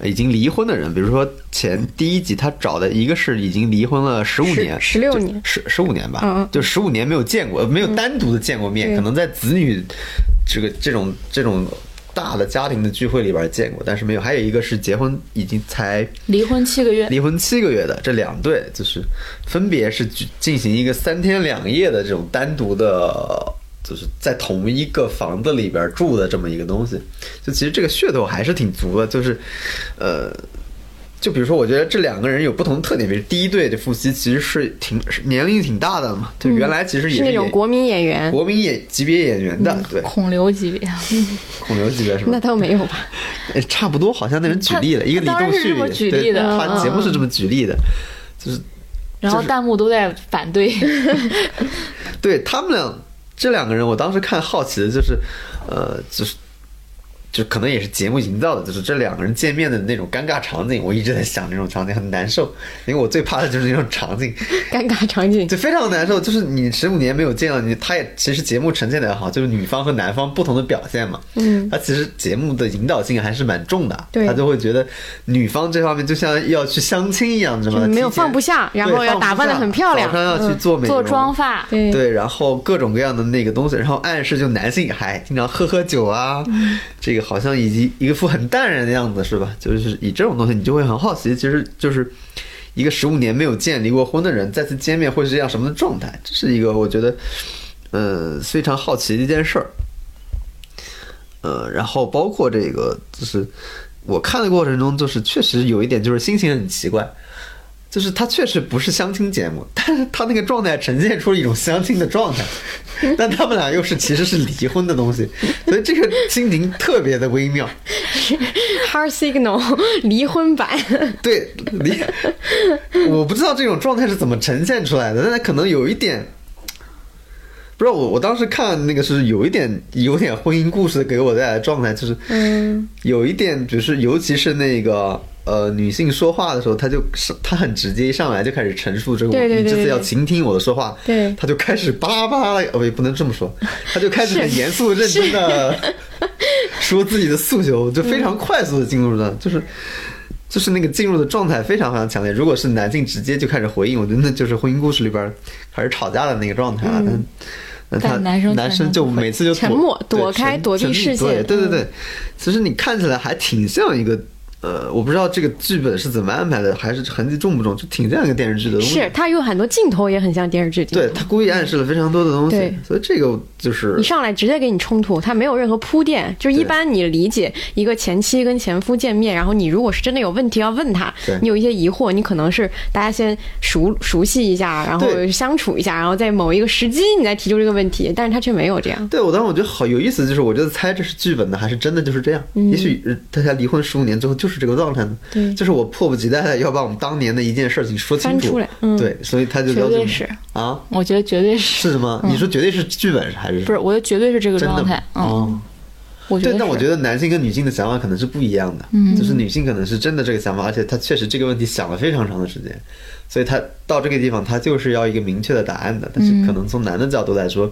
已经离婚的人，比如说前第一集他找的一个是已经离婚了十五年、十六年、十十五年吧，就十五年没有见过，没有单独的见过面，可能在子女这个这种这种大的家庭的聚会里边见过，但是没有。还有一个是结婚已经才离婚七个月，离婚七个月的这两对，就是分别是进行一个三天两夜的这种单独的。就是在同一个房子里边住的这么一个东西，就其实这个噱头还是挺足的。就是，呃，就比如说，我觉得这两个人有不同的特点。比如第一对的夫妻其实是挺年龄挺大的嘛，就原来其实也是那种国民演员，国民演级别演员的，对，孔刘级别，[LAUGHS] 孔刘级别是吧？那倒没有吧？[LAUGHS] 差不多，好像那人举例了一个李栋旭，对，他节目是这么举例的，就是，然后弹幕都在反对，[LAUGHS] 对他们俩。这两个人，我当时看好奇的就是，呃，就是。就可能也是节目营造的，就是这两个人见面的那种尴尬场景，我一直在想那种场景很难受，因为我最怕的就是那种场景，尴尬场景，[LAUGHS] 就非常难受。就是你十五年没有见到你，他也其实节目呈现的好，就是女方和男方不同的表现嘛。嗯，他其实节目的引导性还是蛮重的，对，他就会觉得女方这方面就像要去相亲一样，知道吗？没有放不下，然后要打扮的很漂亮，早上要去做美做妆发，对。对，然后各种各样的那个东西，然后暗示就男性还经常喝喝酒啊，这个好像以及。一副很淡然的样子是吧？就是以这种东西，你就会很好奇，其实就是一个十五年没有见、离过婚的人再次见面会是这样什么的状态？这是一个我觉得，呃，非常好奇的一件事儿。呃，然后包括这个，就是我看的过程中，就是确实有一点，就是心情很奇怪。就是他确实不是相亲节目，但是他那个状态呈现出了一种相亲的状态，[LAUGHS] 但他们俩又是其实是离婚的东西，所以这个心情特别的微妙。[LAUGHS] Hard signal 离婚版。对，离，我不知道这种状态是怎么呈现出来的，但是可能有一点，不知道我我当时看那个是有一点有点婚姻故事给我带来的状态，就是嗯，有一点就是尤其是那个。呃，女性说话的时候，她就是她很直接，一上来就开始陈述这个，你这次要倾听我的说话，对，她就开始巴拉巴拉，哦，也不能这么说，[LAUGHS] 她就开始很严肃认真的说自己的诉求，就非常快速的进入了，就是就是那个进入的状态非常非常强烈。如果是男性直接就开始回应，我觉得那就是婚姻故事里边开始吵架的那个状态了。但那他但男生男生就每次就躲沉默对躲开躲避视线嗯对对对对，其实你看起来还挺像一个。呃，我不知道这个剧本是怎么安排的，还是痕迹重不重，就挺像一个电视剧的东西。是它有很多镜头也很像电视剧。对他故意暗示了非常多的东西对，所以这个就是一上来直接给你冲突，他没有任何铺垫。就一般你理解一个前妻跟前夫见面，然后你如果是真的有问题要问他对，你有一些疑惑，你可能是大家先熟熟悉一下，然后相处一下，然后在某一个时机你再提出这个问题，但是他却没有这样。对我当时我觉得好有意思，就是我觉得猜这是剧本的还是真的就是这样。也许呃大家离婚十五年之后就是这个状态呢。嗯对就是我迫不及待的要把我们当年的一件事情说清楚。翻出来嗯对，所以他就要求绝对是啊，我觉得绝对是，是什么？你说绝对是剧本还是不是？我觉得绝对是这个状态。嗯，哦，对，我觉得是。但我觉得男性跟女性的想法可能是不一样的。嗯，就是女性可能是真的这个想法，而且她确实这个问题想了非常长的时间，所以她到这个地方，她就是要一个明确的答案的。但是可能从男的角度来说，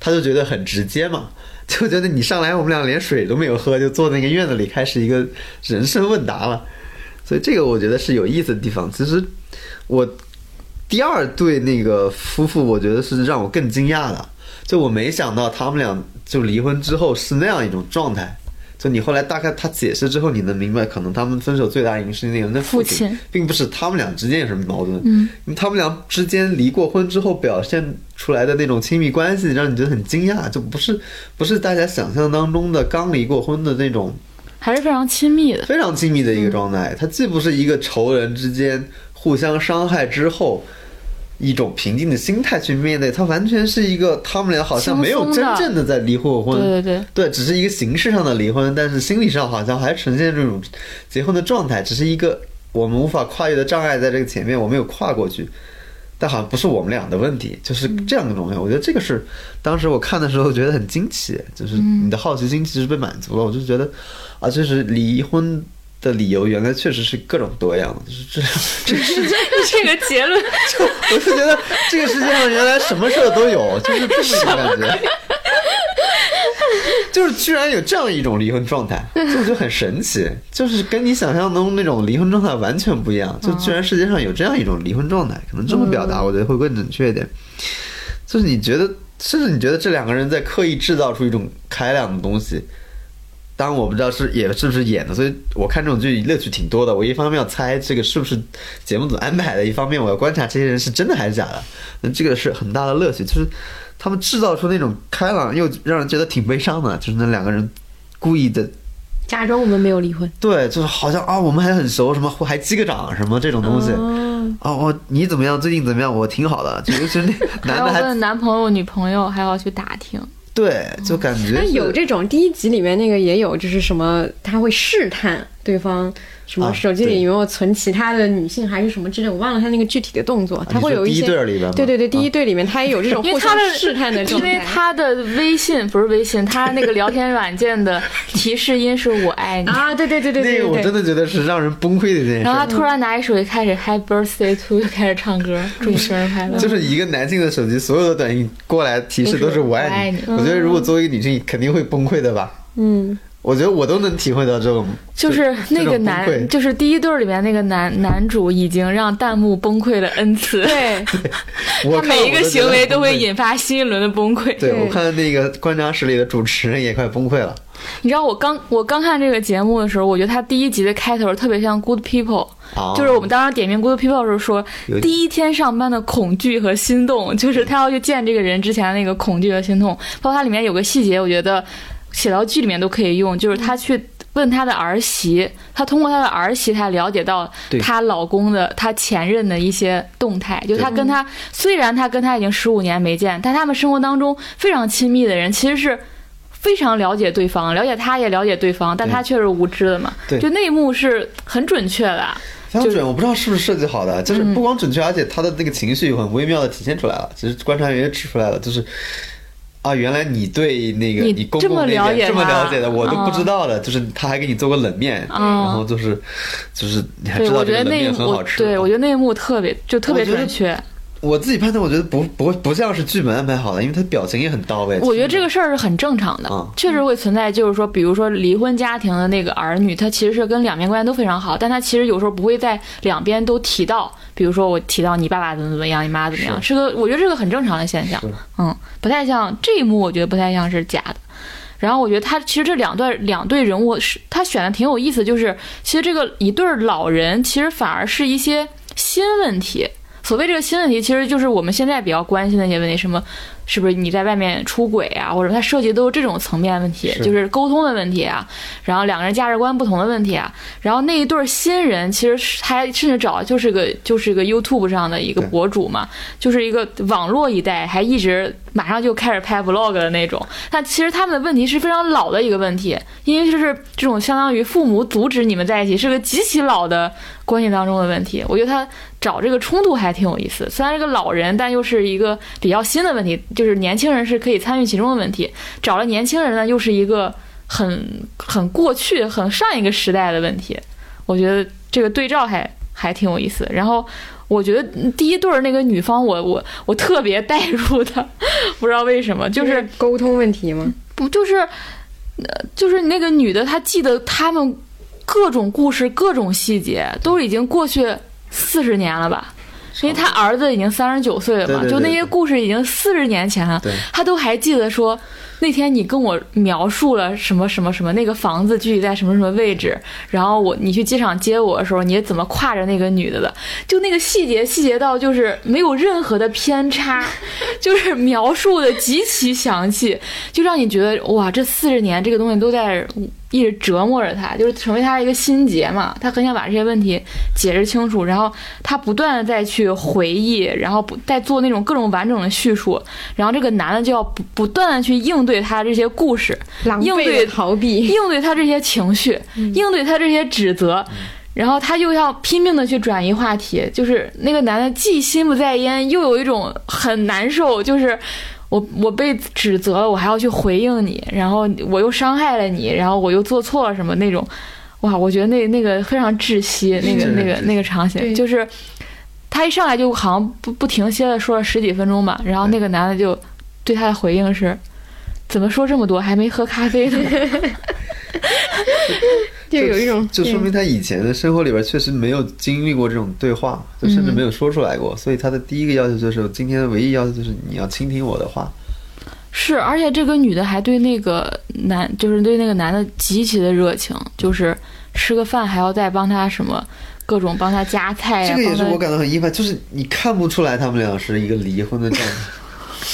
他就觉得很直接嘛，就觉得你上来我们俩连水都没有喝，就坐那个院子里开始一个人生问答了。所以这个我觉得是有意思的地方。其实我第二对那个夫妇，我觉得是让我更惊讶的。就我没想到他们俩就离婚之后是那样一种状态。就你后来大概他解释之后，你能明白，可能他们分手最大原因是那个人的父父亲，并不是他们俩之间有什么矛盾。嗯，因为他们俩之间离过婚之后表现出来的那种亲密关系，让你觉得很惊讶，就不是不是大家想象当中的刚离过婚的那种还是非常亲密的。非常亲密的一个状态。它既不是一个仇人之间互相伤害之后一种平静的心态去面对，它完全是一个他们俩好像没有真正的在离过婚，对对对，对，只是一个形式上的离婚，但是心理上好像还呈现这种结婚的状态，只是一个我们无法跨越的障碍，在这个前面我没有跨过去。但好像不是我们俩的问题，就是这样的东西。我觉得这个是当时我看的时候觉得很惊奇，就是你的好奇心其实被满足了。我就觉得啊，就是离婚的理由原来确实是各种多样的，就是这 [LAUGHS] 这个世界，这个结论，就 [LAUGHS] 我就觉得这个世界上原来什么事儿都有，就是这么一个感觉。就是居然有这样一种离婚状态，就我觉得很神奇，就是跟你想象中那种离婚状态完全不一样。就居然世界上有这样一种离婚状态，可能这么表达，我觉得会更准确一点。就是你觉得，甚至你觉得这两个人在刻意制造出一种开朗的东西。当然我不知道是也是不是演的，所以我看这种剧乐趣挺多的。我一方面要猜这个是不是节目组安排的，一方面我要观察这些人是真的还是假的。那这个是很大的乐趣，就是他们制造出那种开朗又让人觉得挺悲伤的，就是那两个人故意的，假装我们没有离婚，对，就是好像啊我们还很熟，什么还击个掌什么这种东西。哦，我你怎么样？最近怎么样？我挺好的，就是那还要男的还问男朋友、女朋友，还要去打听。对，就感觉嗯有这种第一集里面那个也有，就是什么他会试探对方什么啊手机里有没有存其他的女性还是什么之类，我忘了他那个具体的动作，他会有一些对儿里边吗对对对，第一啊对里面他也有这种互相试探的状因为。他的微信不是微信，他那个聊天软件的提示音是我爱你。啊，对对对对那对对对，个我真的觉得是让人崩溃的一件事然后他突然拿起手机开始 Happy Birthday to，就开始唱歌，祝你生日快乐。就是一个男性的手机，所有的短信过来提示都是我爱你。我爱你我觉得如果作为一个女性，肯定会崩溃的吧。嗯，我觉得我都能体会到这种，就是那个男，就是第一对儿里面那个男男主已经让弹幕崩溃了 n 次，对，[LAUGHS] 他每一个行为都会。引发新一轮的崩溃。对，对我看那个观察室里的主持人也快崩溃了。你知道我刚我刚看这个节目的时候，我觉得他第一集的开头特别像 Good People，、啊就是我们当时点名 Good People 的时候说，第一天上班的恐惧和心动，就是他要去见这个人之前的那个恐惧和心动。包括它里面有个细节，我觉得写到剧里面都可以用，就是他去。问他的儿媳，他通过他的儿媳，他了解到对她老公的他前任的一些动态。就他跟他，虽然他跟他已经十五年没见，但他们生活当中非常亲密的人，其实是非常了解对方，了解他也了解对方，但他却是无知的嘛。对就那一幕是很准确的。就是非常准，我不知道是不是设计好的，就是不光准确，而且他的那个情绪很微妙的体现出来了。其实观察员也指出来了，就是啊，原来你对那个你你公这么公那边这么了解的，我都不嗯知道的。就是他还给你做过冷面，然后就是就是你还对，知道我觉得那一这个冷面很好，吃。对我觉得那一幕特别就特别准确。我自己判断，我觉得不不不像是剧本安排好的，因为他表情也很到位。我觉得这个事儿是很正常的，嗯确实会存在，就是说，比如说离婚家庭的那个儿女，他其实是跟两边关系都非常好，但他其实有时候不会在两边都提到，比如说我提到你爸爸怎么怎么样，你妈怎么样，是个我觉得是个很正常的现象，嗯，不太像这一幕，我觉得不太像是假的。然后我觉得他其实这两段两对人物是他选的挺有意思，就是其实这个一对儿老人其实反而是一些新问题。所谓这个新问题，其实就是我们现在比较关心的一些问题，什么是不是你在外面出轨啊，或者它涉及都是这种层面问题，是就是沟通的问题啊，然后两个人价值观不同的问题啊，然后那一对儿新人其实是还甚至找就是个就是个 YouTube 上的一个博主嘛，就是一个网络一代，还一直马上就开始拍 vlog 的那种。但其实他们的问题是非常老的一个问题，因为就是这种相当于父母阻止你们在一起，是个极其老的关系当中的问题。我觉得他找这个冲突还挺有意思，虽然是个老人，但又是一个比较新的问题，就是年轻人是可以参与其中的问题。找了年轻人呢，又是一个很很过去、很上一个时代的问题。我觉得这个对照还还挺有意思。然后我觉得第一对儿那个女方我，我我特别代入的，[LAUGHS] 不知道为什么，就是沟通问题吗？不就是，呃，就是那个女的，她记得他们各种故事、各种细节，都已经过去四十年了吧？因为他儿子已经三十九岁了嘛，对对对就那些故事已经四十年前了他，都还记得说那天你跟我描述了什么什么什么，那个房子具体在什么什么位置，然后我你去机场接我的时候，你怎么挎着那个女的的，就那个细节细节到就是没有任何的偏差，[LAUGHS] 就是描述的极其详细，就让你觉得哇，这四十年这个东西都在一直折磨着他，就是成为他一个心结嘛。他很想把这些问题解释清楚，然后他不断的再去回忆，然后不再做那种各种完整的叙述，然后这个男的就要不不断的去应对他这些故事，应对逃避，应对他这些情绪，应对他这些指责，然后他又要拼命的去转移话题，就是那个男的既心不在焉，又有一种很难受，就是我我被指责了，我还要去回应你，然后我又伤害了你，然后我又做错了什么那种，哇，我觉得那那个非常窒息，那个那个那个场景就是。他一上来就好像不不停歇的说了十几分钟吧，然后那个男的就对他的回应是：怎么说这么多？还没喝咖啡呢。[LAUGHS] 就有一种就说明他以前的生活里边确实没有经历过这种对话，就甚至没有说出来过。所以他的第一个要求就是，今天的唯一要求就是你要倾听我的话。是，而且这个女的还对那个男，就是对那个男的极其的热情，就是吃个饭还要再帮他什么各种帮他夹菜这个也是我感到很意外，就是你看不出来他们俩是一个离婚的状态。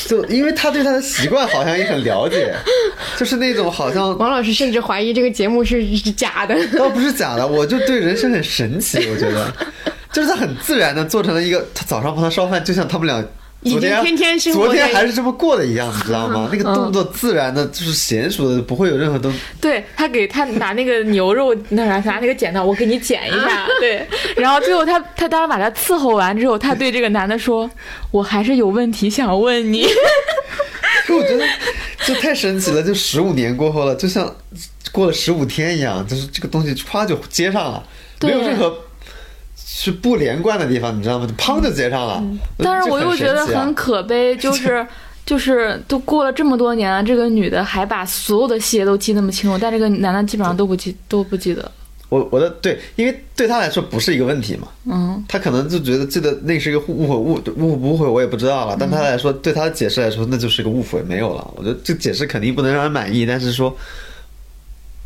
就因为他对他的习惯好像也很了解，就是那种好像王老师甚至怀疑这个节目是是假的。倒不是假的，我就对人生很神奇，我觉得，就是他很自然的做成了一个，他早上帮他烧饭，就像他们俩已经昨天天天生活昨天还是这么过的一样，你知道吗？[LAUGHS] 那个动作自然的，就是娴熟的，不会有任何东对他给他拿那个牛肉那啥拿那个剪刀，我给你剪一下，[LAUGHS] 对，然后最后他他当时把他伺候完之后，他对这个男的说：“我还是有问题想问你。[LAUGHS] 我觉得这太神奇了，就十五年过后了，就像过了十五天一样，就是这个东西歘就接上了，没有任何是不连贯的地方，你知道吗？砰就接上了。我但是我又觉得很可悲，[LAUGHS] 就是就是都过了这么多年了，这个女的还把所有的细节都记那么清楚，但这个男的基本上都不记都不记得。我我的对，因为对他来说不是一个问题嘛，嗯，他可能就觉得记得那是一个误会，误误不误会我也不知道了。但他来说，对他的解释来说，那就是个误会，没有了。我觉得这解释肯定不能让人满意，但是说，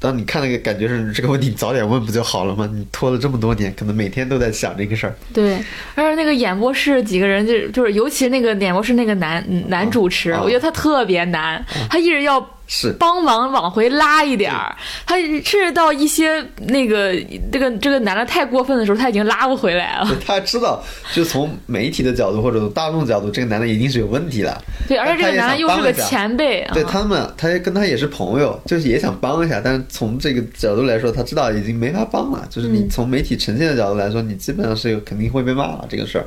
当你看那个感觉是这个问题，早点问不就好了吗？你拖了这么多年，可能每天都在想这个事儿。对。而且那个演播室几个人，就是就是，尤其那个演播室那个男男主持，啊我觉得他特别难，他一直要是帮忙往回拉一点儿，他甚至到一些那个这个这个男的太过分的时候，他已经拉不回来了。[LAUGHS] 他知道，就从媒体的角度或者大众角度，这个男的一定是有问题的。对，而且这个男的又是个前辈，啊对他们，他也跟他也是朋友，就是也想帮一下，但是从这个角度来说，他知道已经没法帮了。就是你从媒体呈现的角度来说，你基本上是有肯定会被骂了这个事儿。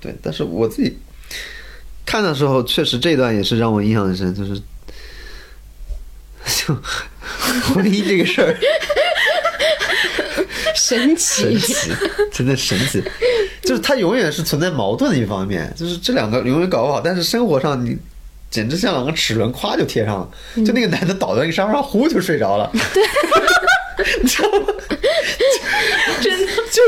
对，但是我自己看的时候，确实这段也是让我印象很深，就是就婚姻这个事儿 [LAUGHS] 神奇神，奇，真的神奇。就是它永远是存在矛盾的一方面，就是这两个永远搞不好，但是生活上你。简直像两个齿轮，咵就贴上了。就那个男的倒在那个沙发上，呼就睡着了。对，[LAUGHS] 你知道吗？[LAUGHS] 真的就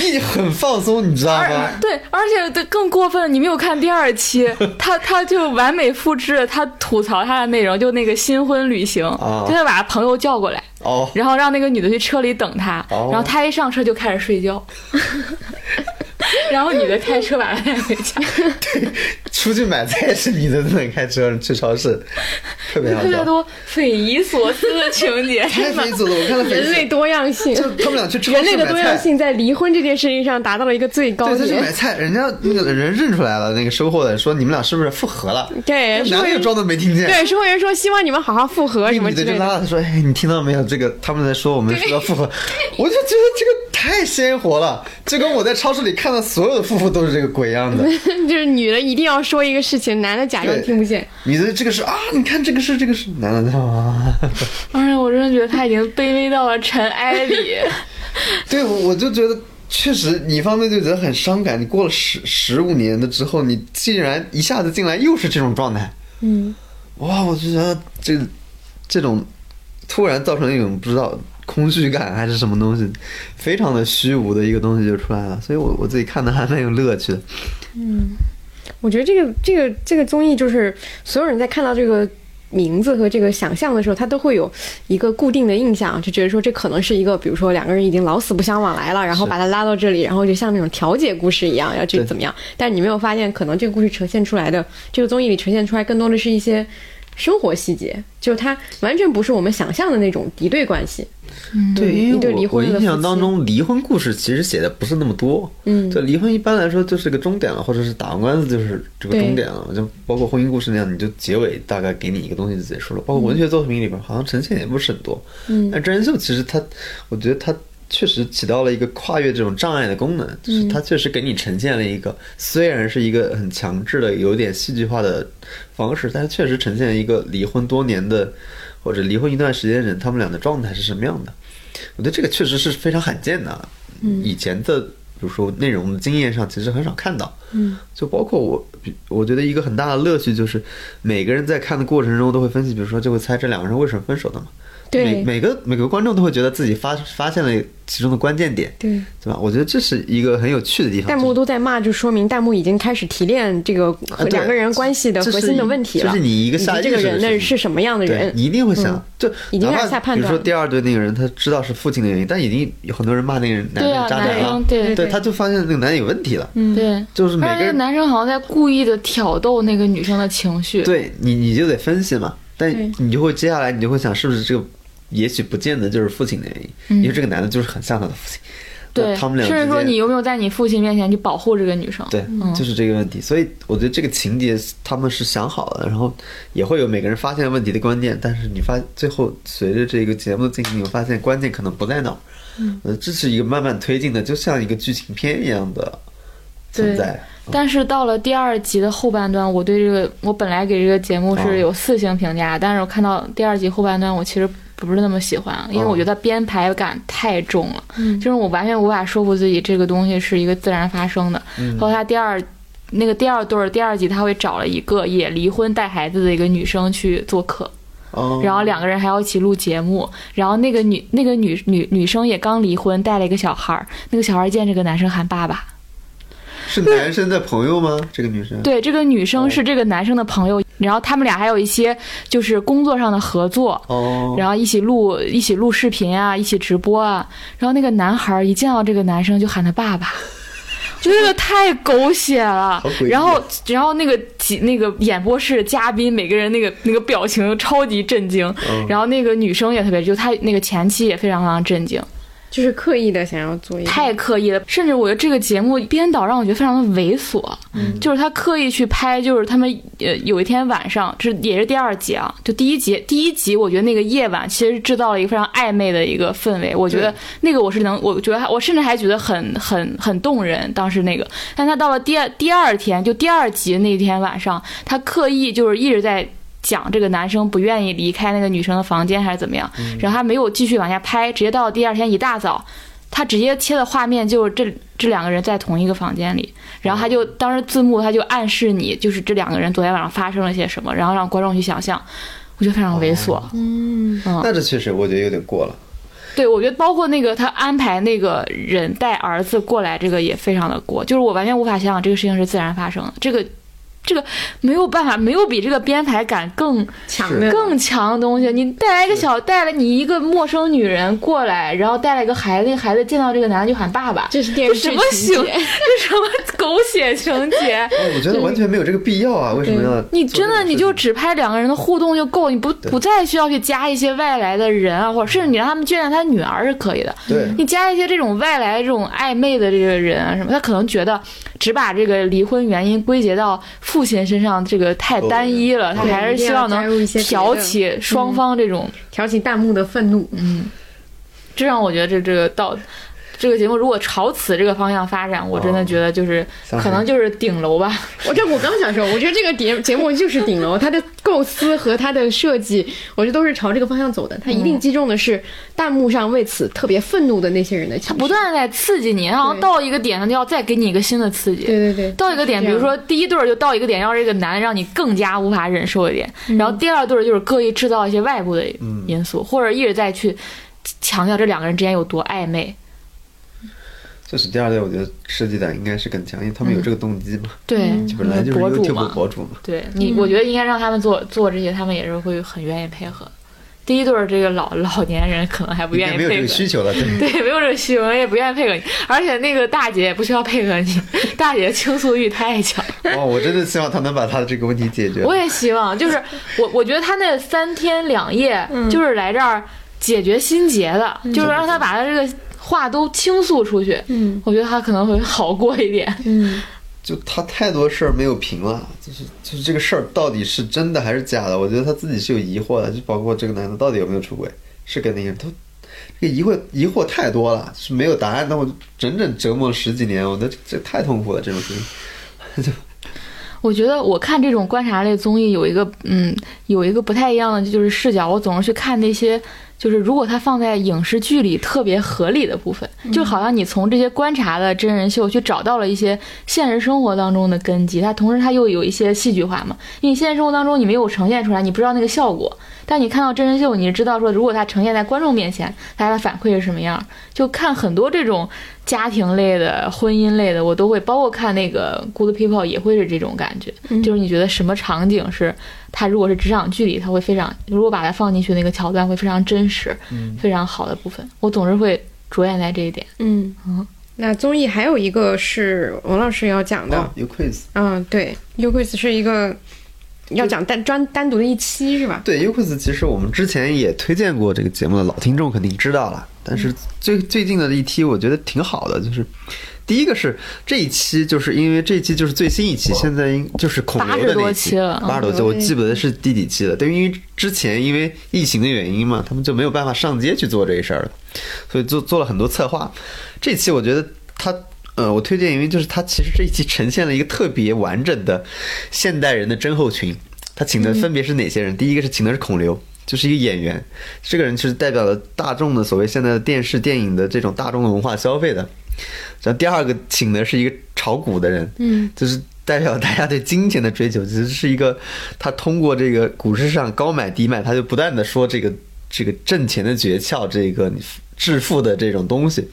一很放松，你知道吗？对，而且更过分，你没有看第二期，[LAUGHS] 他他就完美复制了他吐槽他的内容，就那个新婚旅行，哦就他把朋友叫过来，哦，然后让那个女的去车里等他，哦。然后他一上车就开始睡觉，[LAUGHS] [LAUGHS] 然后女的开车把他带回家，对出去买菜是你的自己开车去超市，特别特别多匪夷所思的情节，[LAUGHS] 太匪夷所思了。我看了匪夷人类，多样性，就他们俩去超市人类的。多样性在离婚这件事情上达到了一个最高对，他去买。菜，人家那个人认出来了，那个收货的说你们俩是不是复合了？对，那收货员男的又装作没听见。对，收货员说希望你们好好复合什么女之类的。拉他说：“哎，你听到没有？这个他们在说我们是要复合，我就觉得这个太鲜活了，就跟我在超市里看到所有的夫妇都是这个鬼样子。[LAUGHS] 就是女的一定要说一个事情，男的假装听不见。女的这个是啊，你看这个是这个是，男的啊，[LAUGHS] 而且我真的觉得他已经卑微到了尘埃里。[LAUGHS] 对我我就觉得确实，你一方面就觉得很伤感，你过了十十五年的之后，你竟然一下子进来又是这种状态，嗯，哇，我就觉得这这种突然造成一种不知道空虚感还是什么东西，非常的虚无的一个东西就出来了，所以我我自己看的还蛮有乐趣的。我觉得这个这个这个综艺就是所有人在看到这个名字和这个想象的时候，他都会有一个固定的印象，就觉得说这可能是一个，比如说两个人已经老死不相往来了，然后把他拉到这里，然后就像那种调解故事一样，要去对怎么样？但是你没有发现，可能这个故事呈现出来的这个综艺里呈现出来更多的是一些生活细节，就它完全不是我们想象的那种敌对关系。对，我我印象当中，离婚故事其实写的不是那么多。嗯就离婚一般来说就是个终点了，或者是打完官司就是这个终点了。就包括婚姻故事那样，你就结尾大概给你一个东西就结束了。包括文学作品里边，好像呈现也不是很多。嗯但真人秀其实它，我觉得它确实起到了一个跨越这种障碍的功能，就是它确实给你呈现了一个，虽然是一个很强制的、有点戏剧化的方式，但是确实呈现了一个离婚多年的或者离婚一段时间的人，他们俩的状态是什么样的。我觉得这个确实是非常罕见的，嗯以前的比如说内容的经验上其实很少看到。嗯，就包括我，我觉得一个很大的乐趣就是每个人在看的过程中都会分析，比如说就会猜这两个人为什么分手的嘛。对每每个每个观众都会觉得自己发发现了其中的关键点，对。对吧？我觉得这是一个很有趣的地方。弹幕都在骂，就说明弹幕已经开始提炼这个两个人关系的核心的问题了。就是你一个下以及这个人的是什么样的人？你一定会想，嗯就已经开始下判断比如说第二对那个人，他知道是父亲的原因，但已经有很多人骂那个人男人渣男了对对对，他就发现那个男人有问题了。嗯，对，就是每而且那个男生好像在故意的挑逗那个女生的情绪。对你，你就得分析嘛。但你就会接下来，你就会想，是不是这个，也许不见得就是父亲的原因，嗯因为这个男的就是很像他的父亲。对，他们俩甚至说你有没有在你父亲面前去保护这个女生？对，就是这个问题。所以我觉得这个情节他们是想好了，然后也会有每个人发现问题的关键，但是你发最后随着这个节目的进行，你会发现关键可能不在那儿。嗯，呃，这是一个慢慢推进的，就像一个剧情片一样的存在。但是到了第二集的后半段，我对这个我本来给这个节目哦是有四星评价，但是我看到第二集后半段，我其实不是那么喜欢，因为哦我觉得编排感太重了，就是我完全无法说服自己这个东西是一个自然发生的。嗯包括他第二那个第二对儿第二集，他会找了一个也离婚带孩子的一个女生去做客，哦，然后两个人还要一起录节目，然后那个女那个女女女生也刚离婚，带了一个小孩儿，那个小孩儿见这个男生喊爸爸。是男生的朋友吗？这个女生？对，这个女生是这个男生的朋友，然后他们俩还有一些就是工作上的合作，哦，然后一起录一起录视频啊，一起直播啊。然后那个男孩一见到这个男生就喊他爸爸，[LAUGHS] 我觉得这个太狗血了然后然后那个几那个演播室嘉宾每个人那个那个表情超级震惊，嗯然后那个女生也特别，就她那个前妻也非常非常震惊。就是刻意的想要做一个。太刻意了，甚至我觉得这个节目编导让我觉得非常的猥琐，就是他刻意去拍，就是他们呃有一天晚上，这也是第二集啊，就第一集第一集，我觉得那个夜晚其实制造了一个非常暧昧的一个氛围，我觉得那个我是能，我觉得还我甚至还觉得很很很动人，当时那个，但他到了第二第二天，就第二集那天晚上，他刻意就是一直在。讲这个男生不愿意离开那个女生的房间还是怎么样，然后他没有继续往下拍，直接到了第二天一大早，他直接切的画面就是这这两个人在同一个房间里，然后他就当时字幕他就暗示你就是这两个人昨天晚上发生了些什么，然后让观众去想象，我觉得非常猥琐。嗯，那这确实我觉得有点过了。对，我觉得包括那个他安排那个人带儿子过来，这个也非常的过，就是我完全无法想象这个事情是自然发生的，这个。这个没有办法，没有比这个编排感更强的更强的东西。你带来一个小，带了你一个陌生女人过来，然后带了一个孩子，那个孩子见到这个男的就喊爸爸，这是电视什么情？这什么狗血情节？我觉得完全没有这个必要啊！为什么要？你真的你就只拍两个人的互动就够，你不不再需要去加一些外来的人啊，或者甚至你让他们见见他女儿是可以的。对，你加一些这种外来这种暧昧的这个人啊什么，他可能觉得只把这个离婚原因归结到。父亲身上这个太单一了，他还是希望能挑起双方这种挑起弹幕的愤怒。嗯，这让我觉得这这个到。这个节目如果朝此这个方向发展，我真的觉得就是可能就是顶楼吧。我这我刚想说，我觉得这个节节目就是顶楼，它的构思和它的设计，我觉得都是朝这个方向走的。它一定击中的是弹幕上为此特别愤怒的那些人的情绪，不断的在刺激你，然后到一个点上就要再给你一个新的刺激。对对对，到一个点，比如说第一对就到一个点，让这个男让你更加无法忍受一点，然后第二对就是刻意制造一些外部的因素，或者一直在去强调这两个人之间有多暧昧。就是第二对，我觉得设计感应该是更强，因为他们有这个动机嘛。对，本来就是 YouTube 博主嘛。对你，我觉得应该让他们做做这些，他们也是会很愿意配合。第一对儿这个老老年人可能还不愿意配合，没有这个需求了，对对，没有这个需求，也不愿意配合你。而且那个大姐也不需要配合你，大姐倾诉欲太强。哦，我真的希望他能把她的这个问题解决。我也希望，就是我我觉得他那三天两夜就是来这儿解决心结的，就是让他把他这个。话都倾诉出去，嗯，我觉得他可能会好过一点，嗯，就他太多事儿没有评了，就是就是这个事儿到底是真的还是假的，我觉得他自己是有疑惑的，就包括这个男的到底有没有出轨，是跟那个人，他这个疑惑疑惑太多了，是没有答案，那我整整折磨了十几年，我觉得这太痛苦了，这种事情。我觉得我看这种观察类综艺有一个嗯有一个不太一样的就是视角，我总是去看那些。就是如果它放在影视剧里特别合理的部分，就好像你从这些观察的真人秀去找到了一些现实生活当中的根基，它同时它又有一些戏剧化嘛。因为现实生活当中你没有呈现出来，你不知道那个效果。但你看到真人秀，你知道说，如果它呈现在观众面前，大家的反馈是什么样？就看很多这种家庭类的、婚姻类的，我都会，包括看那个《Good People》也会是这种感觉。就是你觉得什么场景是它如果是职场剧里，它会非常，如果把它放进去，那个桥段会非常真实，非常好的部分。我总是会着眼在这一点。嗯嗯。那综艺还有一个是王老师要讲的，U Quiz。嗯，对，U Quiz 是一个。要讲单专单独的一期是吧？对，U Quiz 其实我们之前也推荐过这个节目的老听众肯定知道了。但是最最近的一期我觉得挺好的，就是第一个是这一期，就是因为这一期就是最新一期，现在应就是孔刘的那期了，八十多期，我记不得是第几期了。但，因为之前因为疫情的原因嘛，他们就没有办法上街去做这事儿了，所以做做了很多策划。这期我觉得他。呃，我推荐，因为就是他其实这一期呈现了一个特别完整的现代人的真后群。他请的分别是哪些人？第一个是请的是孔刘，就是一个演员，这个人其实代表了大众的所谓现在的电视电影的这种大众的文化消费的。然后第二个请的是一个炒股的人，嗯，就是代表大家对金钱的追求，其实是一个他通过这个股市上高买低卖，他就不断的说这个这个挣钱的诀窍，这个你。致富的这种东西，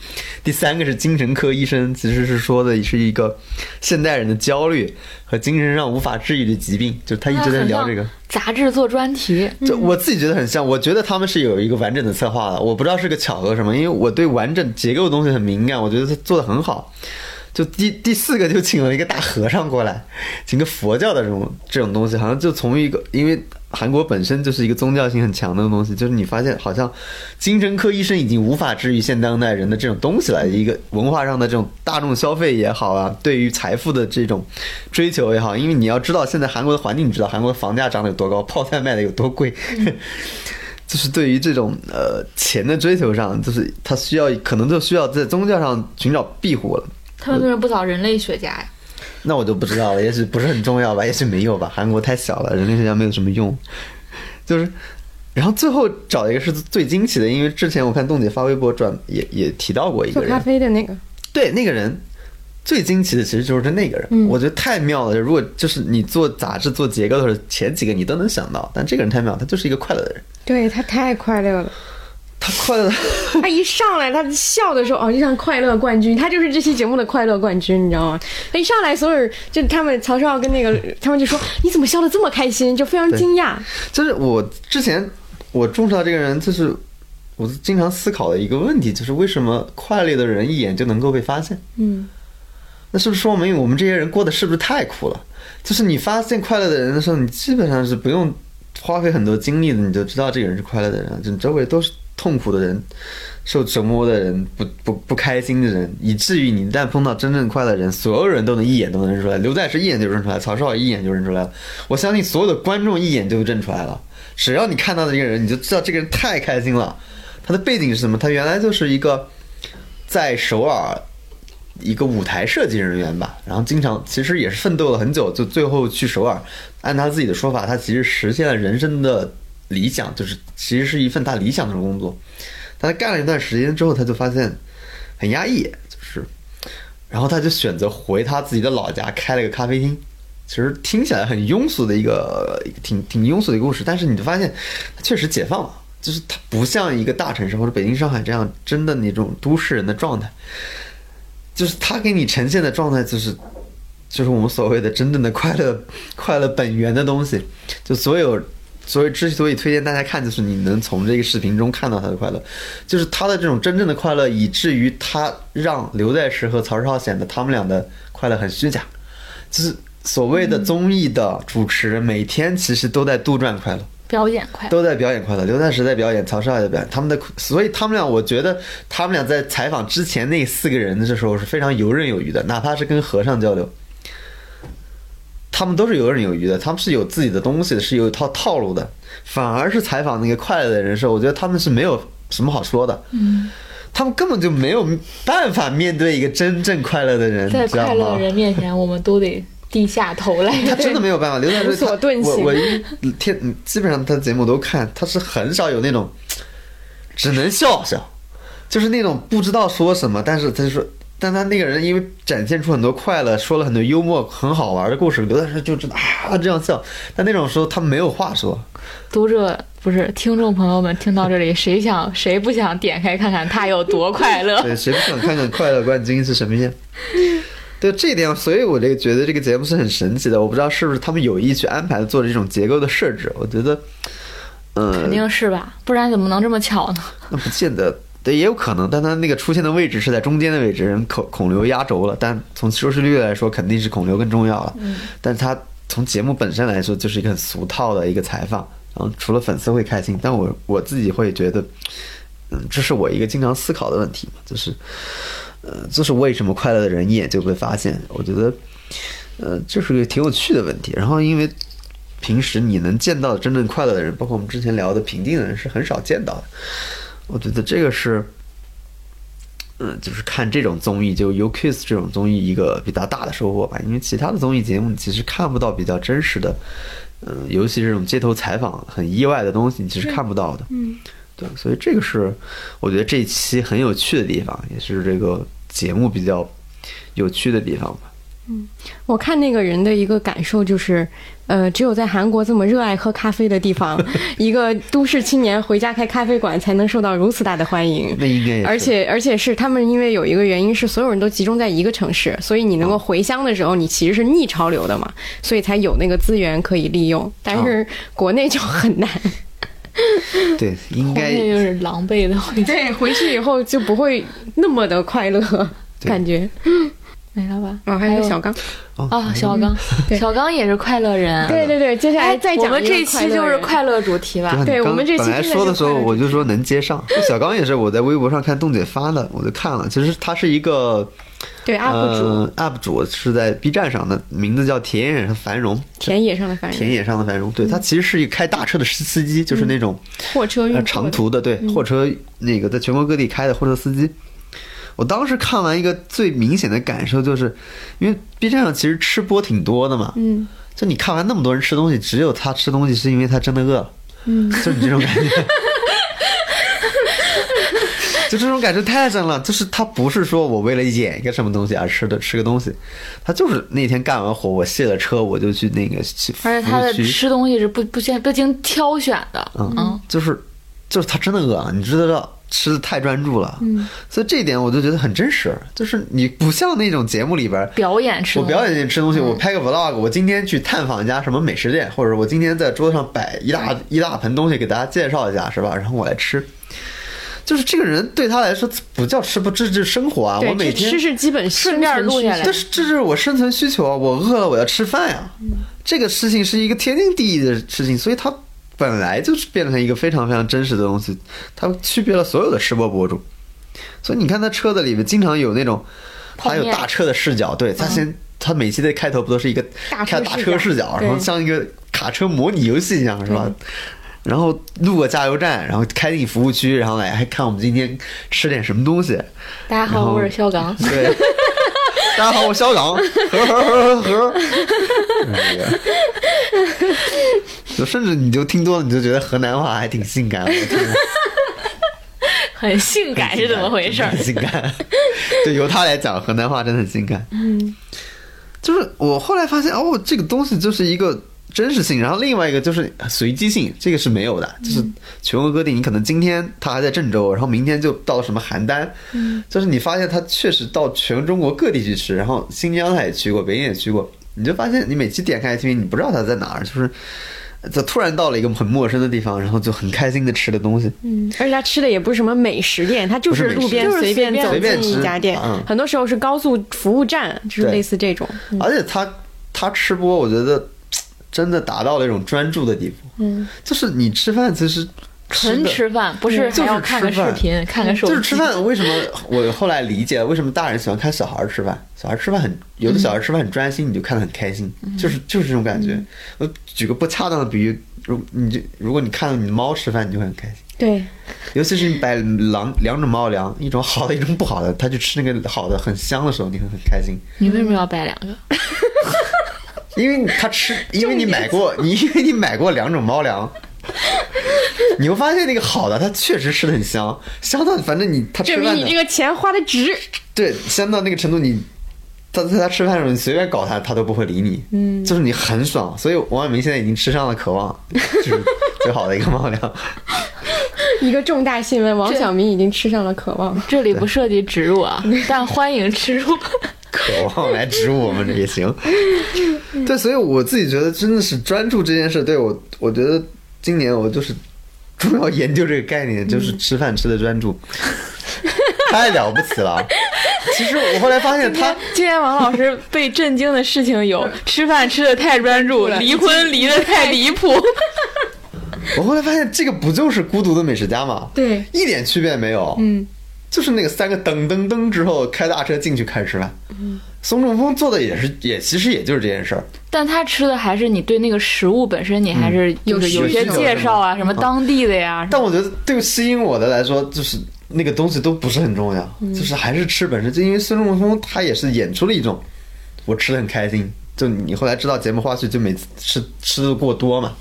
第三个是精神科医生，其实是说的是一个现代人的焦虑和精神上无法治愈的疾病，就他一直在聊这个。杂志做专题，就我自己觉得很像，我觉得他们是有一个完整的策划的，我不知道是个巧合什么，因为我对完整结构的东西很敏感，我觉得他做的很好。就第第四个就请了一个大和尚过来，请个佛教的这种这种东西，好像就从一个因为。韩国本身就是一个宗教性很强的东西，就是你发现好像精神科医生已经无法治愈现当代人的这种东西了。一个文化上的这种大众消费也好啊，对于财富的这种追求也好，因为你要知道现在韩国的环境，你知道韩国的房价涨得有多高，泡菜卖的有多贵，[LAUGHS] 就是对于这种呃钱的追求上，就是他需要可能就需要在宗教上寻找庇护了。他们为什么不找人类学家呀？那我就不知道了，也许不是很重要吧，也许没有吧。韩国太小了，人类学家没有什么用。[LAUGHS] 就是然后最后找一个是最惊奇的，因为之前我看冻姐发微博转也也提到过一做咖个人，啡的那个，对那个人最惊奇的其实就是那个人，嗯我觉得太妙了。如果就是你做杂志做结构的时候，前几个你都能想到，但这个人太妙，他就是一个快乐的人，对他太快乐了。他困了。[LAUGHS] 他一上来，他笑的时候，哦，就像快乐冠军，他就是这期节目的快乐冠军，你知道吗？他一上来，所有人就他们曹少跟那个他们就说：“你怎么笑的这么开心？”就非常惊讶。就是我之前我注视到这个人，就是我经常思考的一个问题，就是为什么快乐的人一眼就能够被发现？嗯，那是不是说明我们这些人过得是不是太苦了？就是你发现快乐的人的时候，你基本上是不用花费很多精力的，你就知道这个人是快乐的人，就你周围都是痛苦的人、受折磨的人、不不不开心的人，以至于你一旦碰到真正快乐的人，所有人都能一眼都能认出来。刘在石一眼就认出来，曹少一眼就认出来了。我相信所有的观众一眼就认出来了。只要你看到的这个人，你就知道这个人太开心了。他的背景是什么？他原来就是一个在首尔一个舞台设计人员吧，然后经常其实也是奋斗了很久，就最后去首尔。按他自己的说法，他其实实现了人生的理想，就是其实是一份他理想的工作。但他干了一段时间之后，他就发现很压抑，就是，然后他就选择回他自己的老家开了个咖啡厅。其实听起来很庸俗的一个，挺挺庸俗的故事，但是你就发现他确实解放了，就是他不像一个大城市或者北京、上海这样真的那种都市人的状态，就是他给你呈现的状态就是。就是我们所谓的真正的快乐，快乐本源的东西，就所有，所以之所以推荐大家看，就是你能从这个视频中看到他的快乐，就是他的这种真正的快乐，以至于他让刘在石和曹少显得他们俩的快乐很虚假，就是所谓的综艺的主持人每天其实都在杜撰快乐。表演快乐。都在表演快乐，刘在石在表演，曹少也在表演，他们的，所以他们俩，我觉得他们俩在采访之前那四个人的时候是非常游刃有余的，哪怕是跟和尚交流，他们都是游刃有余的，他们是有自己的东西的，是有一套套路的。反而是采访那个快乐的人的时候，我觉得他们是没有什么好说的，嗯，他们根本就没有办法面对一个真正快乐的人，在快乐的？人面前，我们都得低下头来。他真的没有办法，刘在石无所遁形我我一天基本上他的节目都看，他是很少有那种只能笑笑，就是那种不知道说什么，但是他就说，但他那个人因为展现出很多快乐，说了很多幽默很好玩的故事，刘在石就知道啊这样笑，但那种时候他没有话说，读者不是听众朋友们，听到这里，谁想谁不想点开看看他有多快乐？[LAUGHS] 对，谁不想看看快乐冠军是什么样？对这一点，所以我这个觉得这个节目是很神奇的。我不知道是不是他们有意去安排做这种结构的设置。我觉得，嗯、肯定是吧，不然怎么能这么巧呢？那不见得，对，也有可能，但他那个出现的位置是在中间的位置，人孔孔刘压轴了。但从收视率来说，肯定是孔刘更重要了。嗯，但他从节目本身来说，就是一个很俗套的一个采访。然后除了粉丝会开心，但我我自己会觉得，嗯，这是我一个经常思考的问题嘛，就是，呃，就是为什么快乐的人一眼就被发现？我觉得，呃，这是个挺有趣的问题。然后因为平时你能见到真正快乐的人，包括我们之前聊的平静的人，是很少见到的。我觉得这个是，嗯，就是看这种综艺，就 U Kiss 这种综艺一个比较大的收获吧。因为其他的综艺节目你其实看不到比较真实的，嗯，尤其是这种街头采访很意外的东西，你其实看不到的。嗯，对，所以这个是我觉得这一期很有趣的地方，也是这个节目比较有趣的地方吧。我看那个人的一个感受就是，呃，只有在韩国这么热爱喝咖啡的地方，[LAUGHS] 一个都市青年回家开咖啡馆才能受到如此大的欢迎。那应该而且而且是他们因为有一个原因是所有人都集中在一个城市，所以你能够回乡的时候，你其实是逆潮流的嘛，所以才有那个资源可以利用。但是国内就很难，对，应该那就是狼狈的回去，对，回去以后就不会那么的快乐，感觉。没了吧？哦，还有小刚，啊，小刚，小刚也是快乐人。对对对，接下来再讲我们这期就是快乐主题吧。对我们这期本来说的时候，我就说能接上。小刚也是我在微博上看冻姐发的，我就看了。其实他是一个对 UP 主呃 UP 主是在 B 站上的，名字叫田野上的繁荣，田野上的繁荣，田野上的繁荣。对他其实是一个开大车的司司机，就是那种货车长途的，对货车那个在全国各地开的货车司机。我当时看完一个最明显的感受，就是因为 B 站上其实吃播挺多的嘛，嗯，就你看完那么多人吃东西，只有他吃东西是因为他真的饿了。嗯，就你这种感觉。[LAUGHS] 就这种感觉太真了，就是他不是说我为了演一个什么东西而吃的吃个东西，他就是那天干完活，我卸了车，我就去那个去服而且他的吃东西是不不经不经挑选的，嗯，就是就是他真的饿，你知道吃的太专注了，嗯，所以这一点我就觉得很真实，就是你不像那种节目里边。表演吃。我表演吃东西，我拍个 vlog，我今天去探访一家什么美食店，或者我今天在桌子上摆一大一大盆东西给大家介绍一下，是吧？然后我来吃，就是这个人对他来说不叫吃不，这就是生活啊！我每天吃是基本顺便录下来这是这是我生存需求啊！我饿了，我要吃饭呀、这个事情是一个天经地义的事情，所以它本来就是变成一个非常非常真实的东西，它区别了所有的吃播博主。所以你看他车子里面经常有那种，他有大车的视角，对他先。他每期的开头不都是一个大车开大车视角，然后像一个卡车模拟游戏一样，是吧？然后路过加油站，然后开进服务区，然后来还看我们今天吃点什么东西。大家好，我是肖刚。对，[LAUGHS] 大家好，我肖刚，呵呵呵呵呵，[LAUGHS] 那个，就甚至你就听多了，你就觉得河南话还挺性感，我天哪 [LAUGHS] 很性感是怎么回事？性感，就，由他来讲，河南话真的很性感。嗯，就是我后来发现，哦，这个东西就是一个真实性，然后另外一个就是随机性，这个是没有的。就是全国各地，你可能今天他还在郑州，然后明天就到什么邯郸，嗯，就是你发现他确实到全中国各地去吃，然后新疆他也去过，北京也去过，你就发现你每期点开 APP，你不知道他在哪儿，就是。就突然到了一个很陌生的地方，然后就很开心的吃的东西，嗯，而且他吃的也不是什么美食店，他就是路边随便走随便吃进一家店。嗯，很多时候是高速服务站，就是类似这种。而且他他吃播，我觉得真的达到了一种专注的地步。嗯，就是你吃饭其实纯吃饭，不是就是看个吃饭视频，看个手机。就是吃饭。为什么我后来理解了为什么大人喜欢看小孩吃饭？小孩吃饭很有的小孩吃饭很专心，你就看得很开心，就是就是这种感觉。我举个不恰当的比喻，如你就如果你看到你的猫吃饭，你就会很开心。对，尤其是你摆两两种猫粮，一种好的，一种不好的，它去吃那个好的很香的时候，你会很开心。你为什么要摆两个？[LAUGHS] 因为他吃，因为你买过，你因为你买过两种猫粮，[LAUGHS] 你会发现那个好的，它确实吃的很香，香到反正你他吃饭的证明你这个钱花的值。对香到那个程度你。他在他吃饭的时候，你随便搞他，他都不会理你。嗯，就是你很爽，所以王伟明现在已经吃上了渴望，[LAUGHS] 就是最好的一个猫粮。一个重大新闻，王小明已经吃上了渴望。这里不涉及植入啊，但欢迎植入。[LAUGHS] 渴望来植入我们这也行。对，所以我自己觉得真的是专注这件事，对我，我觉得今年我就是主要研究这个概念，就是吃饭吃的专注，[LAUGHS] 太了不起了。其实我后来发现他，今天王老师被震惊的事情有：[LAUGHS] 吃饭吃的太专注，离婚离的太离谱。[LAUGHS] 我后来发现这个不就是孤独的美食家吗？对，一点区别没有。嗯，就是那个三个噔噔噔之后开大车进去开始吃饭。嗯，宋仲峰做的也是，也其实也就是这件事儿。但他吃的还是你对那个食物本身，你还是就是有些介绍啊，什么当地的呀。但我觉得对吸引我的来说，就是那个东西都不是很重要，就是还是吃本身。就因为孙仲峰他也是演出了一种我吃的很开心。就你后来知道节目花絮，就每次吃吃的过多嘛，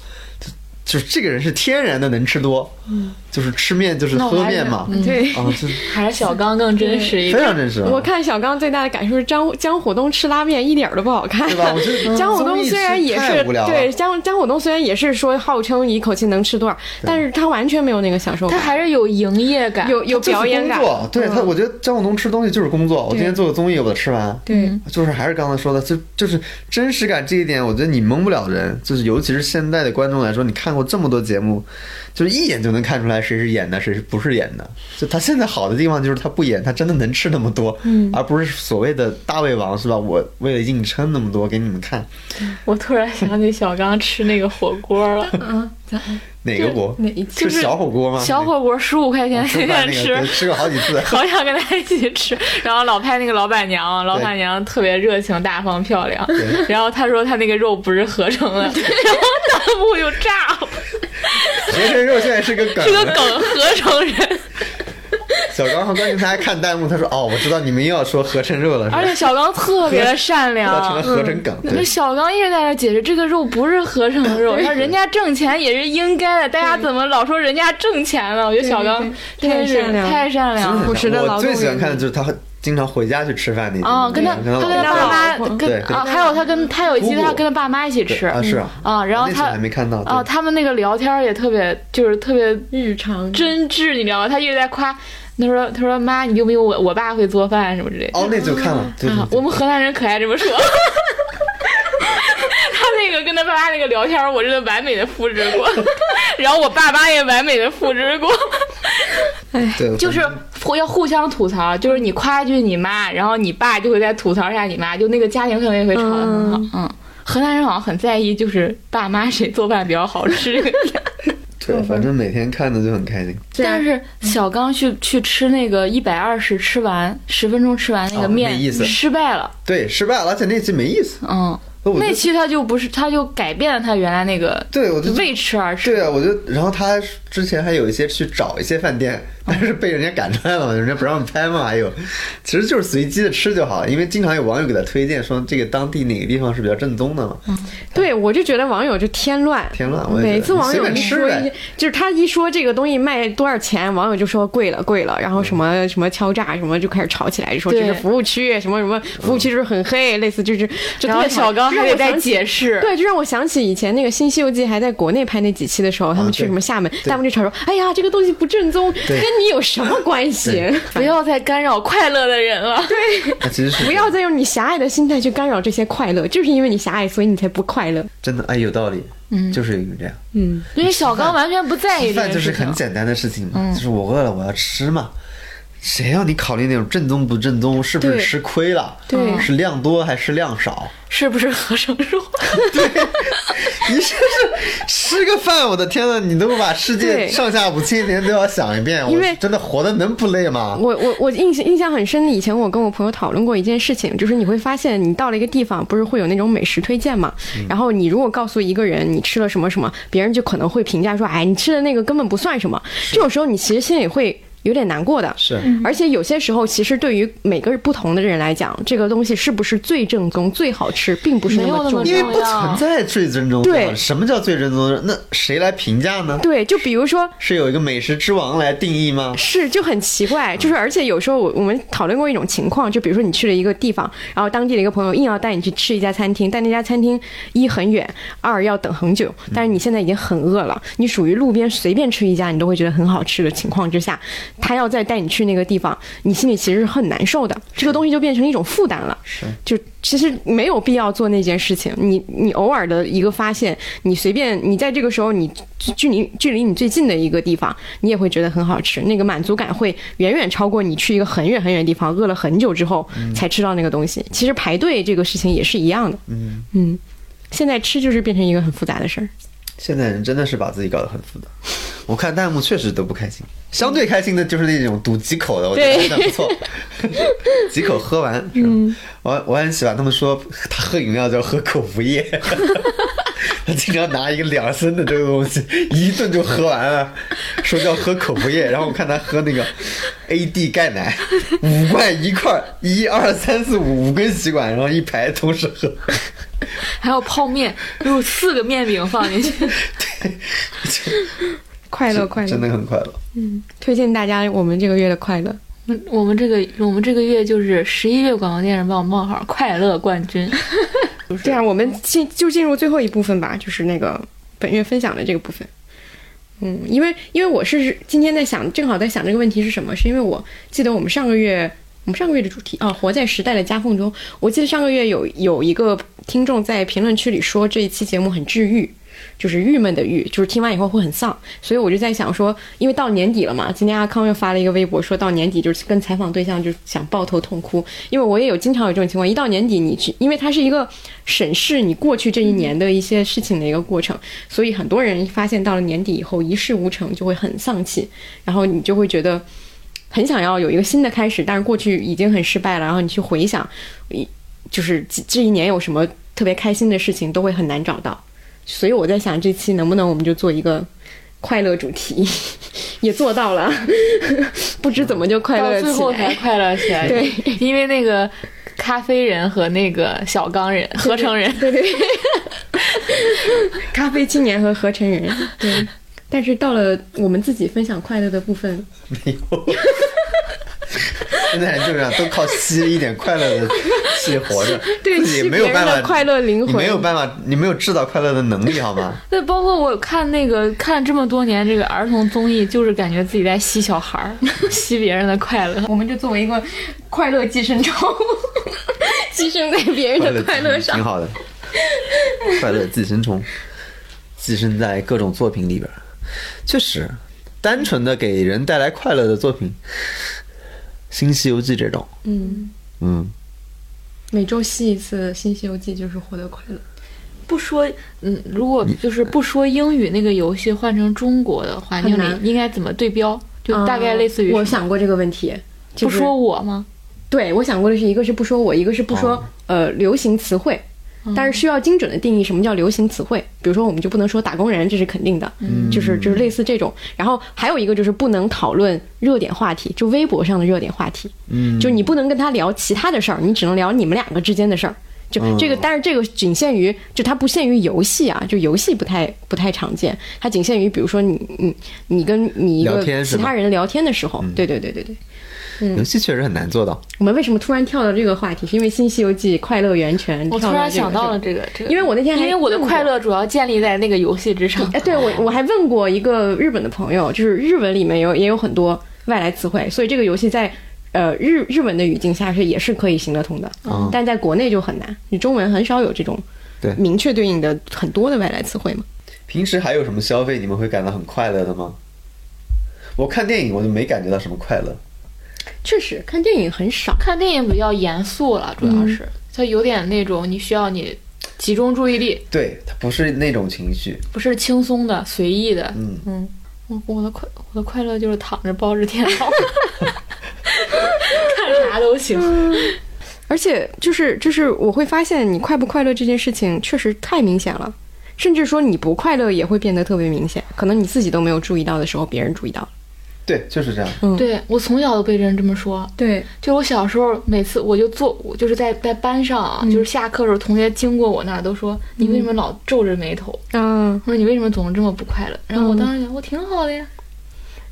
就就是这个人是天然的能吃多，嗯，就是吃面就是喝面嘛，对。啊，[LAUGHS] 就是还是小刚更真实一点。非常真实啊。我看小刚最大的感受是张江虎东吃拉面一点儿都不好看，对吧？我觉得 [LAUGHS] 江虎东虽然也是对江江虎东虽然也是说号称一口气能吃多少，但是他完全没有那个享受感，他还是有营业感，有有表演感工。作，对他，我觉得江虎东吃东西就是工作。我今天做个综艺，我把它吃完。对，就是还是刚才说的，就就是真实感这一点，我觉得你蒙不了人。就是尤其是现在的观众来说，你看过这么多节目，就是一眼就能看出来谁是演的，谁是不是演的。就他现在好的地方就是他不演，他真的能吃那么多，嗯，而不是所谓的大胃王是吧？我为了硬撑那么多给你们看，[LAUGHS] 我突然想起小刚吃那个火锅了，[LAUGHS] 嗯哪个锅？哪一期是小火锅吗？小火锅十五块钱随便吃。吃过好几次。[LAUGHS] 好想跟他一起吃，然后老拍那个老板娘，老板娘特别热情、大方、漂亮。然后他说他那个肉不是合成的，然后弹幕又炸了，[LAUGHS] 学生肉现在是个梗，是个梗合成人。[LAUGHS] 小刚和关键他还看弹幕，他说：“哦，我知道你们又要说合成肉了，而且小刚特别的善那成了良。合成梗。”小刚一直在那解释，这个肉不是合成肉，[LAUGHS] 他说人家挣钱也是应该的，大家怎么老说人家挣钱了？我觉得小刚太善良太善良了。朴实的劳动我最喜欢人看的就是他经常回家去吃饭那集。啊，跟他跟他他跟他爸妈跟对啊，还有他跟他有一期他跟他爸妈一起吃啊，是啊，啊，然后他还没看到啊，他们那个聊天也特别就是特别日常真挚，你知道吗？他一直在夸，他说他说妈，你有没有我我爸会做饭什么之类的。哦，那就看了，对对啊，我们河南人可爱这么说。[LAUGHS] 他那个跟他爸妈那个聊天，我真的完美的复制过，[LAUGHS] 然后我爸妈也完美的复制过，对，就是互要互相吐槽，就是你夸一句你妈，然后你爸就会再吐槽一下你妈，就那个家庭氛围会吵得很好。嗯，河南人好像很在意，就是爸妈谁做饭比较好吃。[LAUGHS] [LAUGHS] 对，反正每天看的就很开心。但是小刚去去吃那个一百二十吃完十分钟吃完那个哦面，没意思失败了。对，失败了，而且那期没意思。嗯，那期他就不是，他就改变了他原来那个对我就为吃而吃。对啊，我就然后他之前还有一些去找一些饭店，但是被人家赶出来了嘛，人家不让拍嘛。还有，其实就是随机的吃就好，因为经常有网友给他推荐说这个当地哪个地方是比较正宗的嘛。对，我就觉得网友就添乱，添乱每次网友一说一，就是他一说这个东西卖多少钱，网友就说贵了贵了，然后什么什么敲诈什么就开始吵起来，就说这对。是服务区，什么什么服务区就是很黑，类似就是就然后特别小刚还得再让我想起解释。对，就让我想起以前那个《新西游记》还在国内拍那几期的时候，他们去什么厦门，弹幕就吵说：“哎呀，这个东西不正宗，跟你有什么关系？[LAUGHS] 不要再干扰快乐的人了。对，[LAUGHS] 那其实是不要再用你狭隘的心态去干扰这些快乐，就是因为你狭隘，所以你才不快乐。真的哎，有道理，嗯，就是因为这样。嗯，因为小刚完全不在意吃饭就是很。简单的事情嘛，就是我饿了我要吃嘛。谁让你考虑那种正宗不正宗，是不是吃亏了？对是量多还是量少？是不是合成肉？[LAUGHS] 你这是吃个饭，我的天呐，你都把世界上下五千年都要想一遍，因为我真的活的能不累吗？我我我印象印象很深的，以前我跟我朋友讨论过一件事情，就是你会发现，你到了一个地方，不是会有那种美食推荐嘛？然后你如果告诉一个人你吃了什么什么，别人就可能会评价说，哎，你吃的那个根本不算什么。这种时候，你其实心里会。有点难过的，是而且有些时候，其实对于每个不同的人来讲，这个东西是不是最正宗、最好吃，并不是没有那么么重要。因为不存在最正宗的，对什么叫最正宗的？那谁来评价呢？对，就比如说，是有一个美食之王来定义吗？是就很奇怪，就是而且有时候我我们讨论过一种情况，就比如说你去了一个地方，然后当地的一个朋友硬要带你去吃一家餐厅，但那家餐厅一很远，二要等很久，但是你现在已经很饿了，你属于路边随便吃一家你都会觉得很好吃的情况之下，他要再带你去那个地方，你心里其实是很难受的，这个东西就变成一种负担了。是就其实没有必要做那件事情。你你偶尔的一个发现，你随便你在这个时候，你距离距离你最近的一个地方，你也会觉得很好吃，那个满足感会远远超过你去一个很远很远的地方，饿了很久之后才吃到那个东西。其实排队这个事情也是一样的。嗯嗯，现在吃就是变成一个很复杂的事儿。现在人真的是把自己搞得很复杂。我看弹幕确实都不开心，相对开心的就是那种赌几口的，我觉得对真的不错，[LAUGHS] 几口喝完。嗯，我我很喜欢他们说他喝饮料叫喝口服液，[LAUGHS] 他经常拿一个两升的这个东西一顿就喝完了，说叫喝口服液。然后我看他喝那个 AD 钙奶，[LAUGHS] 五罐一块儿，一二三四五五根吸管，然后一排同时喝。还有泡面，有四个面饼放进去。[LAUGHS] 快乐快乐，真的很快乐。嗯推荐大家我们这个月的快乐。我们这个我们这个月就是十一月广告电视帮我冒号快乐冠军。[LAUGHS] 这样，我们进就进入最后一部分吧，就是那个本月分享的这个部分。嗯，因为因为我是今天在想，正好在想这个问题是什么？是因为我记得我们上个月，我们上个月的主题啊，活在时代的夹缝中。我记得上个月有有一个听众在评论区里说这一期节目很治愈，就是郁闷的郁，就是听完以后会很丧。所以我就在想说，因为到年底了嘛，今天阿康又发了一个微博，说到年底就是跟采访对象就想抱头痛哭，因为我也有经常有这种情况，一到年底你去，因为它是一个审视你过去这一年的一些事情的一个过程，所以很多人发现到了年底以后一事无成，就会很丧气，然后你就会觉得很想要有一个新的开始，但是过去已经很失败了，然后你去回想，一就是这这一年有什么特别开心的事情，都会很难找到。所以我在想，这期能不能我们就做一个快乐主题，[LAUGHS] 也做到了，[LAUGHS] 不知怎么就快乐到最后起来。才快乐起来。对，因为那个咖啡人和那个小刚人合成人，对对对，[LAUGHS] 咖啡青年和合成人，对。但是到了我们自己分享快乐的部分，没有。现在人就这样，都靠吸一点快乐的气活着，[LAUGHS] 对自己吸没有办法快乐灵魂你没有办法，你没有制造快乐的能力，好吗？[LAUGHS] 对，包括我看那个看这么多年这个儿童综艺，就是感觉自己在吸小孩儿，吸别人的快乐。[LAUGHS] 我们就作为一个快乐寄生虫，寄生在别人的快乐上挺。好的。快乐寄生虫，寄生在各种作品里边儿，确实，单纯的给人带来快乐的作品，《新西游记》这种，嗯，嗯，每周吸一次《新西游记》就是获得快乐。不说，嗯，如果就是不说英语那个游戏换成中国的环境里，应该怎么对标？就大概类似于啊我想过这个问题，就是不说我吗？对我想过的是，一个是不说我，一个是不说、哦。呃流行词汇，但是需要精准的定义什么叫流行词汇。比如说，我们就不能说打工人，这是肯定的，就是就是类似这种。然后还有一个就是不能讨论热点话题，就微博上的热点话题，嗯，就你不能跟他聊其他的事儿，你只能聊你们两个之间的事儿。就这个，但是这个仅限于，就它不限于游戏啊，就游戏不太不太常见，它仅限于比如说你你你跟你一个其他人聊天的时候，对对对对对。游戏确实很难做到。我们为什么突然跳到这个话题？是因为《新西游记》快乐源泉。我突然想到了这个这个，因为我那天还因为我的快乐主要建立在那个游戏之上。哎，对我我还问过一个日本的朋友，就是日文里面有也有很多外来词汇，所以这个游戏在呃日日文的语境下是也是可以行得通的，嗯但在国内就很难，你中文很少有这种对明确对应的很多的外来词汇嘛。平时还有什么消费你们会感到很快乐的吗？我看电影我就没感觉到什么快乐。确实，看电影很少。看电影比较严肃了，主要是它有点那种你需要你集中注意力，对，它不是那种情绪。不是轻松的、随意的。嗯嗯，我我的快我的快乐就是躺着抱着电脑，[LAUGHS] 看啥都行。而且就是就是我会发现你快不快乐这件事情确实太明显了，甚至说你不快乐也会变得特别明显，可能你自己都没有注意到的时候，别人注意到了。对，就是这样。对我从小都被人这么说，对，就我小时候每次我就坐，我就是在在班上啊，就是下课的时候，同学经过我那儿都说你为什么老皱着眉头？嗯，我说你为什么总是这么不快乐？然后我当时想，我挺好的呀，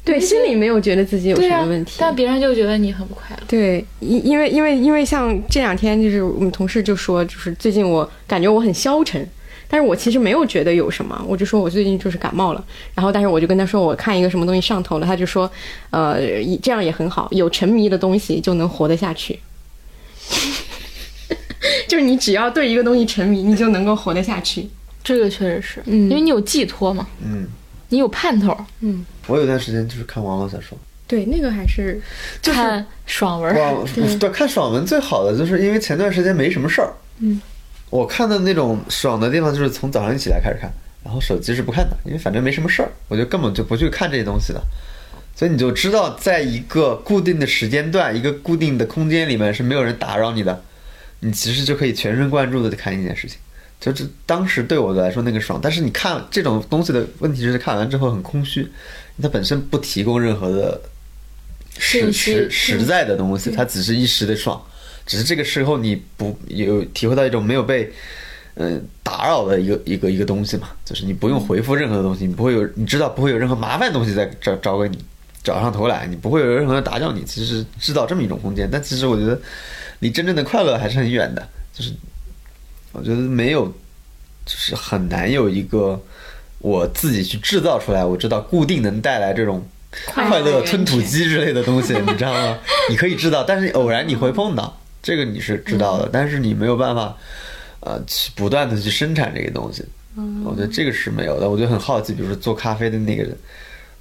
对，心里没有觉得自己有什么问题，，但别人就觉得你很不快乐。对，因因为因为因为像这两天就是我们同事就说，就是最近我感觉我很消沉，但是我其实没有觉得有什么，我就说我最近就是感冒了，然后但是我就跟他说我看一个什么东西上头了，他就说，呃，这样也很好，有沉迷的东西就能活得下去。就是你只要对一个东西沉迷，你就能够活得下去。这个确实是，嗯。因为你有寄托嘛，嗯，你有盼头，嗯。我有段时间就是看网络小说，对，那个还是就是看爽文。对，看爽文最好的就是因为前段时间没什么事儿，嗯，我看的那种爽的地方就是从早上一起来开始看，然后手机是不看的，因为反正没什么事儿，我就根本就不去看这些东西的，所以你就知道，在一个固定的时间段、一个固定的空间里面是没有人打扰你的，你其实就可以全神贯注的看一件事情。就是当时对我来说那个爽，但是你看这种东西的问题就是看完之后很空虚，它本身不提供任何的实实实在的东西，它只是一时的爽，只是这个时候你不有体会到一种没有被嗯、呃打扰的一个一个一个东西嘛，就是你不用回复任何的东西，你不会有你知道不会有任何麻烦东西在找找给你找上头来，你不会有任何人打搅你，其实制造这么一种空间，但其实我觉得离真正的快乐还是很远的，就是我觉得没有，就是很难有一个我自己去制造出来，我知道固定能带来这种快乐吞吐机之类的东西，你知道吗？你可以知道，但是偶然你会碰到，这个你是知道的，但是你没有办法，呃，去不断的去生产这个东西。我觉得这个是没有的。我就很好奇，比如说做咖啡的那个人，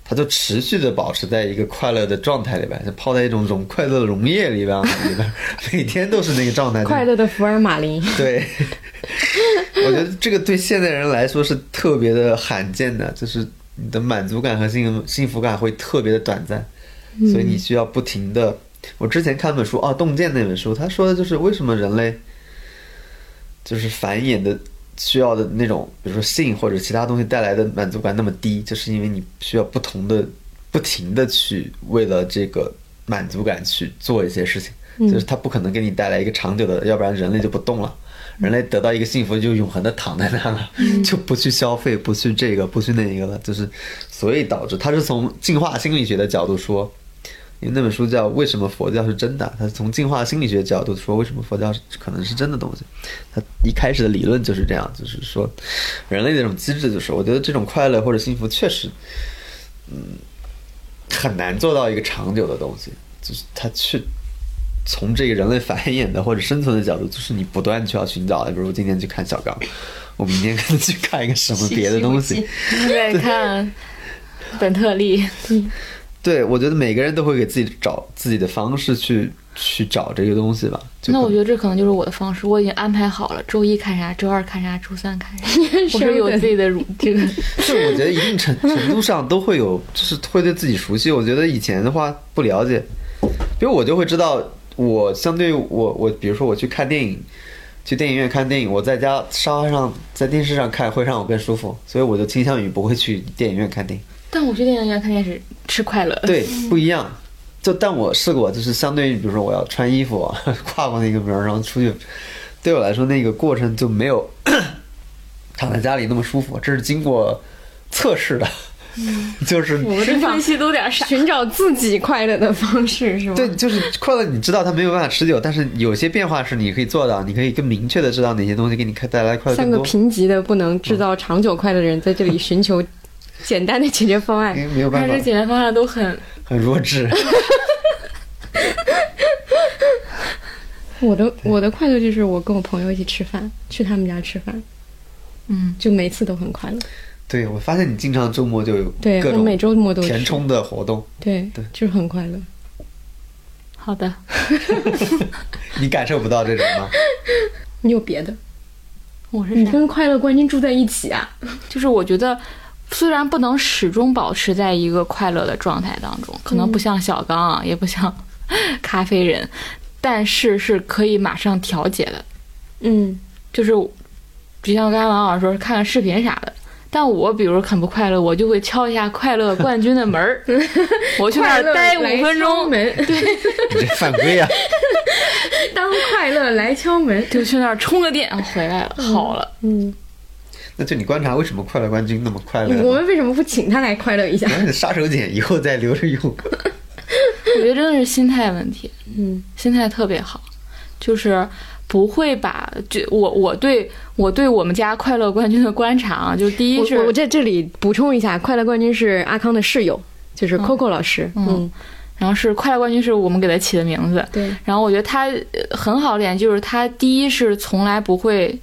他就持续的保持在一个快乐的状态里边，就泡在一种溶快乐的溶液里边，里边每天都是那个状态。快乐的福尔马林。对，我觉得这个对现代人来说是特别的罕见的，就是你的满足感和幸幸福感会特别的短暂，所以你需要不停的。我之前看本书啊，《洞见》那本书，他说的就是为什么人类就是繁衍的需要的那种，比如说性或者其他东西带来的满足感那么低，就是因为你需要不同的。不不停的去为了这个满足感去做一些事情，嗯就是它不可能给你带来一个长久的，要不然人类就不动了。人类得到一个幸福，就永恒的躺在那了，嗯 [LAUGHS] 就不去消费，不去这个，不去那一个了，就是，所以导致它是从进化心理学的角度说，因为那本书叫《为什么佛教是真的》，它是从进化心理学角度说为什么佛教是可能是真的东西。它一开始的理论就是这样，就是说人类的这种机制，就是我觉得这种快乐或者幸福确实，嗯，很难做到一个长久的东西，就是它去。从这个人类繁衍的或者生存的角度，就是你不断去要寻找的。比如我今天去看小刚，我明天可能去看一个什么别的东西。[LAUGHS] 对看本特利，[LAUGHS] 对，我觉得每个人都会给自己找自己的方式去去找这个东西吧。那我觉得这可能就是我的方式，我已经安排好了，周一看啥，周二看啥，周三看啥，我是有自己的乳这个。[LAUGHS] 就我觉得一定程程度上都会有，就是会对自己熟悉。我觉得以前的话不了解，比如我就会知道，我相对于我我比如说我去看电影，去电影院看电影，我在家沙发上在电视上看会让我更舒服，所以我就倾向于不会去电影院看电影。但我去电影院看电视是快乐，对，不一样。就但我试过，就是相对于比如说我要穿衣服 [LAUGHS] 跨过那个门，然后出去，对我来说那个过程就没有躺在家里那么舒服。这是经过测试的，[LAUGHS] 就是我们这分析都有点傻。寻找自己快乐的方式是吗？对，就是快乐，你知道它没有办法持久，但是有些变化是你可以做到，你可以更明确的知道哪些东西给你带来快乐三个。贫瘠的不能制造长久快乐的人在这里寻求简单的解决方案因。为没有办法但是，解决方案都很，很弱智。我的我的快乐就是我跟我朋友一起吃饭，去他们家吃饭，嗯，就每次都很快乐。对，我发现你经常周末就有对各种我每周末都去填充的活动，对对就是很快乐。好的。[LAUGHS] 你感受不到这种吗？你有别的？我是？你跟快乐冠军住在一起啊？就是我觉得，虽然不能始终保持在一个快乐的状态当中，可能不像小刚啊，也不像 [LAUGHS] 咖啡人，但是是可以马上调节的。嗯，就是，就像刚才王老师说，看看视频啥的。但我比如很不快乐，我就会敲一下快乐冠军的门儿，[LAUGHS] 我去那儿待五分钟，门，[LAUGHS] 对，你这犯规啊！当快乐来敲门。就去那儿充个电，回来了，好了。嗯，那就你观察为什么快乐冠军那么快乐？我们为什么不请他来快乐一下？杀手锏以后再留着用。我觉得真的是心态问题，嗯，心态特别好，就是不会把就我我对我对我们家快乐冠军的观察啊，就第一是我我在这里补充一下，快乐冠军是阿康的室友，就是 Coco 老师。嗯然后是快乐冠军是我们给他起的名字，对，然后我觉得他呃很好的点就是他第一是从来不会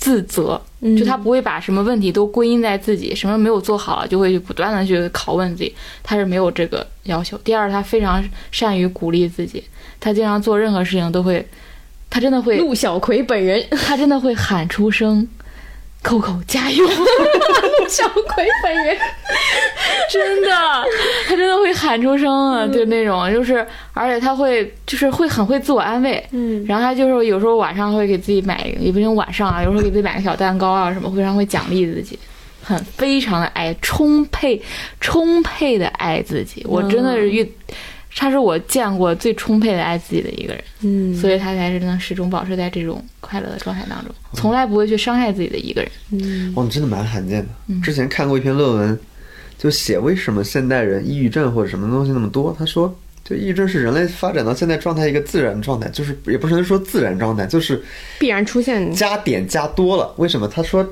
自责，嗯。就他不会把什么问题都归因在自己，什么没有做好了就会不断的去拷问自己，他是没有这个要求。第二，他非常善于鼓励自己，他经常做任何事情都会，他真的会，陆小葵本人，[LAUGHS] 他真的会喊出声，Coco 加油！陆 [LAUGHS] 小葵本人，真的，他真的会喊出声啊，就那种，就是，而且他会，就是会很会自我安慰，嗯。然后他就是有时候晚上会给自己买，也不一定晚上啊，有时候给自己买个小蛋糕啊什么，非常会奖励自己，很非常的爱，充沛充沛的爱自己。我真的是遇，他是我见过最充沛的爱自己的一个人，嗯所以他才是能始终保持在这种快乐的状态当中，从来不会去伤害自己的一个人。嗯哦，真的蛮罕见的。之前看过一篇论文，就写为什么现代人抑郁症或者什么东西那么多。他说，就抑郁症是人类发展到现在状态一个自然状态，就是也不能说自然状态，就是必然出现。加点加多了。为什么？他说，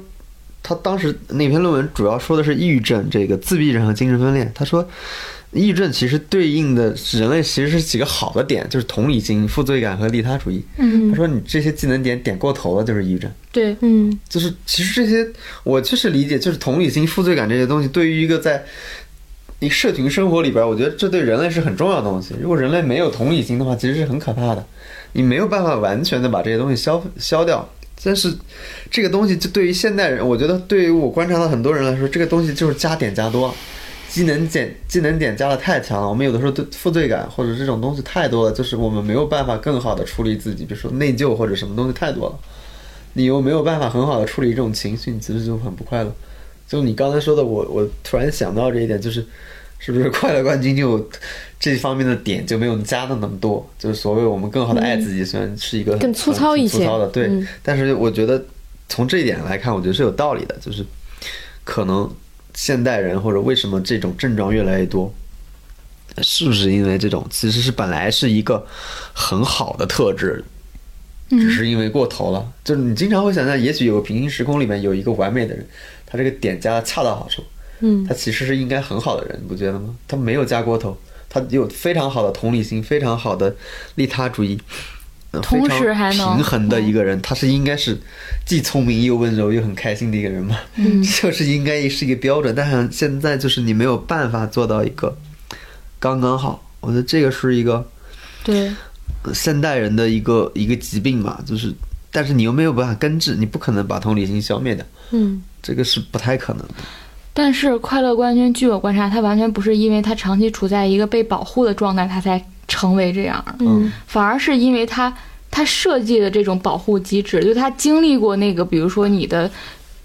他当时那篇论文主要说的是抑郁症、这个自闭症和精神分裂。他说，抑郁症其实对应的是人类其实是几个好的点，就是同理心、负罪感和利他主义。嗯他说，你这些技能点点过头了，就是抑郁症。对，嗯就是其实这些我确实理解，就是同理心、负罪感这些东西，对于一个在你社群生活里边，我觉得这对人类是很重要的东西。如果人类没有同理心的话，其实是很可怕的，你没有办法完全的把这些东西消消掉。但是这个东西就对于现代人，我觉得对于我观察到很多人来说，这个东西就是加点加多，技能点技能点加的太强了。我们有的时候对负罪感或者这种东西太多了，就是我们没有办法更好的处理自己，比如说内疚或者什么东西太多了。你又没有办法很好的处理这种情绪，你其实就很不快乐。就你刚才说的，我我突然想到这一点，就是是不是快乐冠军就这方面的点就没有加的那么多？就是所谓我们更好的爱自己，虽然是一个更粗糙一些粗糙的对，嗯但是我觉得从这一点来看，我觉得是有道理的，就是可能现代人或者为什么这种症状越来越多，是不是因为这种其实是本来是一个很好的特质，只是因为过头了。就是你经常会想象，也许有个平行时空里面有一个完美的人，他这个点加的恰到好处，嗯他其实是应该很好的人，你不觉得吗？他没有加过头，他有非常好的同理心，非常好的利他主义。呃同时还能平衡的一个人，他是应该是既聪明又温柔又很开心的一个人嘛，嗯 [LAUGHS] 就是应该是一个标准。但是现在就是你没有办法做到一个刚刚好，我觉得这个是一个对，呃现代人的一个一个疾病嘛，就是但是你又没有办法根治，你不可能把同理心消灭掉，嗯这个是不太可能的。但是快乐冠军，据我观察，他完全不是因为他长期处在一个被保护的状态，他才成为这样，嗯反而是因为他他设计的这种保护机制，就他经历过那个，比如说你的。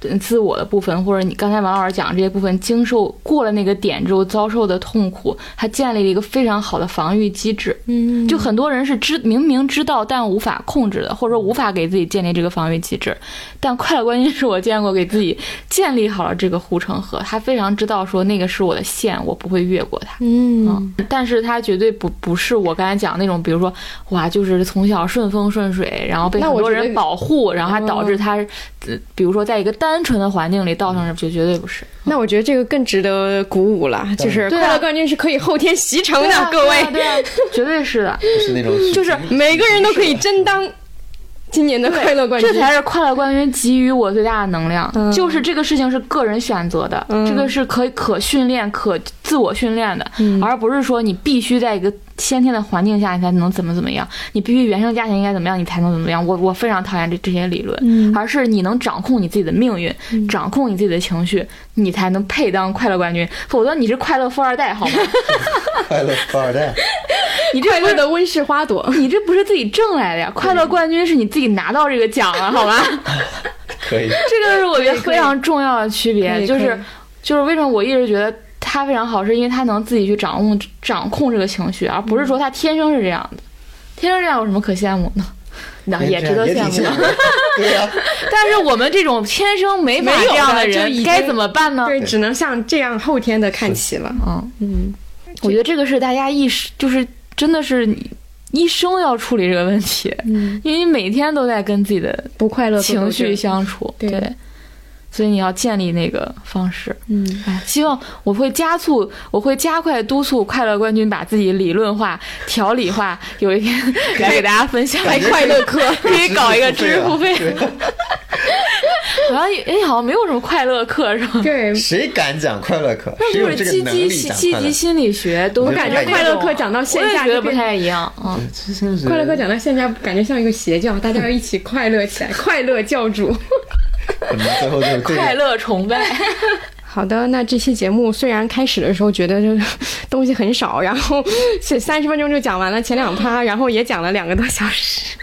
呃自我的部分，或者你刚才王老师讲的这些部分，经受过了那个点之后遭受的痛苦，他建立了一个非常好的防御机制。嗯就很多人是知明明知道但无法控制的，或者说无法给自己建立这个防御机制。但快乐观音是我见过给自己建立好了这个护城河，他非常知道说那个是我的线，我不会越过它。嗯嗯，但是他绝对不不是我刚才讲那种，比如说哇，就是从小顺风顺水，然后被很多人保护，然后还导致他，呃比如说在一个单纯的环境里倒上这，就绝对不是。那我觉得这个更值得鼓舞了，就是快乐冠军是可以后天习成的，各位，对绝对是的。就是那种 [LAUGHS] 就是每个人都可以争当今年的快乐冠军。这才是快乐冠军给予我最大的能量。嗯就是这个事情是个人选择的，嗯这个是可以可训练、可自我训练的，嗯而不是说你必须在一个先天的环境下你才能怎么怎么样，你必须原生家庭应该怎么样你才能怎么样。我我非常讨厌这这些理论，嗯而是你能掌控你自己的命运，掌控你自己的情绪，你才能配当快乐冠军。否则你是快乐富二代好吗？[LAUGHS] 快乐富二代，[LAUGHS] 你这快乐的温室花朵，你这不是自己挣来的呀？快乐冠军是你自己拿到这个奖了，好吗？[LAUGHS] 可以。这个是我觉得非常重要的区别，就是就是为什么我一直觉得他非常好，是因为他能自己去掌控掌控这个情绪，而不是说他天生是这样的。天生这样有什么可羡慕呢？那也值得羡慕。的。[LAUGHS] 对呀、但是我们这种天生没法这样的人该怎么办呢？对，只能像这样后天的看齐了。嗯，嗯，我觉得这个是大家意识，就是真的是一生要处理这个问题，嗯，因为你每天都在跟自己的不快乐情绪，相处，对对，所以你要建立那个方式。嗯，哎，希望我会加速，我会加快督促快乐冠军把自己理论化、条理化，[LAUGHS] 有一天来给大家分享。开快乐课，可以搞一个知识付费，[LAUGHS] 好像哎，好像没有什么快乐课是吧？对。谁敢讲快乐课？谁那有就是积极积极？心理学都我感觉快乐课讲到线下觉得不太一样啊。快乐课讲到线下，感觉像一个邪教，大家要一起快乐起来，[LAUGHS] 快乐教主。可能最后就是快乐崇拜，[LAUGHS] 好的，那这期节目虽然开始的时候觉得这东西很少，然后是三十分钟就讲完了前两趴，然后也讲了两个多小时，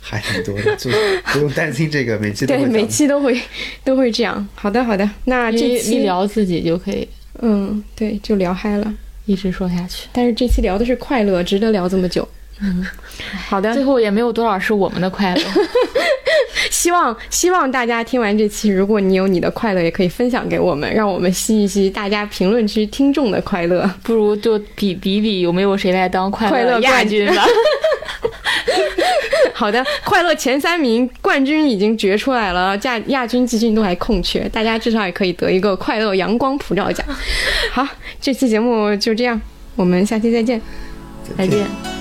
还挺多的，就不用担心这个，每期都对，每期都会都会这样。好的，好的，那这期聊自己就可以嗯，对，就聊嗨了。一直说下去。但是这期聊的是快乐，值得聊这么久。嗯，好的最，后也没有多少是我们的快乐。[LAUGHS] [LAUGHS] 希望希望大家听完这期，如果你有你的快乐，也可以分享给我们，让我们吸一吸大家评论区听众的快乐。[LAUGHS] 不如就比比比有没有谁来当快快乐亚冠军吧。[LAUGHS] 好的，快乐前三名冠军已经决出来了，亚亚军、季军都还空缺，大家至少也可以得一个快乐阳光普照奖。好，这期节目就这样，我们下期再见。再见。在